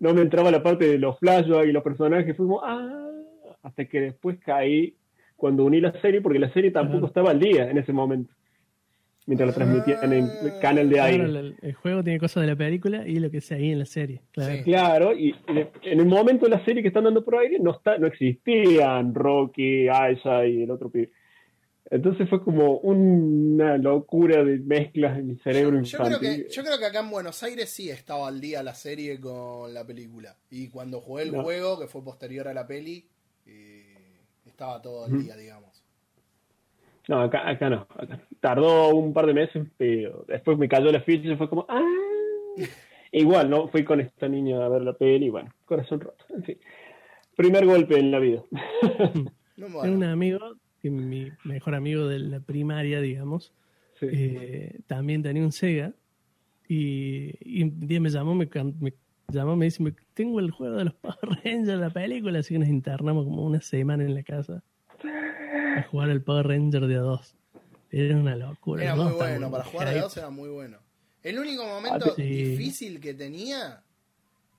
no me entraba la parte de los flashbacks y los personajes. Como, ah. Hasta que después caí cuando uní la serie, porque la serie tampoco estaba al día en ese momento. Mientras la transmitían en el canal de Claro, aire. el, el juego tiene cosas de la película y lo que sea ahí en la serie. Claro. Sí. Claro, y en el momento de la serie que están dando por aire no está, no existían Rocky, Aisha y el otro pibe. Entonces fue como una locura de mezclas en mi cerebro Yo creo, infantil. que, yo creo que acá en Buenos Aires sí estaba al día la serie con la película. Y cuando jugué el No. juego, que fue posterior a la peli, eh, estaba todo al día, digamos. No, acá, acá no. acá. Tardó un par de meses, pero después me cayó la ficha y fue como, ¡ah! Igual, ¿no? Fui con esta niña a ver la peli y bueno, corazón roto. En fin. Primer golpe en la vida. No, Tengo bueno. un amigo, mi mejor amigo de la primaria, digamos, Sí. eh, también tenía un Sega y, y un día me llamó, me, can- me llamó, me dice, "Me- tengo el juego de los Power Rangers, la película, así que nos internamos como una semana en la casa a jugar el Power Ranger de a dos. Era una locura. Era muy bueno, para jugar de hype. dos era muy bueno. El único momento sí. difícil que tenía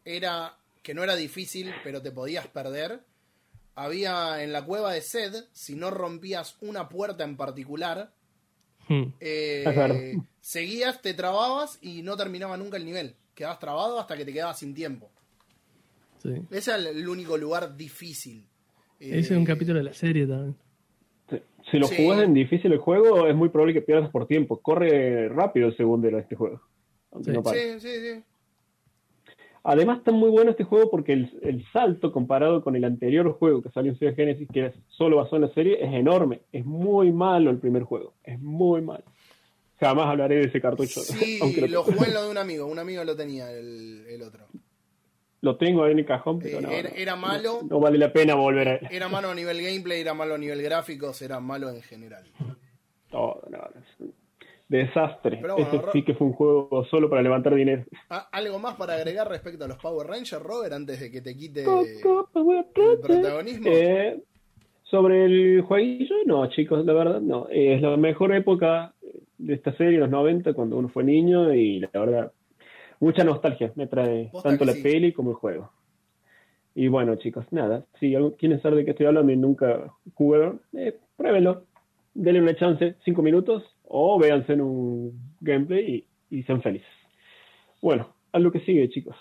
era que no era difícil, pero te podías perder. Había en la cueva de Sed, si no rompías una puerta en particular, Hmm. eh, seguías, te trababas y no terminaba nunca el nivel. Quedabas trabado hasta que te quedabas sin tiempo. Sí. Ese era el único lugar difícil. Ese es un Eh, capítulo de la serie también. Si lo Sí. jugás en difícil el juego, es muy probable que pierdas por tiempo. Corre rápido el segundo de este juego. Aunque Sí. no pare. Sí, sí, sí. Además está muy bueno este juego porque el, el salto comparado con el anterior juego que salió en Sega Genesis, que era solo basado en la serie, es enorme. Es muy malo el primer juego. Es muy malo. Jamás hablaré de ese cartucho. Sí, aunque lo jugué en lo de un amigo. Un amigo lo tenía, el, el otro. Lo tengo ahí en el cajón, pero Eh, no, era- malo. No, vale la pena volver a él. Era malo a nivel gameplay, era malo a nivel gráficos, era malo en general. Todo, no, no, desastre. Pero bueno, Ese sí que fue un juego solo para levantar dinero. ¿Algo más para agregar respecto a los Power Rangers, Robert, antes de que te quite el protagonismo? Eh, sobre el jueguillo, no, chicos, la verdad, no. Es la mejor época de esta serie, los 90, cuando uno fue niño, y la verdad, mucha nostalgia me trae tanto la sí. peli como el juego. Y bueno, chicos, nada, si quieren saber de qué estoy hablando y nunca jugaron, eh, pruébenlo. Denle una chance, cinco minutos, o véanse en un gameplay y, y sean felices. Bueno, a lo que sigue, chicos.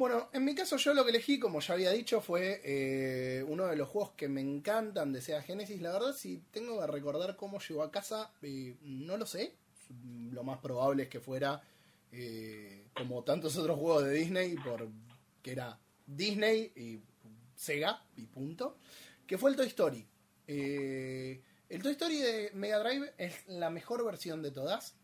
Bueno, en mi caso yo lo que elegí, como ya había dicho, fue eh, uno de los juegos que me encantan de Sega Genesis. La verdad, si tengo que recordar cómo llegó a casa, eh, no lo sé. Lo más probable es que fuera eh, como tantos otros juegos de Disney, por que era Disney y Sega y punto. Que fue el Toy Story. Eh, el Toy Story de Mega Drive es la mejor versión de todas.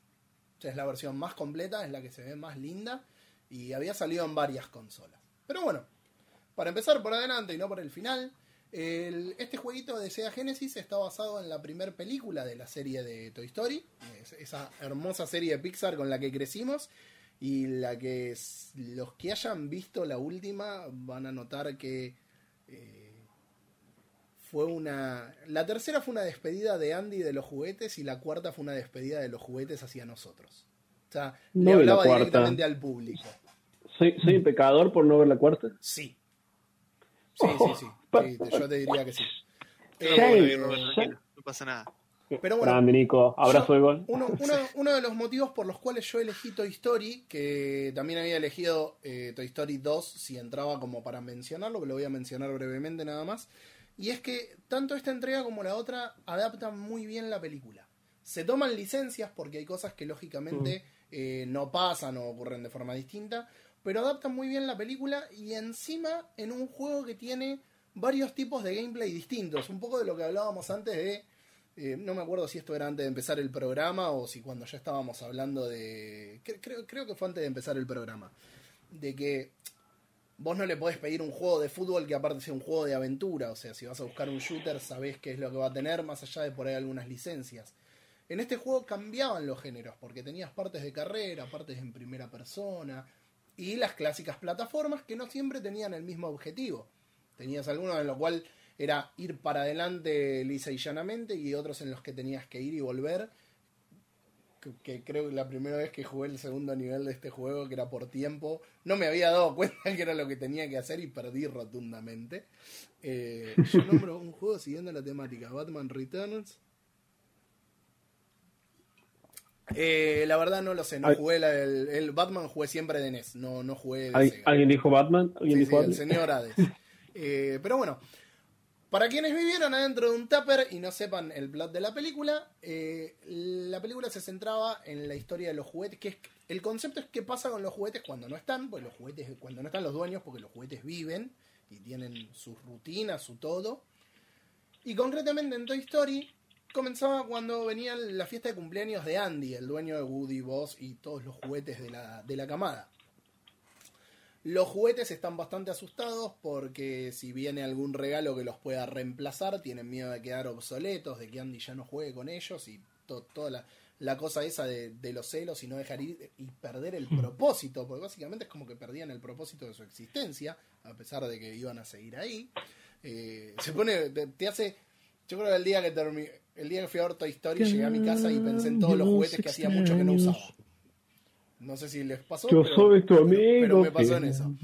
O es la versión más completa, es la que se ve más linda y había salido en varias consolas. Pero bueno, para empezar por adelante y no por el final, el- este jueguito de Sega Genesis está basado en la primera película de la serie de Toy Story, es- esa hermosa serie de Pixar con la que crecimos y la que los que hayan visto la última van a notar que eh, fue una... La tercera fue una despedida de Andy de los juguetes y la cuarta fue una despedida de los juguetes hacia nosotros. O sea, No le hablaba directamente al público. ¿Soy, soy un pecador por no ver la cuarta? Sí. Sí, sí, sí. Yo te diría que sí. Eh, no pasa nada. Pero bueno, Grande, Nico. Abrazo yo- de gol. Uno, uno- uno de los motivos por los cuales yo elegí Toy Story, que también había elegido eh, Toy Story 2 si entraba como para mencionarlo, que lo voy a mencionar brevemente nada más, y es que tanto esta entrega como la otra adaptan muy bien la película. Se toman licencias porque hay cosas que lógicamente eh, no pasan o ocurren de forma distinta, pero adaptan muy bien la película y encima en un juego que tiene varios tipos de gameplay distintos. Un poco de lo que hablábamos antes de... eh, no me acuerdo si esto era antes de empezar el programa o si cuando ya estábamos hablando de... cre- Creo, creo que fue antes de empezar el programa. De que vos no le podés pedir un juego de fútbol que aparte sea un juego de aventura. O sea, si vas a buscar un shooter, sabés qué es lo que va a tener, más allá de por ahí algunas licencias. En este juego cambiaban los géneros, porque tenías partes de carrera, partes en primera persona, y las clásicas plataformas que no siempre tenían el mismo objetivo. Tenías algunos en los cual era ir para adelante lisa y llanamente, y otros en los que tenías que ir y volver. Que, que creo que la primera vez que jugué el segundo nivel de este juego, que era por tiempo, no me había dado cuenta que era lo que tenía que hacer y perdí rotundamente. Eh, yo nombro un juego siguiendo la temática, Batman Returns. Eh, la verdad no lo sé, no Ay. jugué la- el, el Batman jugué siempre de NES, no, no jugué de ¿Al- Sega. ¿Alguien dijo Batman? ¿Alguien Sí, dijo sí, el Batman? señor Hades. Eh, pero bueno, para quienes vivieron adentro de un tupper y no sepan el plot de la película, eh, la película se centraba en la historia de los juguetes, que es el concepto es qué pasa con los juguetes cuando no están, pues los juguetes cuando no están los dueños, porque los juguetes viven y tienen sus rutinas, su todo. Y concretamente en Toy Story comenzaba cuando venía la fiesta de cumpleaños de Andy, el dueño de Woody, Buzz y todos los juguetes de la, de la camada. Los juguetes están bastante asustados porque si viene algún regalo que los pueda reemplazar, tienen miedo de quedar obsoletos, de que Andy ya no juegue con ellos y to- toda la, la cosa esa de, de los celos y no dejar ir y perder el propósito, porque básicamente es como que perdían el propósito de su existencia, a pesar de que iban a seguir ahí. Eh, se pone, te, te hace, yo creo que el día que termi- el día que fui a ver Toy Story llegué a mi casa y pensé en todos los juguetes que hacía mucho que no usaba. No sé si les pasó. Yo pero- soy tu pero- amigo. Pero me pasó que- en eso.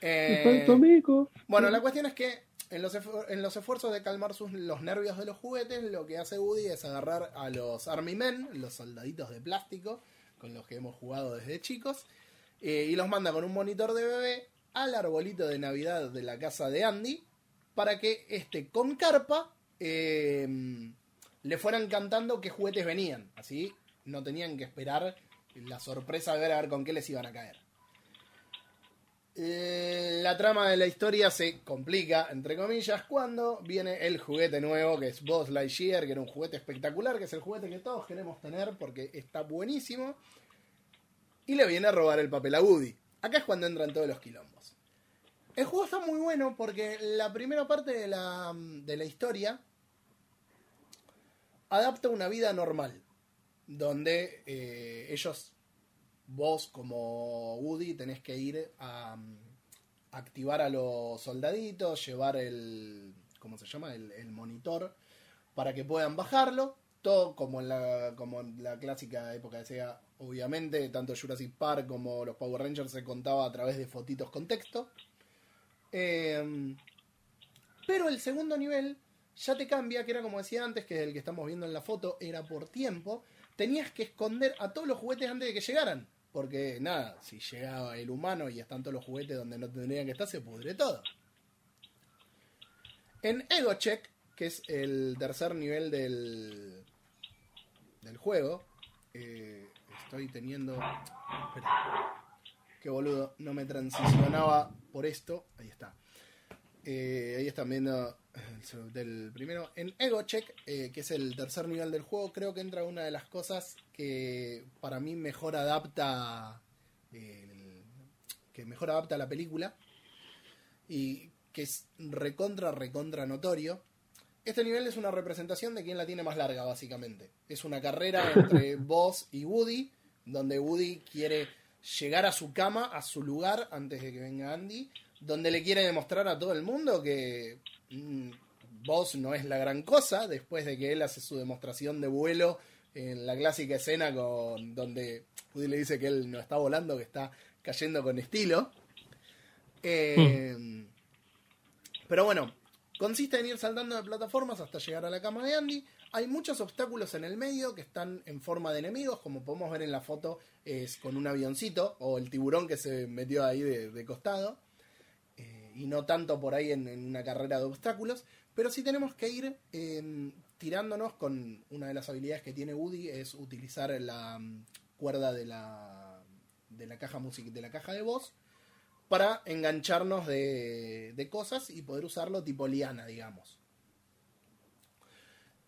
Eh, soy tu amigo. bueno, la cuestión es que en los, en los esfuerzos de calmar sus, los nervios de los juguetes, lo que hace Woody es agarrar a los Army Men, los soldaditos de plástico, con los que hemos jugado desde chicos, eh, y los manda con un monitor de bebé al arbolito de Navidad de la casa de Andy, para que este con carpa eh, le fueran cantando qué juguetes venían. Así no tenían que esperar la sorpresa de ver a ver con qué les iban a caer. Eh, La trama de la historia se complica, entre comillas, cuando viene el juguete nuevo, que es Buzz Lightyear, que era un juguete espectacular, que es el juguete que todos queremos tener porque está buenísimo, y le viene a robar el papel a Woody. Acá es cuando entran todos los quilombos. El juego está muy bueno porque la primera parte de la, de la historia adapta una vida normal, donde eh, ellos vos como Woody tenés que ir a um, activar a los soldaditos, llevar el, ¿cómo se llama? El, el monitor para que puedan bajarlo. Todo como en, la, como en la clásica época de Sega, obviamente, tanto Jurassic Park como los Power Rangers se contaba a través de fotitos con texto. Eh, pero el segundo nivel ya te cambia, que era como decía antes, que el que estamos viendo en la foto era por tiempo. Tenías que esconder a todos los juguetes antes de que llegaran. Porque nada, si llegaba el humano y están todos los juguetes donde no tendrían que estar, se pudre todo. En Ego Check, que es el tercer nivel del, del juego, eh, estoy teniendo... Espera. Qué boludo, no me transicionaba por esto. Ahí está. Eh, ahí están viendo el del primero. En Ego Check, eh, que es el tercer nivel del juego, creo que entra una de las cosas que para mí mejor adapta. el- que mejor adapta la película. Y que es recontra, recontra notorio. Este nivel es una representación de quién la tiene más larga, básicamente. Es una carrera entre Buzz y Woody, donde Woody quiere llegar a su cama, a su lugar, antes de que venga Andy, donde le quiere demostrar a todo el mundo que mm, Buzz no es la gran cosa, después de que él hace su demostración de vuelo en la clásica escena con donde Woody le dice que él no está volando, que está cayendo con estilo. Eh, Pero bueno, consiste en ir saltando de plataformas hasta llegar a la cama de Andy. Hay muchos obstáculos en el medio que están en forma de enemigos, como podemos ver en la foto, es con un avioncito o el tiburón que se metió ahí de costado. Y no tanto por ahí en, una carrera de obstáculos, pero sí tenemos que ir eh, tirándonos con una de las habilidades que tiene Woody es utilizar la mm, cuerda de la de la caja music de la caja de voz para engancharnos de, de cosas y poder usarlo tipo liana, digamos.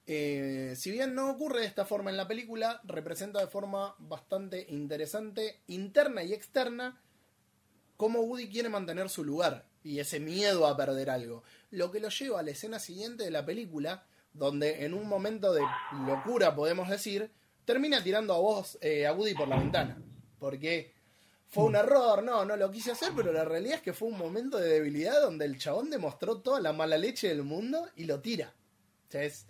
Eh, si bien no ocurre de esta forma en la película, representa de forma bastante interesante, interna y externa, cómo Woody quiere mantener su lugar y ese miedo a perder algo. Lo que lo lleva a la escena siguiente de la película, donde en un momento de locura, podemos decir, termina tirando a vos, eh, a Woody por la ventana. Porque fue un error, no, no lo quise hacer, pero la realidad es que fue un momento de debilidad donde el chabón demostró toda la mala leche del mundo y lo tira. O sea, es,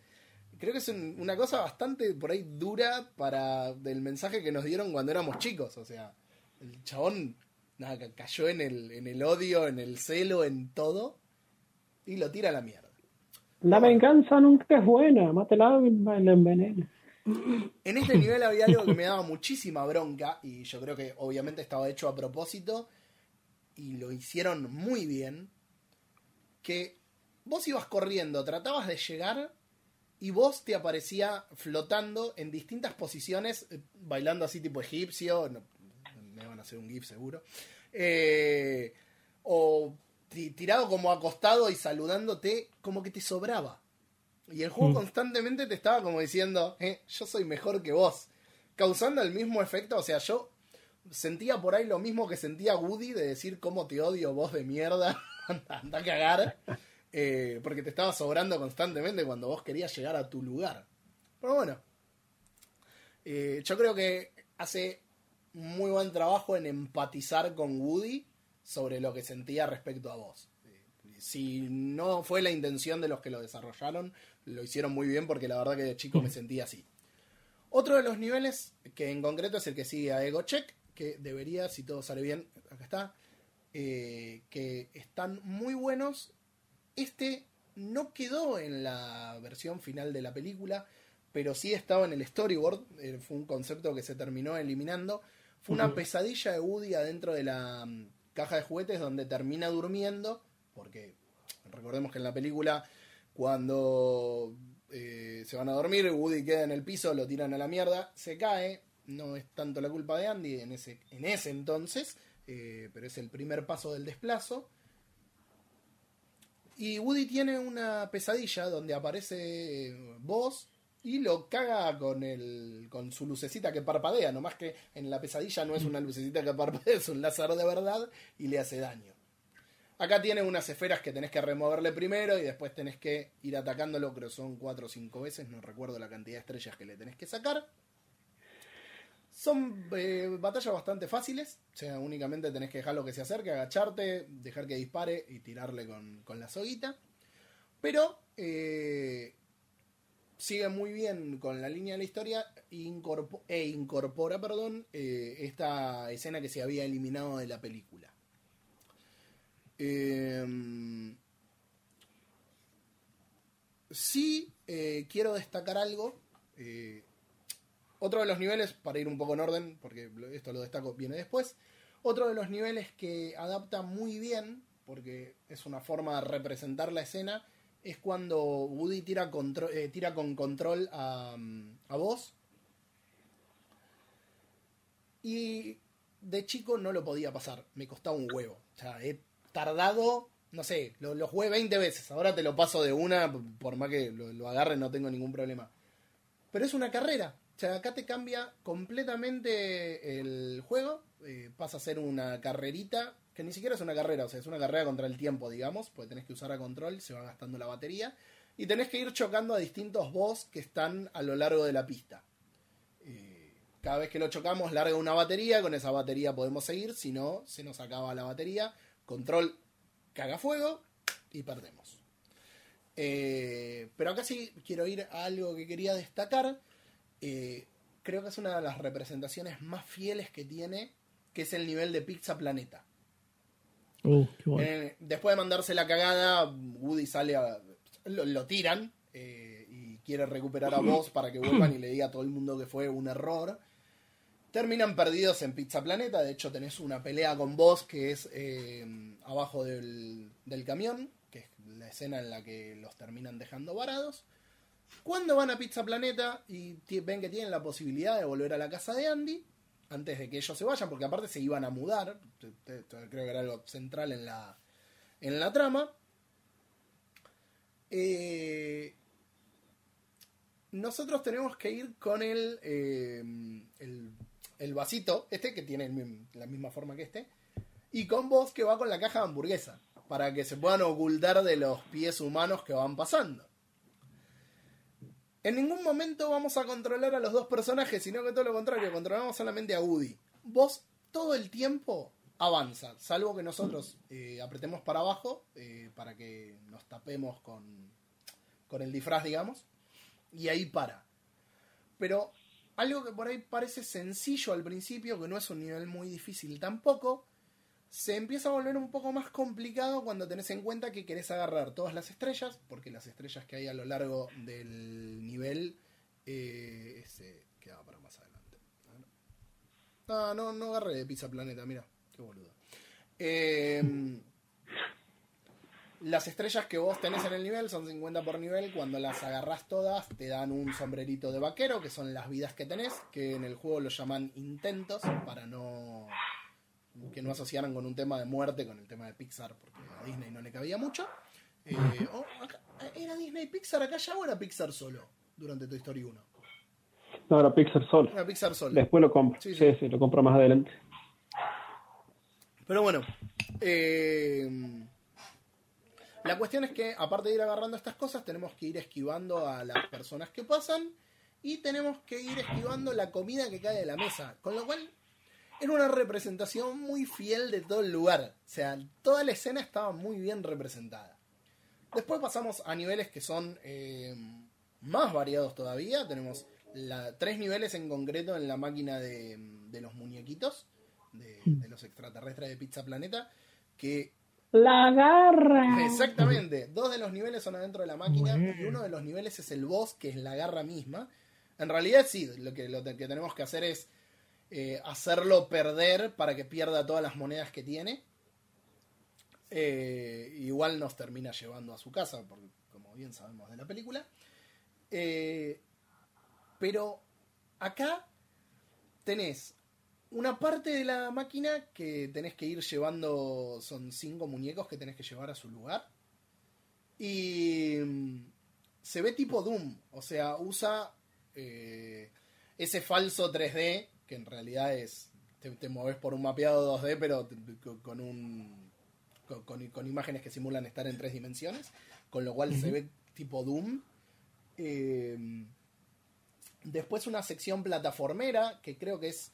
creo que es un- una cosa bastante por ahí dura para del mensaje que nos dieron cuando éramos chicos. O sea, el chabón nada, cayó en el, en el odio, en el celo, en todo y lo tira a la mierda. La venganza nunca es buena, mátela y la envenena. En este nivel había algo que me daba muchísima bronca y yo creo que obviamente estaba hecho a propósito y lo hicieron muy bien. Que vos ibas corriendo, tratabas de llegar y vos te aparecía flotando en distintas posiciones, eh, bailando así tipo egipcio. no, me van a hacer un GIF seguro. eh, o ti- tirado como acostado y saludándote como que te sobraba. Y el juego Mm. constantemente te estaba como diciendo, eh, yo soy mejor que vos. Causando el mismo efecto, o sea, yo sentía por ahí lo mismo que sentía Woody de decir cómo te odio vos de mierda, anda, anda a cagar, eh, porque te estaba sobrando constantemente cuando vos querías llegar a tu lugar. Pero bueno, eh, yo creo que hace muy buen trabajo en empatizar con Woody sobre lo que sentía respecto a vos. Si no fue la intención de los que lo desarrollaron, lo hicieron muy bien porque la verdad que de chico me sentía así. Otro de los niveles, que en concreto es el que sigue a Ego Check, que debería, si todo sale bien, acá está, eh, que están muy buenos. Este no quedó en la versión final de la película, pero sí estaba en el storyboard. eh, fue un concepto que se terminó eliminando. Fue una pesadilla de Woody adentro de la mm, caja de juguetes donde termina durmiendo, porque recordemos que en la película cuando eh, se van a dormir, Woody queda en el piso, lo tiran a la mierda, se cae, no es tanto la culpa de Andy en ese, en ese entonces, eh, pero es el primer paso del desplazo. Y Woody tiene una pesadilla donde aparece Boss y lo caga con el con su lucecita que parpadea, nomás que en la pesadilla no es una lucecita que parpadea, es un láser de verdad y le hace daño. Acá tiene unas esferas que tenés que removerle primero y después tenés que ir atacándolo, creo son 4 o 5 veces, no recuerdo la cantidad de estrellas que le tenés que sacar. Son eh, batallas bastante fáciles, o sea, únicamente tenés que dejarlo que se acerque, agacharte, dejar que dispare y tirarle con, con la soguita. Pero eh, sigue muy bien con la línea de la historia incorpo- e incorpora perdón, eh, esta escena que se había eliminado de la película. Eh, sí, quiero destacar algo. eh, otro de los niveles, para ir un poco en orden, porque esto lo destaco, viene después. Otro de los niveles que adapta muy bien, porque es una forma de representar la escena, es cuando Woody eh, tira con control a, a vos. Y de chico no lo podía pasar, me costaba un huevo. O sea, he tardado, no sé, lo, lo jugué 20 veces, ahora te lo paso de una, por más que lo, lo agarre no tengo ningún problema. Pero es una carrera, o sea, acá te cambia completamente el juego, eh, pasa a ser una carrerita, que ni siquiera es una carrera, o sea, es una carrera contra el tiempo, digamos, porque tenés que usar a control, se va gastando la batería, y tenés que ir chocando a distintos boss que están a lo largo de la pista. Eh, cada vez que lo chocamos larga una batería, con esa batería podemos seguir, si no, se nos acaba la batería, control caga fuego y perdemos. Eh, pero acá sí quiero ir a algo que quería destacar. Eh, creo que es una de las representaciones más fieles que tiene, que es el nivel de Pizza Planeta. Uh, qué bueno. Eh, después de mandarse la cagada, Woody sale a. Lo, lo tiran eh, y quiere recuperar a Boss para que vuelvan y le diga a todo el mundo que fue un error. Terminan perdidos en Pizza Planeta. De hecho, tenés una pelea con Boss que es eh, abajo del, del camión, que es la escena en la que los terminan dejando varados. Cuando van a Pizza Planeta y ven que tienen la posibilidad de volver a la casa de Andy, antes de que ellos se vayan, porque aparte se iban a mudar, creo que era algo central en la, en la trama, eh, nosotros tenemos que ir con el, eh, el, el vasito, este que tiene la misma forma que este, y con vos que va con la caja de hamburguesa, para que se puedan ocultar de los pies humanos que van pasando. En ningún momento vamos a controlar a los dos personajes, sino que todo lo contrario, controlamos solamente a Woody. Vos todo el tiempo avanza, salvo que nosotros eh, apretemos para abajo eh, para que nos tapemos con, con el disfraz, digamos, y ahí para. Pero algo que por ahí parece sencillo al principio, que no es un nivel muy difícil tampoco, se empieza a volver un poco más complicado cuando tenés en cuenta que querés agarrar todas las estrellas, porque las estrellas que hay a lo largo del nivel eh, se queda para más adelante. A ver. Ah, no, no agarré de Pizza Planeta, mira, qué boludo. Eh, las estrellas que vos tenés en el nivel son 50 por nivel. Cuando las agarrás todas, te dan un sombrerito de vaquero, que son las vidas que tenés, que en el juego lo llaman intentos, para no que no asociaran con un tema de muerte con el tema de Pixar, porque a Disney no le cabía mucho. Eh, oh, acá- ¿Era Disney Pixar acá ya o era Pixar solo durante Toy Story 1? No, era Pixar solo. Era Pixar solo. Después lo compro. Sí, Sí, sí. sí, lo compro más adelante. Pero bueno, eh, la cuestión es que aparte de ir agarrando estas cosas, tenemos que ir esquivando a las personas que pasan y tenemos que ir esquivando la comida que cae de la mesa. Con lo cual, era una representación muy fiel de todo el lugar. O sea, toda la escena estaba muy bien representada. Después pasamos a niveles que son eh, más variados todavía. Tenemos la, tres niveles en concreto en la máquina de, de los muñequitos, de, de los extraterrestres de Pizza Planeta, que La garra. Exactamente. Dos de los niveles son adentro de la máquina Bueno. y uno de los niveles es el boss, que es la garra misma. En realidad sí, lo que, lo que tenemos que hacer es eh, hacerlo perder para que pierda todas las monedas que tiene. Eh, igual nos termina llevando a su casa, porque, como bien sabemos de la película. Eh, pero acá tenés una parte de la máquina que tenés que ir llevando, son cinco muñecos que tenés que llevar a su lugar. Y mm, se ve tipo Doom, o sea, usa ese falso 3D, que en realidad es, te, te moves por un mapeado 2D, pero con- un... Con, imágenes que simulan estar en tres dimensiones, con lo cual se ve tipo Doom. Eh, después una sección plataformera, que creo que es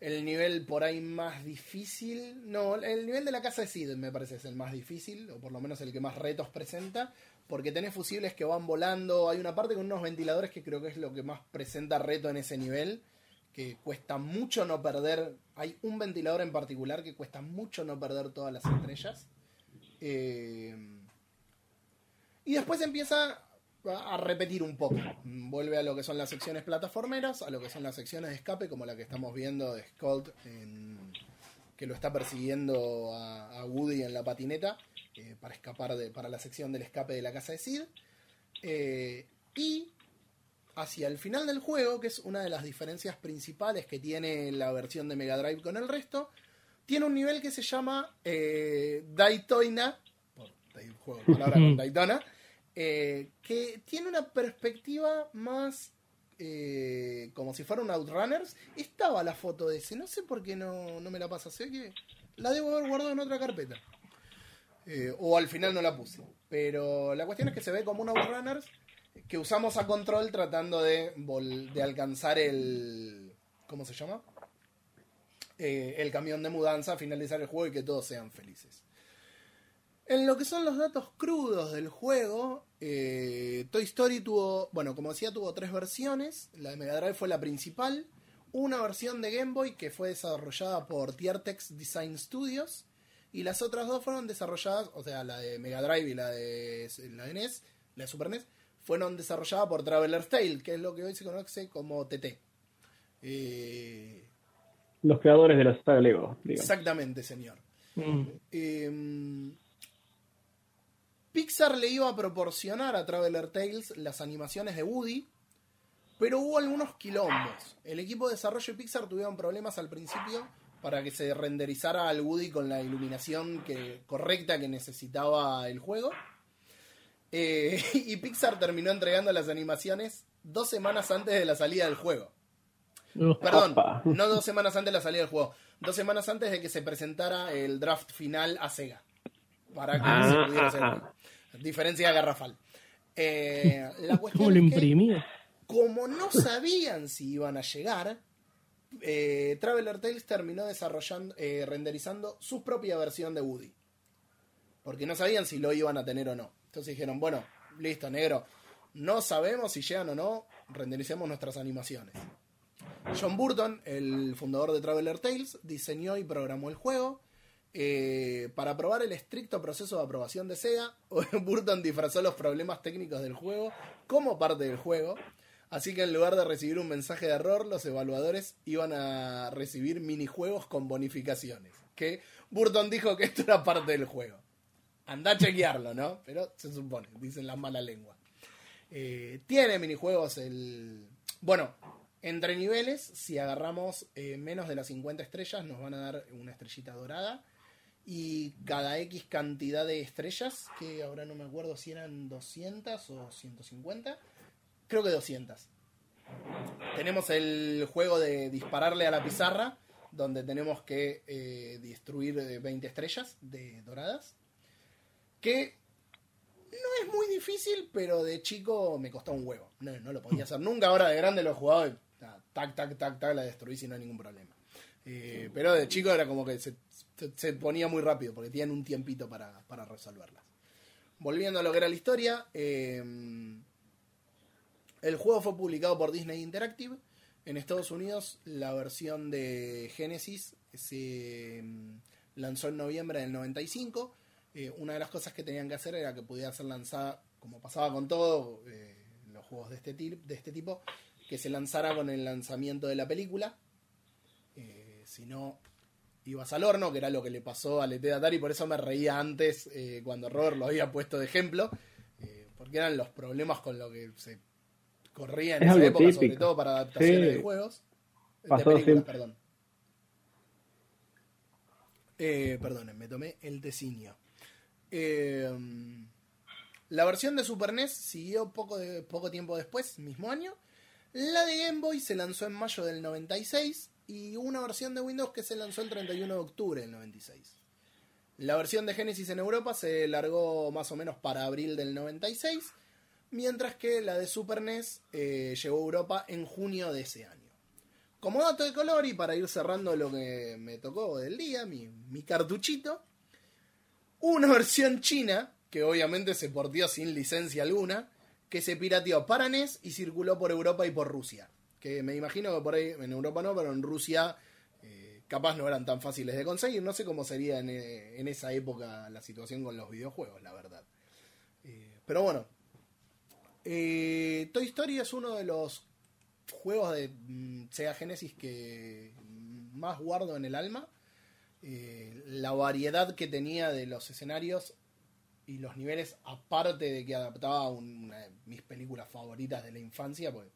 el nivel por ahí más difícil. No, el nivel de la casa de Sid me parece es el más difícil, o por lo menos el que más retos presenta, porque tenés fusibles que van volando. Hay una parte con unos ventiladores que creo que es lo que más presenta reto en ese nivel, que cuesta mucho no perder. Hay un ventilador en particular que cuesta mucho no perder todas las estrellas. Eh, y después empieza a repetir un poco. Vuelve a lo que son las secciones plataformeras, a lo que son las secciones de escape, como la que estamos viendo de en- que lo está persiguiendo a, a Woody en la patineta eh, para escapar de, para la sección del escape de la casa de Sid. Eh, y hacia el final del juego, que es una de las diferencias principales que tiene la versión de Mega Drive con el resto, tiene un nivel que se llama eh, Daytona, por juego de palabras con Daytona, eh, que tiene una perspectiva más eh, como si fuera un Outrunners. Estaba la foto de ese, no sé por qué no, no me la pasa, sé que la debo haber guardado en otra carpeta. Eh, o al final no la puse. Pero la cuestión es que se ve como un Outrunners que usamos a control tratando de, vol- de alcanzar el... ¿Cómo se llama? Eh, el camión de mudanza, finalizar el juego y que todos sean felices. En lo que son los datos crudos del juego, eh, Toy Story tuvo, bueno, como decía, tuvo tres versiones. La de Mega Drive fue la principal. Una versión de Game Boy que fue desarrollada por Tiertex Design Studios. Y las otras dos fueron desarrolladas, o sea, la de Mega Drive y la de, la de NES, la de Super NES, fueron desarrolladas por Traveler's Tale, que es lo que hoy se conoce como TT. Eh, Los creadores de la saga Lego, digamos. exactamente, señor. Mm. Eh, Pixar le iba a proporcionar a Traveler Tales las animaciones de Woody, pero hubo algunos quilombos. El equipo de desarrollo de Pixar tuvieron problemas al principio para que se renderizara al Woody con la iluminación que, correcta que necesitaba el juego. Eh, y Pixar terminó entregando las animaciones dos semanas antes de la salida del juego. Perdón, Opa. no dos semanas antes de la salida del juego, dos semanas antes de que se presentara el draft final a Sega. Para que Ah, se pudiera hacer. ah, juego. Diferencia garrafal. Eh, la ¿Cómo lo imprimía? como no sabían si iban a llegar, eh, Traveler Tales terminó desarrollando, eh, renderizando su propia versión de Woody. Porque no sabían si lo iban a tener o no. Entonces dijeron, bueno, listo, negro. No sabemos si llegan o no, rendericemos nuestras animaciones. John Burton, el fundador de Traveler Tales, diseñó y programó el juego. Eh, para probar el estricto proceso de aprobación de Sega, Burton disfrazó los problemas técnicos del juego como parte del juego. Así que en lugar de recibir un mensaje de error, los evaluadores iban a recibir minijuegos con bonificaciones. Que Burton dijo que esto era parte del juego. Anda a chequearlo, ¿no? Pero se supone, dicen la mala lengua. Eh, tiene minijuegos el... Bueno, entre niveles, si agarramos eh, menos de las 50 estrellas, nos van a dar una estrellita dorada. Y cada X cantidad de estrellas, que ahora no me acuerdo si eran 200 o 150, creo que 200. Tenemos el juego de dispararle a la pizarra, donde tenemos que eh, destruir eh, 20 estrellas de doradas. Que no es muy difícil, pero de chico me costó un huevo. No, no lo podía hacer nunca. Ahora de grande lo he jugado y ta, tac, tac, tac, tac, la destruí sin no hay ningún problema. Eh, pero de chico era como que se, se- se ponía muy rápido porque tenían un tiempito para, para resolverlas. Volviendo a lo que era la historia, eh, el juego fue publicado por Disney Interactive. En Estados Unidos, la versión de Genesis se mm, lanzó en noviembre del 95. Eh, una de las cosas que tenían que hacer era que pudiera ser lanzada, como pasaba con todo, eh, los juegos de este, de este tipo, que se lanzara con el lanzamiento de la película. Eh, si no, ibas al horno, que era lo que le pasó al ET de Atari, por eso me reía antes cuando Robert lo había puesto de ejemplo, porque eran los problemas con lo que se corría en Es esa época, sobre todo para adaptaciones Sí. de juegos. De Pasó películas, siempre. perdón. Eh, perdonen, me tomé el tecinio. Eh, la versión de Super NES siguió poco tiempo después, mismo año. La de Game Boy se lanzó en mayo del 96 y una versión de Windows que se lanzó el 31 de octubre del 96. La versión de Genesis en Europa se largó más o menos para abril del 96, mientras que la de Super NES eh, llegó a Europa en junio de ese año. Como dato de color y para ir cerrando lo que me tocó del día, mi, mi cartuchito, una versión china, que obviamente se portió sin licencia alguna, que se pirateó para NES y circuló por Europa y por Rusia. Que me imagino que por ahí, en Europa no, pero en Rusia eh, capaz no eran tan fáciles de conseguir. No sé cómo sería en, eh, en esa época la situación con los videojuegos, la verdad. Eh, pero bueno, Toy Story es uno de los juegos de mm, Sega Genesis que mm, más guardo en el alma. Eh, la variedad que tenía de los escenarios y los niveles, aparte de que adaptaba un- una de mis películas favoritas de la infancia, pues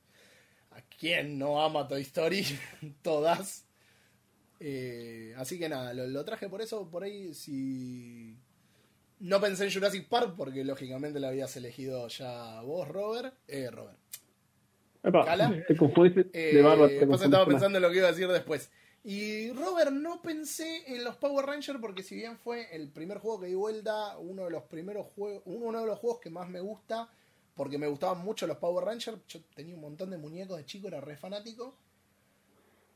a quién no ama Toy Story, todas. Eh, así que nada, lo, lo traje por eso, por ahí si... No pensé en Jurassic Park porque lógicamente lo habías elegido ya vos, Robert. Eh, Robert. Epa, te confundiste Eh, de barba. te pasa, confundiste estaba pensando en lo que iba a decir después. Y Robert, no pensé en los Power Rangers porque si bien fue el primer juego que di vuelta, uno de los primeros juegos, uno de los juegos que más me gusta, porque me gustaban mucho los Power Rangers, yo tenía un montón de muñecos de chico, era re fanático.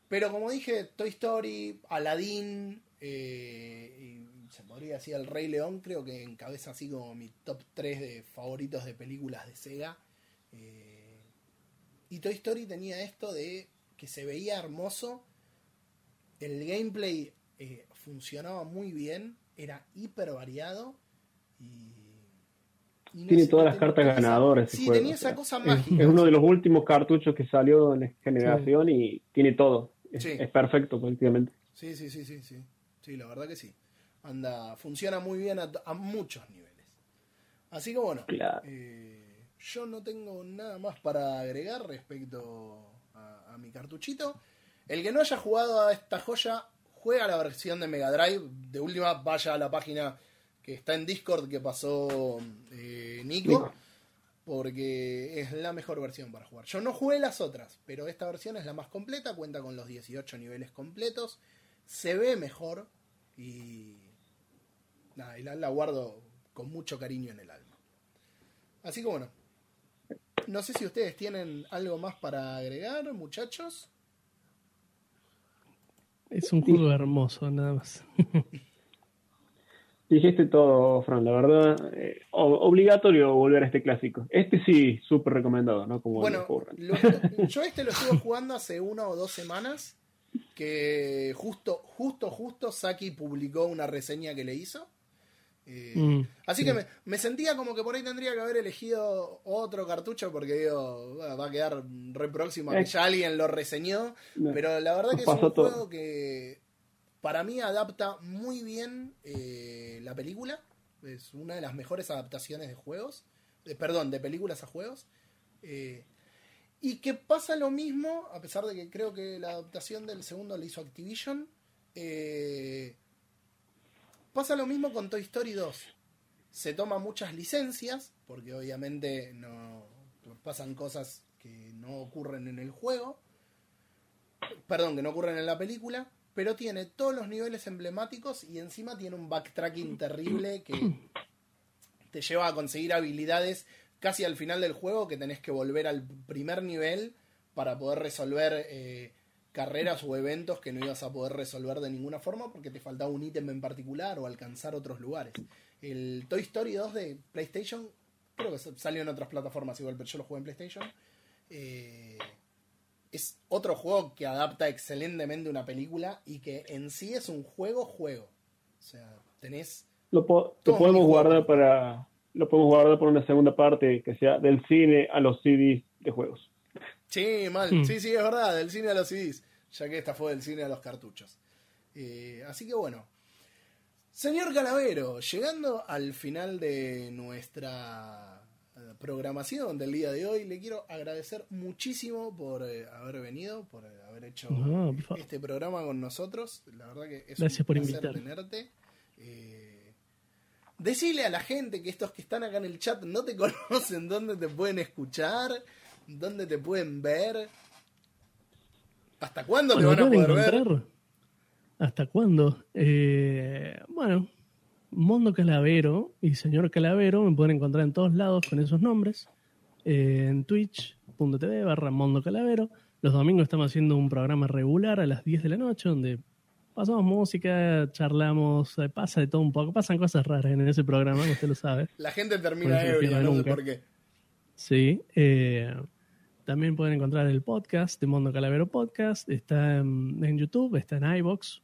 Pero como dije, Toy Story, Aladdin, eh, y se podría decir El Rey León, creo que encabeza así como mi top 3 de favoritos de películas de Sega. Eh, y Toy Story tenía esto de que se veía hermoso, el gameplay eh, funcionaba muy bien, era hiper variado y... y no Tiene todas las cartas ganadoras. Sí, juego, tenía o esa cosa es- mágica. Es uno de los últimos cartuchos que salió en la generación y tiene todo. Es, Sí. es perfecto prácticamente. Sí, sí, sí, sí, sí. Sí, la verdad que sí. Anda, funciona muy bien a, a muchos niveles. Así que bueno, Claro. eh, yo no tengo nada más para agregar respecto a, a mi cartuchito. El que no haya jugado a esta joya, juega la versión de Mega Drive. De última, vaya a la página que está en Discord que pasó eh, Nico, porque es la mejor versión para jugar. Yo no jugué las otras, pero esta versión es la más completa, cuenta con los 18 niveles completos, se ve mejor y, nada, y la, la guardo con mucho cariño en el alma. Así que bueno, no sé si ustedes tienen algo más para agregar, muchachos. Es un juego hermoso, nada más. Dijiste todo, Fran, la verdad. eh, obligatorio volver a este clásico. Este sí, súper recomendado, ¿no? Como Bueno, lo- yo este lo estuve jugando hace una o dos semanas. Que justo, justo, justo Saki publicó una reseña que le hizo. Eh, Mm, así sí. que me, me sentía como que por ahí tendría que haber elegido otro cartucho porque digo, "Bueno, va a quedar re próximo a que Eh. ya alguien lo reseñó. No. Pero la verdad Nos que es un todo. juego que para mí adapta muy bien eh, la película. Es una de las mejores adaptaciones de juegos. perdón, de películas a juegos. Y que pasa lo mismo, a pesar de que creo que la adaptación del segundo la hizo Activision. eh, pasa lo mismo con Toy Story 2. Se toma muchas licencias, porque obviamente no pasan cosas que no ocurren en el juego. Perdón, que no ocurren en la película. Pero tiene todos los niveles emblemáticos y encima tiene un backtracking terrible que te lleva a conseguir habilidades casi al final del juego que tenés que volver al primer nivel para poder resolver eh, carreras o eventos que no ibas a poder resolver de ninguna forma porque te faltaba un ítem en particular o alcanzar otros lugares. El Toy Story 2 de PlayStation, creo que salió en otras plataformas igual, pero yo lo jugué en PlayStation. eh, es otro juego que adapta excelentemente una película y que en sí es un juego juego. O sea, tenés Lo, po- lo podemos guardar para lo podemos guardar para una segunda parte que sea del cine a los CDs de juegos. Sí, mal. Hmm. Sí, sí, es verdad. Del cine a los CDs. Ya que esta fue del cine a los cartuchos. Eh, así que bueno. Señor Calavero, llegando al final de nuestra eh, programación del día de hoy, le quiero agradecer muchísimo por eh, haber venido, por eh, haber hecho No, por favor. este programa con nosotros. La verdad que es Gracias un por placer invitar. tenerte. Decile a la gente que estos que están acá en el chat no te conocen, dónde te pueden escuchar, dónde te pueden ver. ¿Hasta cuándo Bueno, te van a pueden poder ver? encontrar. ¿Hasta cuándo? Eh, bueno, Mondo Calavero y Señor Calavero me pueden encontrar en todos lados con esos nombres. Eh, en twitch.tv barra Mondo Calavero. Los domingos estamos haciendo un programa regular a las 10 de la noche donde pasamos música, charlamos, eh, pasa de todo un poco. Pasan cosas raras en ese programa, usted lo sabe. La gente termina ebria, no sé por qué. Sí. eh, también pueden encontrar el podcast de Mondo Calavero Podcast. Está en, YouTube, está en iBox.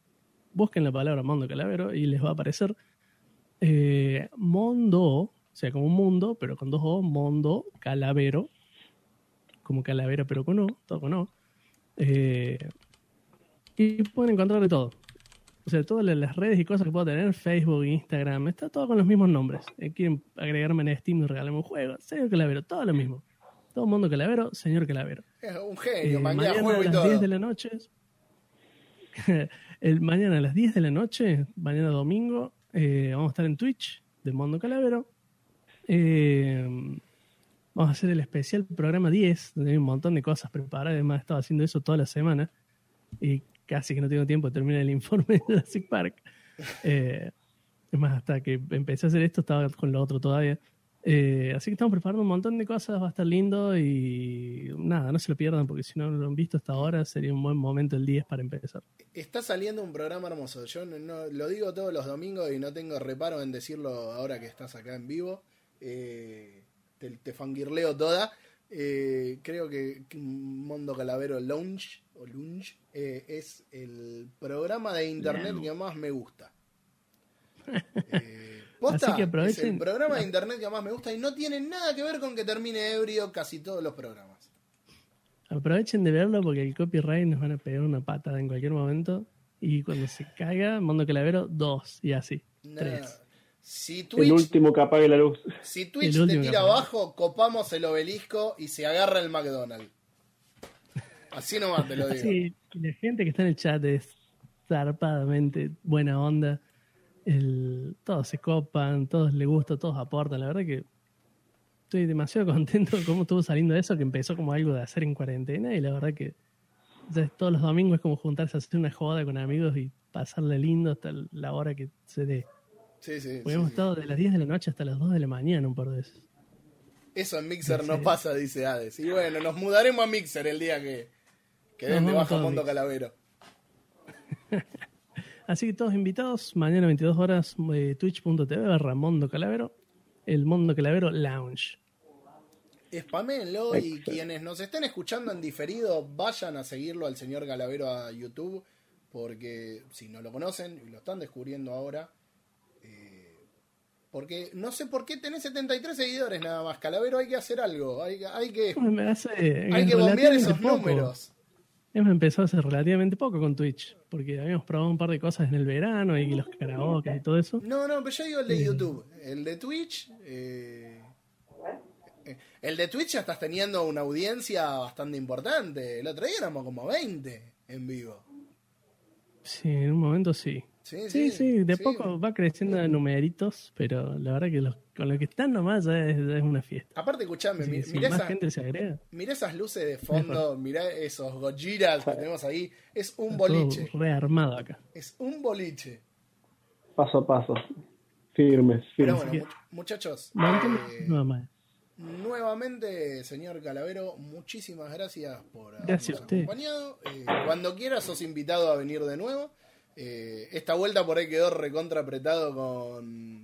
Busquen la palabra Mondo Calavero y les va a aparecer eh, Mondo, o sea, como un mundo, pero con dos O, Mondo Calavero. Como calavera, pero con O, todo con O. Eh, y pueden encontrar de todo. O sea, todas las- redes y cosas que puedo tener, Facebook, Instagram, está todo con los mismos nombres. Eh, quieren agregarme en Steam y regalarme un juego. Señor Calavero, todo lo mismo. Todo mundo Calavero, señor Calavero. Es un genio, Eh, mañana mañana a y las todo. 10 de la noche. el, mañana a las 10 de la noche, mañana domingo, eh, vamos a estar en Twitch de Mundo Calavero. Eh, vamos a hacer el especial programa 10, donde hay un montón de cosas preparadas. Además, he estado haciendo eso toda la semana y casi que no tengo tiempo de terminar el informe de Jurassic Park. Eh, es más, hasta que empecé a hacer esto estaba con lo otro todavía. Eh, así que estamos preparando un montón de cosas, va a estar lindo y nada, no se lo pierdan porque si no lo han visto hasta ahora sería un buen momento el 10 para empezar. Está saliendo un programa hermoso. Yo no, no- lo digo todos los domingos y no tengo reparo en decirlo ahora que estás acá en vivo. Eh, te, te fangirleo toda. Eh, creo que Mundo Calavero Lounge o Lounge eh, es el programa de internet que más me gusta. Eh, posta, Así que es aprovechen. el programa de internet que más me gusta y no tiene nada que ver con que termine ebrio casi todos los programas. Aprovechen de verlo porque el copyright nos van a pegar una patada en cualquier momento y cuando se caiga, Mundo Calavero 2 y así. Nah, 3. Si El Twitch, último que apague la luz. si Twitch El te tira abajo, copamos el obelisco y se agarra el McDonald's. Así nomás te lo digo. Sí, la gente que está en el chat es zarpadamente buena onda. El, todos se copan, todos les gusta, todos aportan. La verdad que estoy demasiado contento de cómo estuvo saliendo eso, que empezó como algo de hacer en cuarentena y la verdad que ya todos los domingos es como juntarse a hacer una joda con amigos y pasarle lindo hasta la hora que se dé. Sí, sí, Porque sí, hemos sí. estado de las 10 de la noche hasta las 2 de la mañana un par de veces. Eso en Mixer no pasa, dice Hades. Y bueno, nos mudaremos a Mixer el día que, que den de baja Mundo Mixer. Calavero. Así que todos invitados, mañana 22 horas, eh, twitch.tv barra Mondo Calavero, el Mondo Calavero Lounge. Spamenlo y quienes nos estén escuchando en diferido, vayan a seguirlo al señor Galavero a YouTube, porque si no lo conocen y lo están descubriendo ahora, eh, porque no sé por qué tenés 73 seguidores nada más, Calavero, hay que hacer algo, hay, hay que, Me hace, hay que bombear esos poco. números. Hemos empezado hace relativamente poco con Twitch, porque habíamos probado un par de cosas en el verano y los karaoke y todo eso. No, no, pero yo digo el de Sí. YouTube. El de Twitch. eh, eh, el de Twitch ya estás teniendo una audiencia bastante importante. El otro día éramos como 20 en vivo. Sí, en un momento sí. Sí, Sí, sí, de sí. poco va creciendo de numeritos, pero la verdad que los, con lo que están nomás ya es, ya es una fiesta. Aparte, escuchame, si mirá, más esa- gente se agrega, mirá esas luces de fondo, mirá esos Gojiras que tenemos ahí. Es un está boliche. todo rearmado acá. Es un boliche. Paso a paso. Firmes, Pero firmes. bueno, mu- muchachos. Eh, no más. Nuevamente, señor Calavero, muchísimas gracias por habernos Gracias a usted. acompañado. Eh, cuando quieras, sos invitado a venir de nuevo. Eh, esta vuelta por ahí quedó recontra apretado con,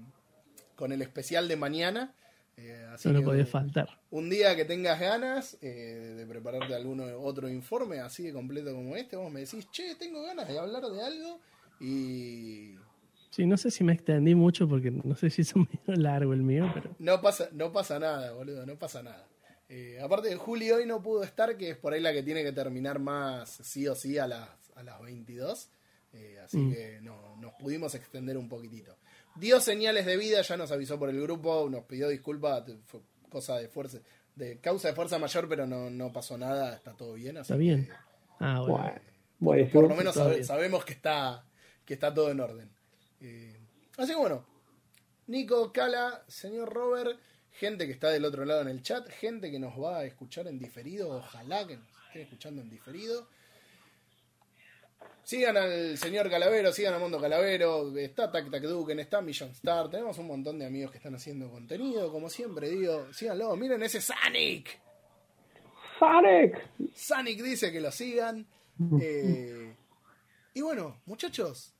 con el especial de mañana. Eh, así No que podía faltar. un día que tengas ganas eh, de prepararte algún otro informe así de completo como este, vos me decís, che, tengo ganas de hablar de algo. Y Sí, no sé si me extendí mucho porque no sé si es medio largo el mío, pero No pasa, no pasa nada, boludo, no pasa nada. Eh, aparte, Juli hoy no pudo estar, que es por ahí la que tiene que terminar más sí o sí a las, a las 22. Eh, así Mm. que no, nos pudimos extender un poquitito. Dio señales de vida, ya nos avisó por el grupo, nos pidió disculpas, fue cosa de fuerza, de causa de fuerza mayor, pero no, no pasó nada, está todo bien. así está bien. que, Ah, bueno. Bueno, por lo menos sabe- sabemos que está, que está todo en orden. Eh, así que bueno, Nico, Cala, señor Robert, gente que está del otro lado en el chat, gente que nos va a escuchar en diferido, ojalá que nos estén escuchando en diferido. Sigan al señor Calavero, sigan a Mundo Calavero, está Tac Tac Duken, está Million Star, tenemos un montón de amigos que están haciendo contenido, como siempre digo, síganlo, miren ese Sonic. ¡Sonic! Sonic dice que lo sigan. Eh, y bueno, muchachos,